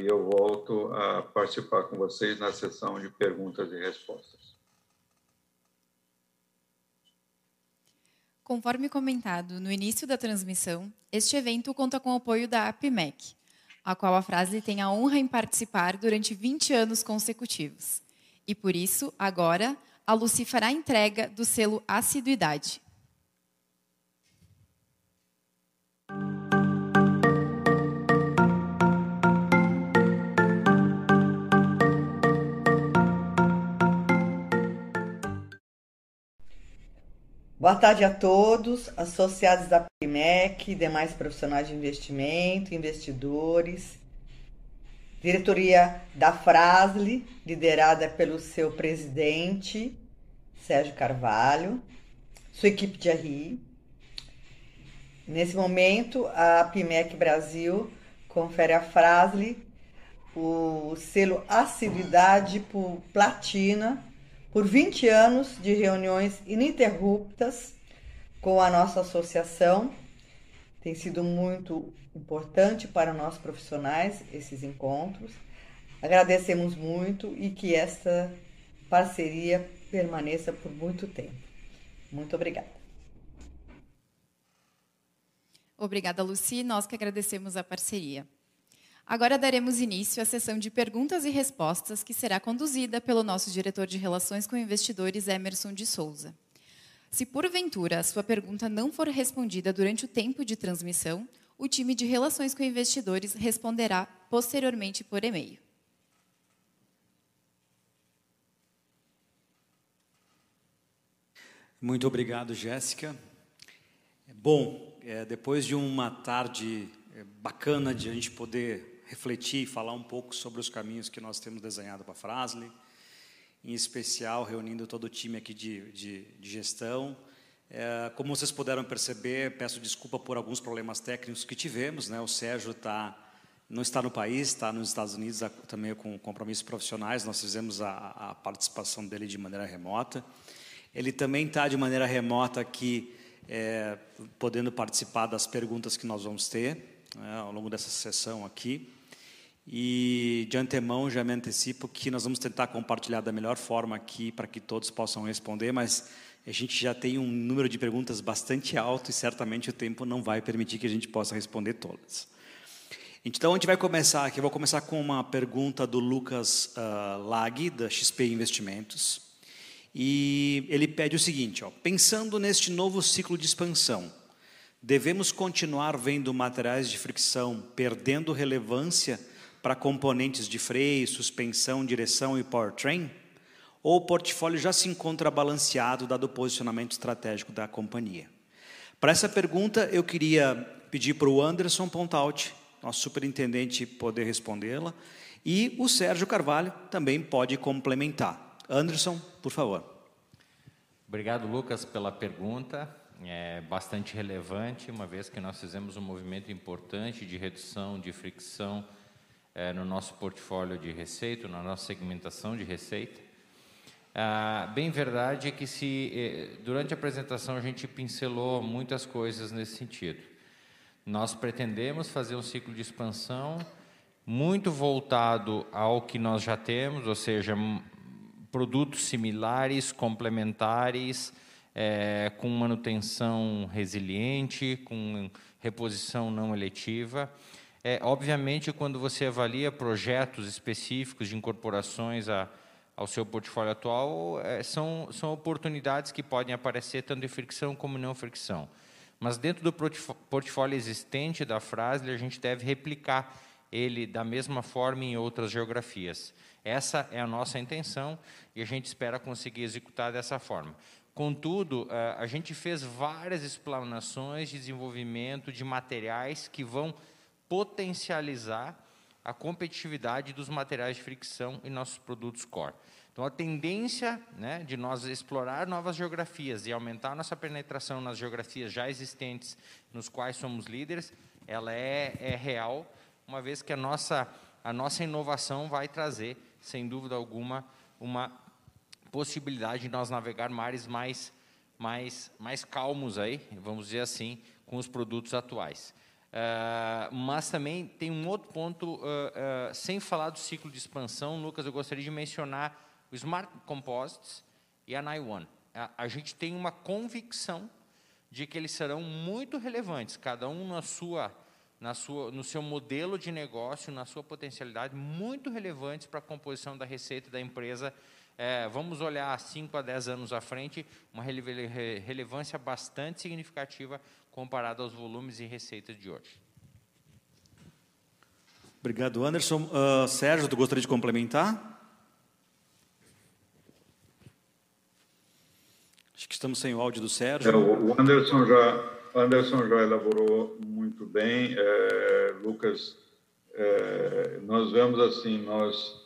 E eu volto a participar com vocês na sessão de perguntas e respostas. Conforme comentado no início da transmissão, este evento conta com o apoio da APMEC, a qual a frase tem a honra em participar durante 20 anos consecutivos. E por isso, agora, a Lucy fará a entrega do selo Assiduidade. Boa tarde a todos, associados da PIMEC, demais profissionais de investimento, investidores, diretoria da Frasle, liderada pelo seu presidente, Sérgio Carvalho, sua equipe de RI. Nesse momento, a PIMEC Brasil confere a Frasle o selo Assiduidade por Platina por 20 anos de reuniões ininterruptas com a nossa associação. Tem sido muito importante para nós profissionais esses encontros. Agradecemos muito e que esta parceria permaneça por muito tempo. Muito obrigada. Obrigada, Luci. Nós que agradecemos a parceria. Agora daremos início à sessão de perguntas e respostas, que será conduzida pelo nosso diretor de Relações com Investidores, Emerson de Souza. Se porventura a sua pergunta não for respondida durante o tempo de transmissão, o time de Relações com Investidores responderá posteriormente por e-mail. Muito obrigado, Jéssica. Bom, é, depois de uma tarde é, bacana de a gente poder refletir e falar um pouco sobre os caminhos que nós temos desenhado para a Frasle, em especial reunindo todo o time aqui de, de, de gestão. É, como vocês puderam perceber, peço desculpa por alguns problemas técnicos que tivemos. Né? O Sérgio tá, não está no país, está nos Estados Unidos também com compromissos profissionais. Nós fizemos a, a participação dele de maneira remota. Ele também está de maneira remota aqui, é, podendo participar das perguntas que nós vamos ter né, ao longo dessa sessão aqui. E de antemão já me antecipo que nós vamos tentar compartilhar da melhor forma aqui para que todos possam responder, mas a gente já tem um número de perguntas bastante alto e certamente o tempo não vai permitir que a gente possa responder todas. Então a gente vai começar aqui, eu vou começar com uma pergunta do Lucas uh, Lag, da XP Investimentos. E ele pede o seguinte, ó, pensando neste novo ciclo de expansão, devemos continuar vendo materiais de fricção perdendo relevância para componentes de freio, suspensão, direção e powertrain? Ou o portfólio já se encontra balanceado dado o posicionamento estratégico da companhia? Para essa pergunta, eu queria pedir para o Anderson Pontaut, nosso superintendente, poder respondê-la, e o Sérgio Carvalho também pode complementar. Anderson, por favor. Obrigado, Lucas, pela pergunta. É bastante relevante, uma vez que nós fizemos um movimento importante de redução de fricção é, no nosso portfólio de receita, na nossa segmentação de receita. Ah, bem verdade é que se eh, durante a apresentação a gente pincelou muitas coisas nesse sentido. Nós pretendemos fazer um ciclo de expansão muito voltado ao que nós já temos, ou seja, produtos similares, complementares, é, com manutenção resiliente, com reposição não eletiva. É, obviamente, quando você avalia projetos específicos de incorporações a, ao seu portfólio atual, é, são, são oportunidades que podem aparecer tanto em fricção como não fricção. Mas dentro do portfólio existente da Frasle, a gente deve replicar ele da mesma forma em outras geografias. Essa é a nossa intenção e a gente espera conseguir executar dessa forma. Contudo, é, a gente fez várias explanações de desenvolvimento de materiais que vão potencializar a competitividade dos materiais de fricção em nossos produtos core. Então, a tendência né, de nós explorar novas geografias e aumentar nossa penetração nas geografias já existentes, nos quais somos líderes, ela é, é real, uma vez que a nossa, a nossa inovação vai trazer, sem dúvida alguma, uma possibilidade de nós navegar mares mais, mais, mais calmos aí, vamos dizer assim, com os produtos atuais. Uh, mas também tem um outro ponto, uh, uh, sem falar do ciclo de expansão, Lucas, eu gostaria de mencionar o Smart Composites e a Naiwan. A, a gente tem uma convicção de que eles serão muito relevantes, cada um na sua, na sua, no seu modelo de negócio, na sua potencialidade, muito relevantes para a composição da receita da empresa. É, vamos olhar 5 a 10 anos à frente, uma relevância bastante significativa comparado aos volumes e receitas de hoje. Obrigado, Anderson. Uh, Sérgio, tu gostaria de complementar? Acho que estamos sem o áudio do Sérgio. É, o Anderson já, Anderson já elaborou muito bem. É, Lucas, é, nós vemos assim, nós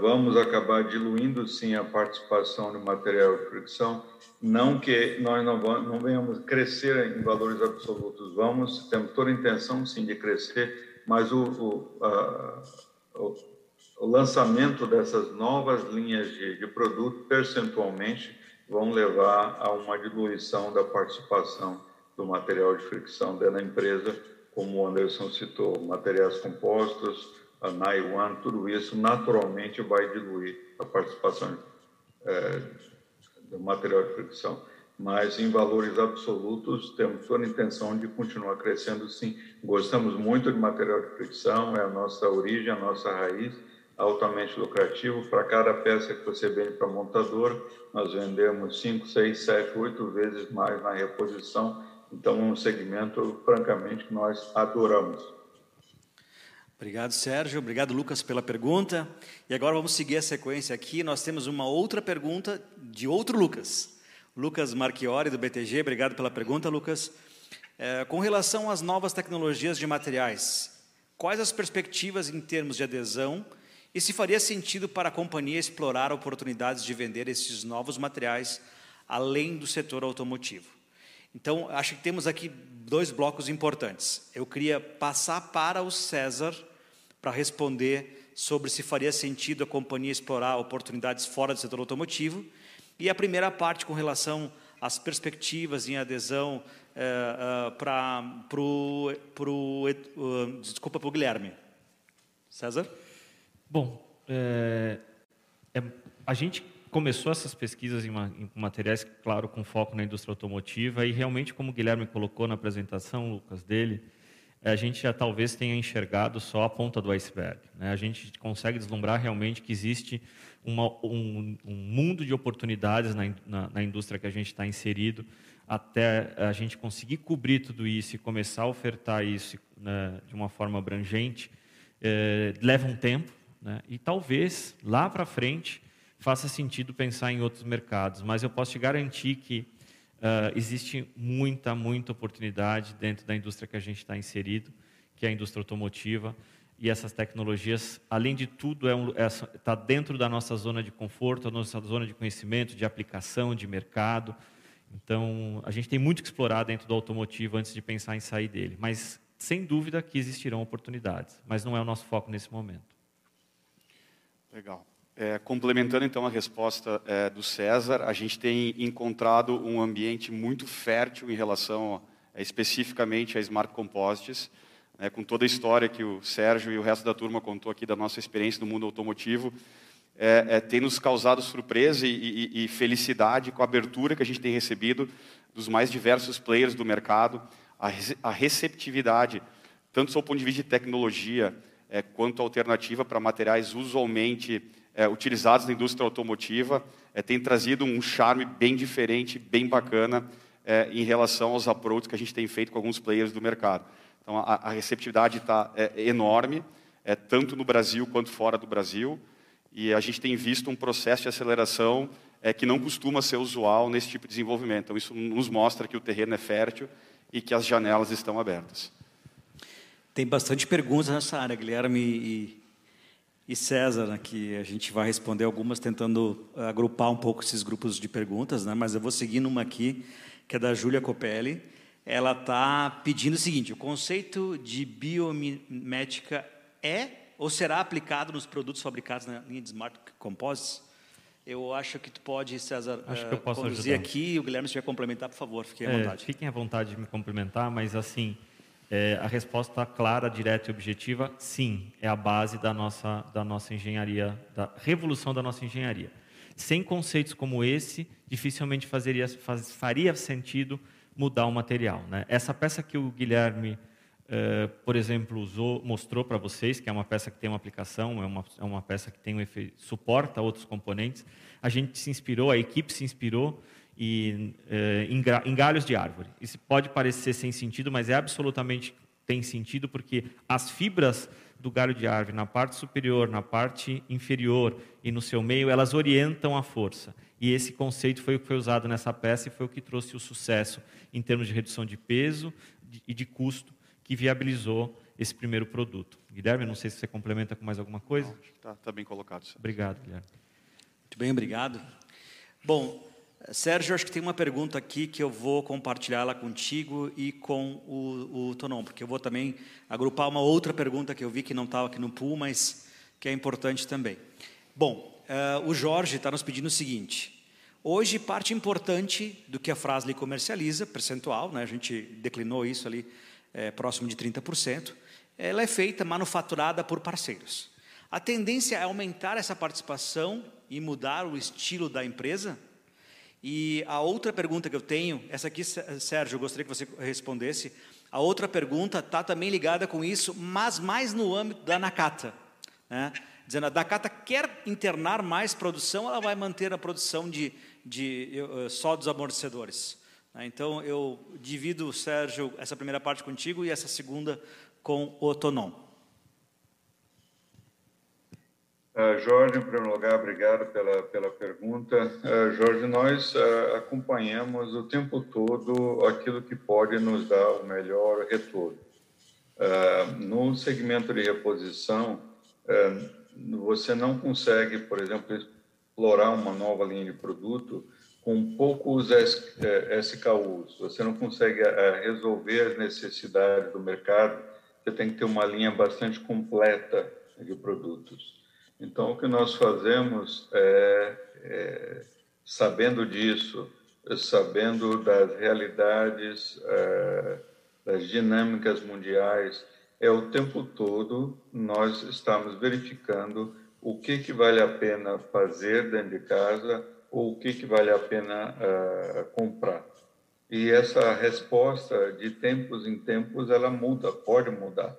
vamos acabar diluindo sim a participação no material de fricção, não que nós não, vamos, não venhamos crescer em valores absolutos, vamos, temos toda a intenção sim de crescer, mas o, o, a, o, o lançamento dessas novas linhas de, de produto percentualmente vão levar a uma diluição da participação do material de fricção dentro da empresa, como o Anderson citou, materiais compostos, a Naiwan, tudo isso naturalmente vai diluir a participação é, do material de fricção. Mas em valores absolutos, temos toda a intenção de continuar crescendo sim. Gostamos muito de material de fricção, é a nossa origem, a nossa raiz, altamente lucrativo. Para cada peça que você vende para montador, nós vendemos 5, 6, 7, 8 vezes mais na reposição. Então, um segmento, francamente, que nós adoramos. Obrigado, Sérgio. Obrigado, Lucas, pela pergunta. E agora vamos seguir a sequência aqui. Nós temos uma outra pergunta de outro Lucas. Lucas Marchiori, do BTG. Obrigado pela pergunta, Lucas. É, com relação às novas tecnologias de materiais, quais as perspectivas em termos de adesão e se faria sentido para a companhia explorar oportunidades de vender esses novos materiais além do setor automotivo? Então, acho que temos aqui dois blocos importantes. Eu queria passar para o César para responder sobre se faria sentido a companhia explorar oportunidades fora do setor automotivo. E a primeira parte com relação às perspectivas em adesão é, é, para o. Uh, desculpa, para o Guilherme. César? Bom, é, a gente começou essas pesquisas em, em, materiais, claro, com foco na indústria automotiva, e realmente, como o Guilherme colocou na apresentação, Lucas, dele, a gente já talvez tenha enxergado só a ponta do iceberg. Né? A gente consegue deslumbrar realmente que existe uma, um, um, mundo de oportunidades na, na, na indústria que a gente está inserido, até a gente conseguir cobrir tudo isso e começar a ofertar isso né, de uma forma abrangente, é, leva um tempo, né? e talvez lá para frente faça sentido pensar em outros mercados, mas eu posso te garantir que Uh, existe muita, muita oportunidade dentro da indústria que a gente está inserido, que é a indústria automotiva. E essas tecnologias, além de tudo, está é um, é, tá dentro da nossa zona de conforto, da nossa zona de conhecimento, de aplicação, de mercado. Então, a gente tem muito que explorar dentro do automotivo antes de pensar em sair dele. Mas, sem dúvida, que existirão oportunidades. Mas não é o nosso foco nesse momento. Legal. É, complementando então a resposta é, do César, a gente tem encontrado um ambiente muito fértil em relação a, especificamente a Smart Composites, né, com toda a história que o Sérgio e o resto da turma contou aqui da nossa experiência no mundo automotivo, é, é tem nos causado surpresa e, e, e, felicidade com a abertura que a gente tem recebido dos mais diversos players do mercado, a, a receptividade, tanto do ponto de vista de tecnologia, é, quanto alternativa para materiais usualmente é, utilizados na indústria automotiva é, tem trazido um charme bem diferente, bem bacana é, em relação aos approaches que a gente tem feito com alguns players do mercado. Então, a, a receptividade está é, enorme, é, tanto no Brasil quanto fora do Brasil, e a gente tem visto um processo de aceleração é, que não costuma ser usual nesse tipo de desenvolvimento. Então, isso nos mostra que o terreno é fértil e que as janelas estão abertas. Tem bastante perguntas nessa área, Guilherme, e e César, que a gente vai responder algumas tentando agrupar um pouco esses grupos de perguntas, né? mas eu vou seguir numa aqui, que é da Júlia Copelli. Ela está pedindo o seguinte: o conceito de biomimética é ou será aplicado nos produtos fabricados na linha de Smart Composites? Eu acho que tu pode, César, acho que eu posso conduzir ajudar. aqui e o Guilherme, se tiver complementar, por favor, fiquem à é, vontade. Fiquem à vontade de me complementar, mas assim, é, a resposta clara, direta e objetiva, sim, é a base da nossa, da nossa engenharia, da revolução da nossa engenharia. Sem conceitos como esse, dificilmente fazeria, faz, faria sentido mudar o material. Né? Essa peça que o Guilherme, é, por exemplo, usou, mostrou para vocês, que é uma peça que tem uma aplicação, é uma, é uma peça que tem um efeito, suporta outros componentes, a gente se inspirou, a equipe se inspirou e eh, em galhos de árvore. Isso pode parecer sem sentido, mas é absolutamente tem sentido porque as fibras do galho de árvore, na parte superior, na parte inferior e no seu meio, elas orientam a força. E esse conceito foi o que foi usado nessa peça e foi o que trouxe o sucesso em termos de redução de peso e de custo que viabilizou esse primeiro produto. Guilherme, não sei se você complementa com mais alguma coisa. Está tá bem colocado. Senhor. Obrigado, Guilherme. Muito bem, obrigado. Bom, Sérgio, acho que tem uma pergunta aqui que eu vou compartilhar ela contigo e com o, o Tonon, porque eu vou também agrupar uma outra pergunta que eu vi que não estava aqui no pool, mas que é importante também. Bom, uh, o Jorge está nos pedindo o seguinte. Hoje, parte importante do que a Frasle comercializa, percentual, né, a gente declinou isso ali é, próximo de 30%, ela é feita, manufaturada por parceiros. A tendência é aumentar essa participação e mudar o estilo da empresa? E a outra pergunta que eu tenho, essa aqui, Sérgio, eu gostaria que você respondesse. A outra pergunta está também ligada com isso, mas mais no âmbito da Nakata. Né? Dizendo, a Nakata quer internar mais produção, ela vai manter a produção de, de só dos amortecedores. Né? Então, eu divido, Sérgio, essa primeira parte contigo e essa segunda com o Tonon. Uh, Jorge, em primeiro lugar, obrigado pela, pela pergunta. Uh, Jorge, nós uh, acompanhamos o tempo todo aquilo que pode nos dar o melhor retorno. no segmento de reposição, você não consegue, por exemplo, explorar uma nova linha de produto com poucos SKUs. Você não consegue resolver as necessidades do mercado. Você tem que ter uma linha bastante completa de produtos. Então, o que nós fazemos é, é sabendo disso, sabendo das realidades, é, das dinâmicas mundiais, é o tempo todo nós estamos verificando o que, que vale a pena fazer dentro de casa ou o que, que vale a pena uh, comprar. E essa resposta, de tempos em tempos, ela muda, pode mudar.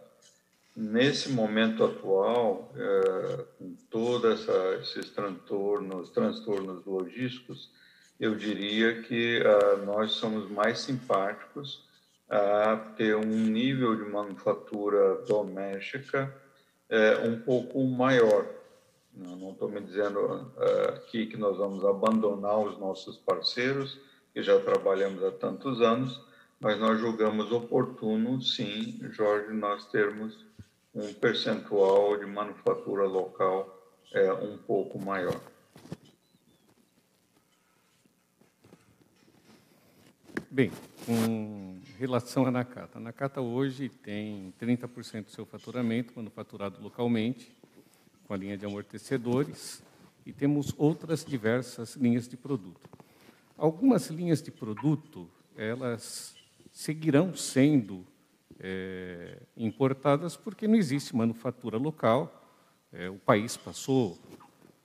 Nesse momento atual, é, com todos esses transtornos, transtornos logísticos, eu diria que ah, nós somos mais simpáticos a ter um nível de manufatura doméstica é, um pouco maior. Não estou me dizendo ah, aqui que nós vamos abandonar os nossos parceiros, que já trabalhamos há tantos anos, mas nós julgamos oportuno, sim, Jorge, nós termos um percentual de manufatura local é, um pouco maior. Bem, com relação à Nakata. A Nakata hoje tem 30% do seu faturamento manufaturado localmente, com a linha de amortecedores, e temos outras diversas linhas de produto. Algumas linhas de produto, elas seguirão sendo é, importadas porque não existe manufatura local. É, o país passou,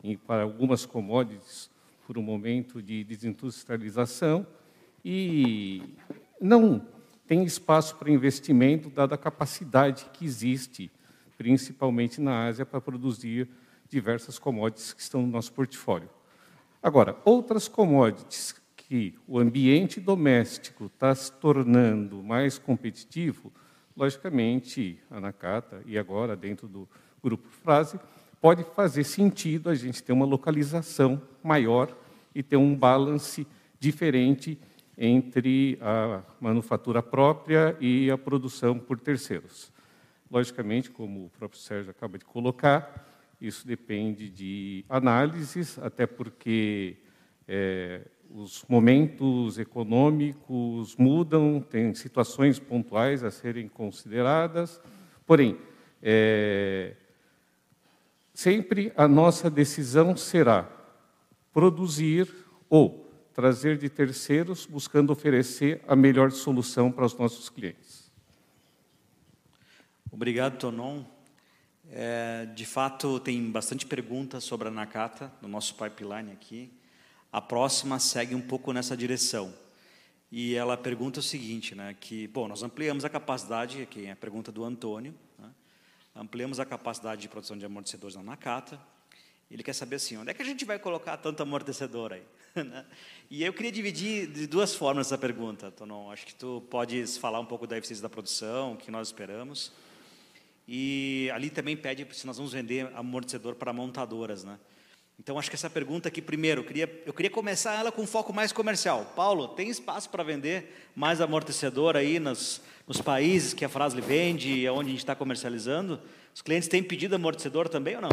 em, para algumas commodities, por um momento de desindustrialização e não tem espaço para investimento, dada a capacidade que existe, principalmente na Ásia, para produzir diversas commodities que estão no nosso portfólio. Agora, outras commodities que o ambiente doméstico está se tornando mais competitivo, logicamente, a Nakata, e agora dentro do grupo Frase, pode fazer sentido a gente ter uma localização maior e ter um balance diferente entre a manufatura própria e a produção por terceiros. Logicamente, como o próprio Sérgio acaba de colocar, isso depende de análises, até porque é, os momentos econômicos mudam, tem situações pontuais a serem consideradas, porém, é, sempre a nossa decisão será produzir ou trazer de terceiros, buscando oferecer a melhor solução para os nossos clientes. Obrigado, Tonon. É, de fato, tem bastante perguntas sobre a Nakata no nosso pipeline aqui. A próxima segue um pouco nessa direção. E ela pergunta o seguinte, né, que, bom, nós ampliamos a capacidade, aqui é a pergunta do Antônio, né, ampliamos a capacidade de produção de amortecedores na Nakata, ele quer saber assim, onde é que a gente vai colocar tanto amortecedor aí? Né? e eu queria dividir de duas formas essa pergunta, Tonon. Acho que tu podes falar um pouco da eficiência da produção, o que nós esperamos. E ali também pede se nós vamos vender amortecedor para montadoras, né? Então acho que essa pergunta aqui primeiro, eu queria, eu queria começar ela com um foco mais comercial. Paulo, tem espaço para vender mais amortecedor aí nos, nos países que a Frasle vende e onde a gente está comercializando? Os clientes têm pedido amortecedor também ou não?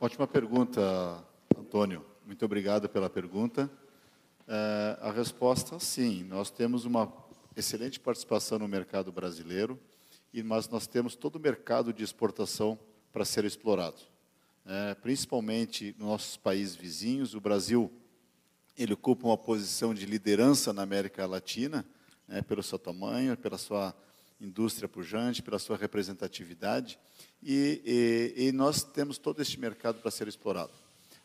Ótima pergunta, Antônio. Muito obrigado pela pergunta. É, a resposta, sim. Nós temos uma excelente participação no mercado brasileiro, mas nós temos todo o mercado de exportação para ser explorado. É, principalmente nos nossos países vizinhos, o Brasil ele ocupa uma posição de liderança na América Latina, né, pelo seu tamanho, pela sua indústria pujante, pela sua representatividade, e, e, e nós temos todo este mercado para ser explorado.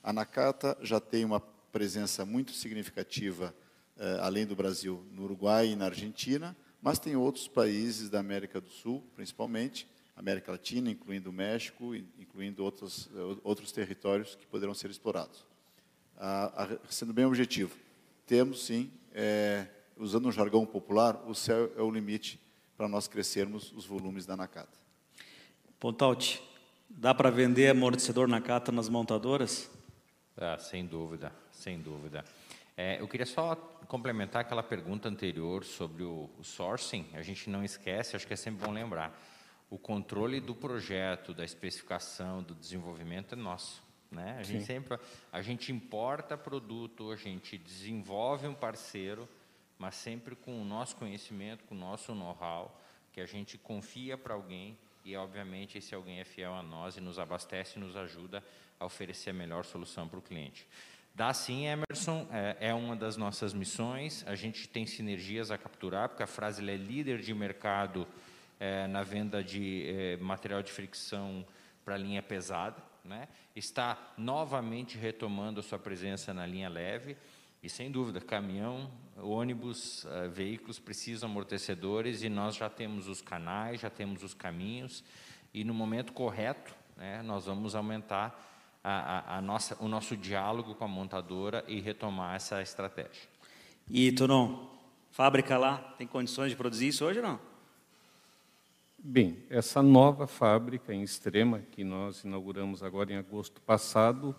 A Nakata já tem uma presença muito significativa, eh, além do Brasil, no Uruguai e na Argentina, mas tem outros países da América do Sul, principalmente, América Latina, incluindo o México, incluindo outros, outros territórios que poderão ser explorados. Ah, sendo bem objetivo, temos sim, é, usando um jargão popular, o céu é o limite para nós crescermos os volumes da Nakata. Pontaut, dá para vender amortecedor Nakata nas montadoras? Ah, sem dúvida, sem dúvida. É, eu queria só complementar aquela pergunta anterior sobre o, o, sourcing. A gente não esquece, acho que é sempre bom lembrar. O controle do projeto, da especificação, do desenvolvimento é nosso. Né? A, gente sempre, a gente importa produto, a gente desenvolve um parceiro, mas sempre com o nosso conhecimento, com o nosso know-how, que a gente confia para alguém e, obviamente, esse alguém é fiel a nós e nos abastece e nos ajuda a oferecer a melhor solução para o cliente. Dá sim, Emerson, é, é, uma das nossas missões. A gente tem sinergias a capturar, porque a Frase é líder de mercado é, na venda de é, material de fricção para linha pesada. Né? Está novamente retomando a sua presença na linha leve. E sem dúvida, caminhão, ônibus, uh, veículos precisam amortecedores e nós já temos os canais, já temos os caminhos e no momento correto, né, nós vamos aumentar a, a, a nossa, o nosso diálogo com a montadora e retomar essa estratégia. E Tonon, fábrica lá tem condições de produzir isso hoje ou não? Bem, essa nova fábrica em Extrema que nós inauguramos agora em agosto passado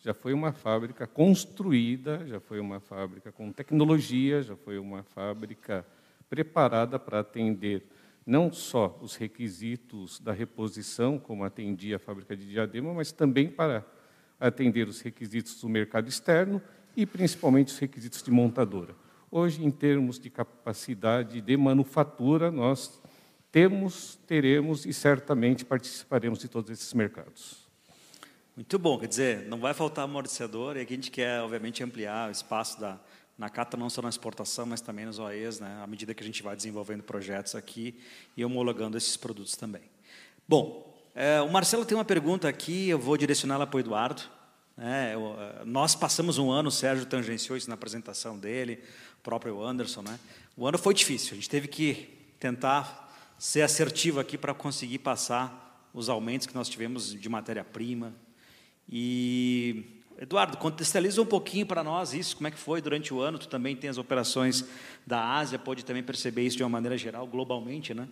já foi uma fábrica construída, já foi uma fábrica com tecnologia, já foi uma fábrica preparada para atender não só os requisitos da reposição, como atendia a fábrica de Diadema, mas também para atender os requisitos do mercado externo e principalmente os requisitos de montadora. Hoje, em termos de capacidade de manufatura, nós temos, teremos e certamente participaremos de todos esses mercados. Muito bom, quer dizer, não vai faltar amortecedor e aqui a gente quer, obviamente, ampliar o espaço da Nakata não só na exportação, mas também nos OEs, né, à medida que a gente vai desenvolvendo projetos aqui e homologando esses produtos também. Bom, é, o Marcelo tem uma pergunta aqui, eu vou direcioná-la para o Eduardo. É, eu, nós passamos um ano, o Sérgio tangenciou isso na apresentação dele, o próprio Anderson. Né? O ano foi difícil, a gente teve que tentar ser assertivo aqui para conseguir passar os aumentos que nós tivemos de matéria-prima, e Eduardo, contextualiza um pouquinho para nós isso, como é que foi durante o ano. Tu também tem as operações da Ásia, pode também perceber isso de uma maneira geral, globalmente, né?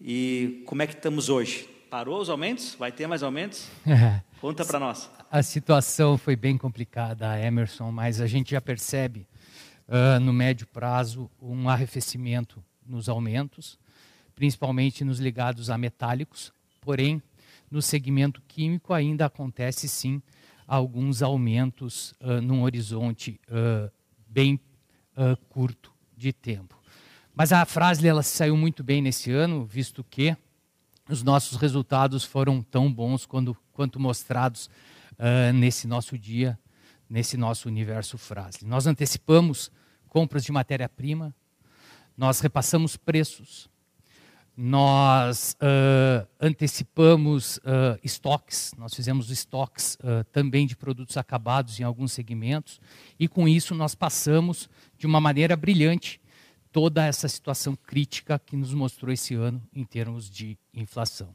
E como é que estamos hoje? Parou os aumentos? Vai ter mais aumentos? Conta para nós. A situação foi bem complicada, Emerson, mas a gente já percebe uh, no médio prazo um arrefecimento nos aumentos, principalmente nos ligados a metálicos. Porém, no segmento químico ainda acontece sim alguns aumentos uh, num horizonte uh, bem uh, curto de tempo. Mas a frase ela saiu muito bem nesse ano, visto que os nossos resultados foram tão bons quando, quanto mostrados uh, nesse nosso dia, nesse nosso universo frase. Nós antecipamos compras de matéria-prima, nós repassamos preços, nós uh, antecipamos uh, estoques, nós fizemos estoques uh, também de produtos acabados em alguns segmentos, e com isso nós passamos de uma maneira brilhante toda essa situação crítica que nos mostrou esse ano em termos de inflação.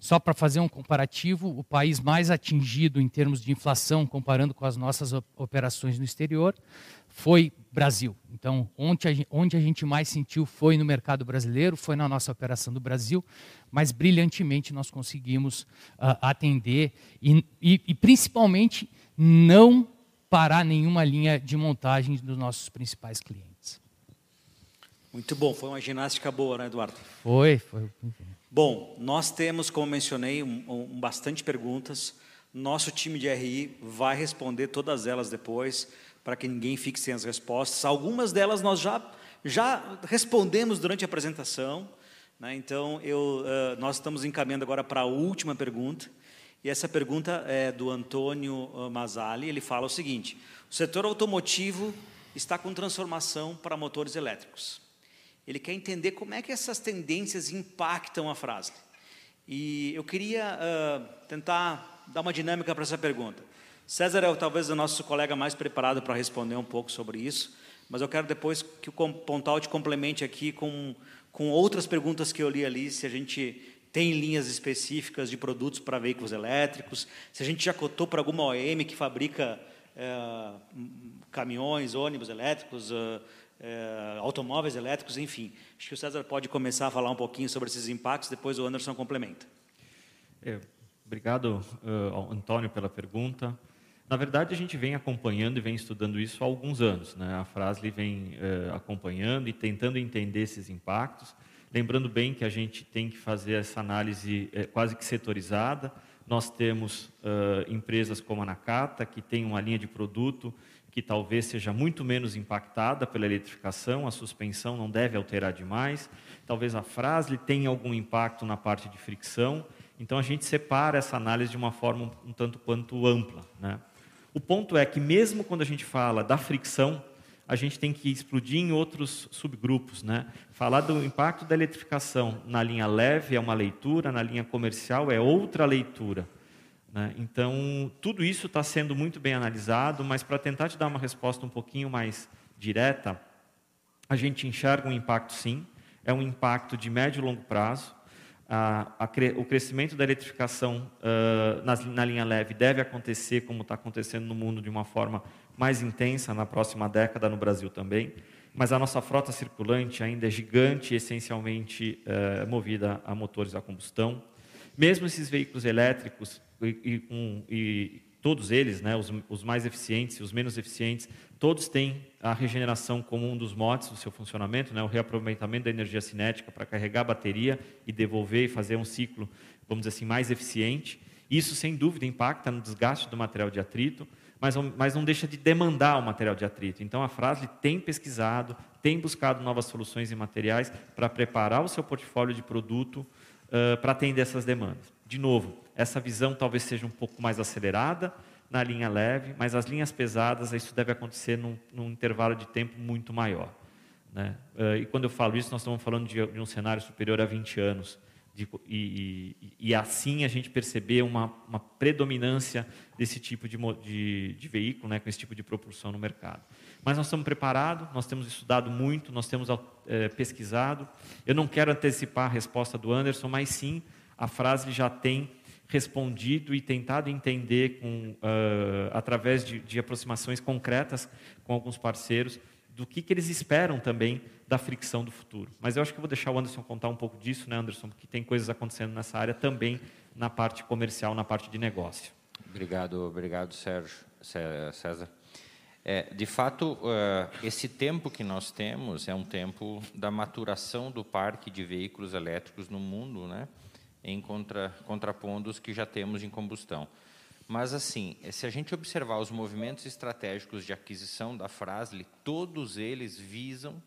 Só para fazer um comparativo, o país mais atingido em termos de inflação, comparando com as nossas operações no exterior, foi Brasil. Então, onde a, gente, onde a gente mais sentiu foi no mercado brasileiro, foi na nossa operação do Brasil, mas brilhantemente nós conseguimos uh, atender e, e, e, principalmente, não parar nenhuma linha de montagem dos nossos principais clientes. Muito bom, foi uma ginástica boa, né, Eduardo? Foi, foi. Bom, nós temos, como mencionei, um, um, bastante perguntas. Nosso time de RI vai responder todas elas depois para que ninguém fique sem as respostas. Algumas delas nós já, já respondemos durante a apresentação. Né? Então, eu, uh, nós estamos encaminhando agora para a última pergunta. E essa pergunta é do Antônio Masali. Ele fala o seguinte: o setor automotivo está com transformação para motores elétricos. Ele quer entender como é que essas tendências impactam a frase. E eu queria uh, tentar dar uma dinâmica para essa pergunta. César é talvez o nosso colega mais preparado para responder um pouco sobre isso, mas eu quero depois que o Pontal te complemente aqui com, com outras perguntas que eu li ali, se a gente tem linhas específicas de produtos para veículos elétricos, se a gente já cotou para alguma OEM que fabrica é, caminhões, ônibus elétricos, é, é, automóveis elétricos, enfim. Acho que o César pode começar a falar um pouquinho sobre esses impactos, depois o Anderson complementa. É, obrigado, uh, Antônio, pela pergunta. Na verdade, a gente vem acompanhando e vem estudando isso há alguns anos. Né? A Frasle vem uh, acompanhando e tentando entender esses impactos. Lembrando bem que a gente tem que fazer essa análise quase que setorizada. Nós temos empresas como a Nakata, que tem uma linha de produto que talvez seja muito menos impactada pela eletrificação, a suspensão não deve alterar demais. Talvez a Frasle tenha algum impacto na parte de fricção. Então, a gente separa essa análise de uma forma um, um tanto quanto ampla. Né? O ponto é que, mesmo quando a gente fala da fricção, a gente tem que explodir em outros subgrupos. Né? Falar do impacto da eletrificação na linha leve é uma leitura, na linha comercial é outra leitura. Né? Então, tudo isso está sendo muito bem analisado, mas para tentar te dar uma resposta um pouquinho mais direta, a gente enxerga um impacto sim, é um impacto de médio e longo prazo, a, a, o crescimento da eletrificação uh, na, na, linha leve deve acontecer, como está acontecendo no mundo, de uma forma mais intensa na próxima década, no Brasil também. Mas a nossa frota circulante ainda é gigante, essencialmente uh, movida a motores a combustão. Mesmo esses veículos elétricos, e, e, um, e todos eles, né, os, os mais eficientes e os menos eficientes, todos têm a regeneração como um dos motes do seu funcionamento, né, o reaproveitamento da energia cinética para carregar a bateria e devolver e fazer um ciclo, vamos dizer assim, mais eficiente. Isso, sem dúvida, impacta no desgaste do material de atrito, mas, mas não deixa de demandar o material de atrito. Então, a Frasle tem pesquisado, tem buscado novas soluções em materiais para preparar o seu portfólio de produto uh, para atender essas demandas. De novo, essa visão talvez seja um pouco mais acelerada, na linha leve, mas as linhas pesadas, isso deve acontecer num, num intervalo de tempo muito maior. Né? Eh, e quando eu falo isso, nós estamos falando de, de um cenário superior a 20 anos. De, e, e, e, assim a gente perceber uma, uma predominância desse tipo de, de, de, veículo, né, com esse tipo de propulsão no mercado. Mas nós estamos preparados, nós temos estudado muito, nós temos é, pesquisado. Eu não quero antecipar a resposta do Anderson, mas sim a frase já tem respondido e tentado entender com, uh, através de, de, aproximações concretas com alguns parceiros do que, que eles esperam também da fricção do futuro. Mas eu acho que vou deixar o Anderson contar um pouco disso, né, Anderson? Porque tem coisas acontecendo nessa área também na parte comercial, na parte de negócio. Obrigado, obrigado, Sérgio, César. É, de fato, uh, esse tempo que nós temos é um tempo da maturação do parque de veículos elétricos no mundo, né? Em contra, contrapondo os que já temos em combustão. Mas, assim, se a gente observar os movimentos estratégicos de aquisição da Frasle, todos eles visam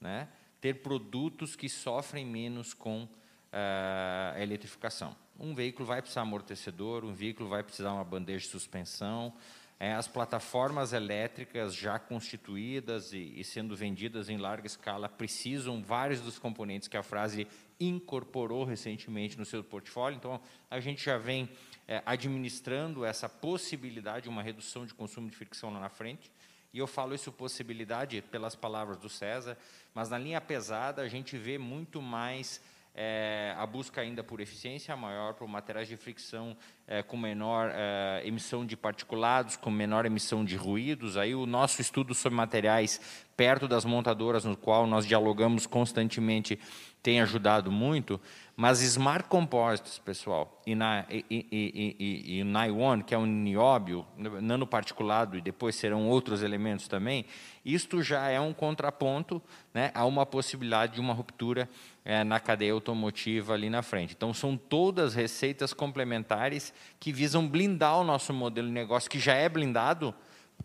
né, ter produtos que sofrem menos com uh, a eletrificação. Um veículo vai precisar amortecedor, um veículo vai precisar uma bandeja de suspensão, é, as plataformas elétricas já constituídas e, e, sendo vendidas em larga escala precisam vários dos componentes que a frase incorporou recentemente no seu portfólio. Então, a gente já vem é, administrando essa possibilidade, uma redução de consumo de fricção lá na frente. E eu falo isso possibilidade pelas palavras do César, mas na linha pesada a gente vê muito mais é, a busca ainda por eficiência maior, por materiais de fricção é, com menor é, emissão de particulados, com menor emissão de ruídos. Aí o nosso estudo sobre materiais perto das montadoras, no qual nós dialogamos constantemente, tem ajudado muito. Mas Smart Composites, pessoal, e, na, e, e, e, e Naiwan, que é um nióbio, nanoparticulado, e depois serão outros elementos também, isto já é um contraponto né, a uma possibilidade de uma ruptura é, na cadeia automotiva ali na frente. Então, são todas receitas complementares que visam blindar o nosso modelo de negócio, que já é blindado,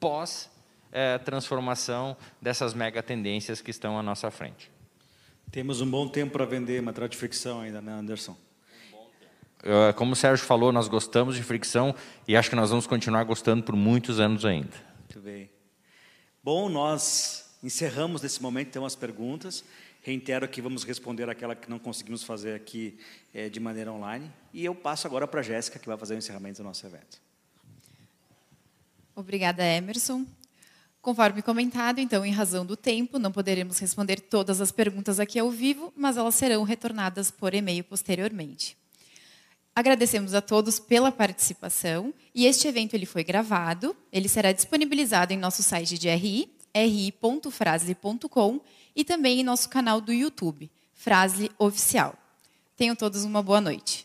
pós é, transformação dessas mega tendências que estão à nossa frente. Temos um bom tempo para vender material de fricção ainda, né, Anderson? Como o Sérgio falou, nós gostamos de fricção e acho que nós vamos continuar gostando por muitos anos ainda. Muito bem. Bom, nós encerramos nesse momento então as perguntas. Reitero que vamos responder aquela que não conseguimos fazer aqui é, de maneira online. E eu passo agora para a Jéssica, que vai fazer o encerramento do nosso evento. Obrigada, Emerson. Conforme comentado, então, em razão do tempo, não poderemos responder todas as perguntas aqui ao vivo, mas elas serão retornadas por e-mail posteriormente. Agradecemos a todos pela participação e este evento ele foi gravado, ele será disponibilizado em nosso site de RI, ri.frasle.com e também em nosso canal do YouTube, Frasle Oficial. Tenham todos uma boa noite.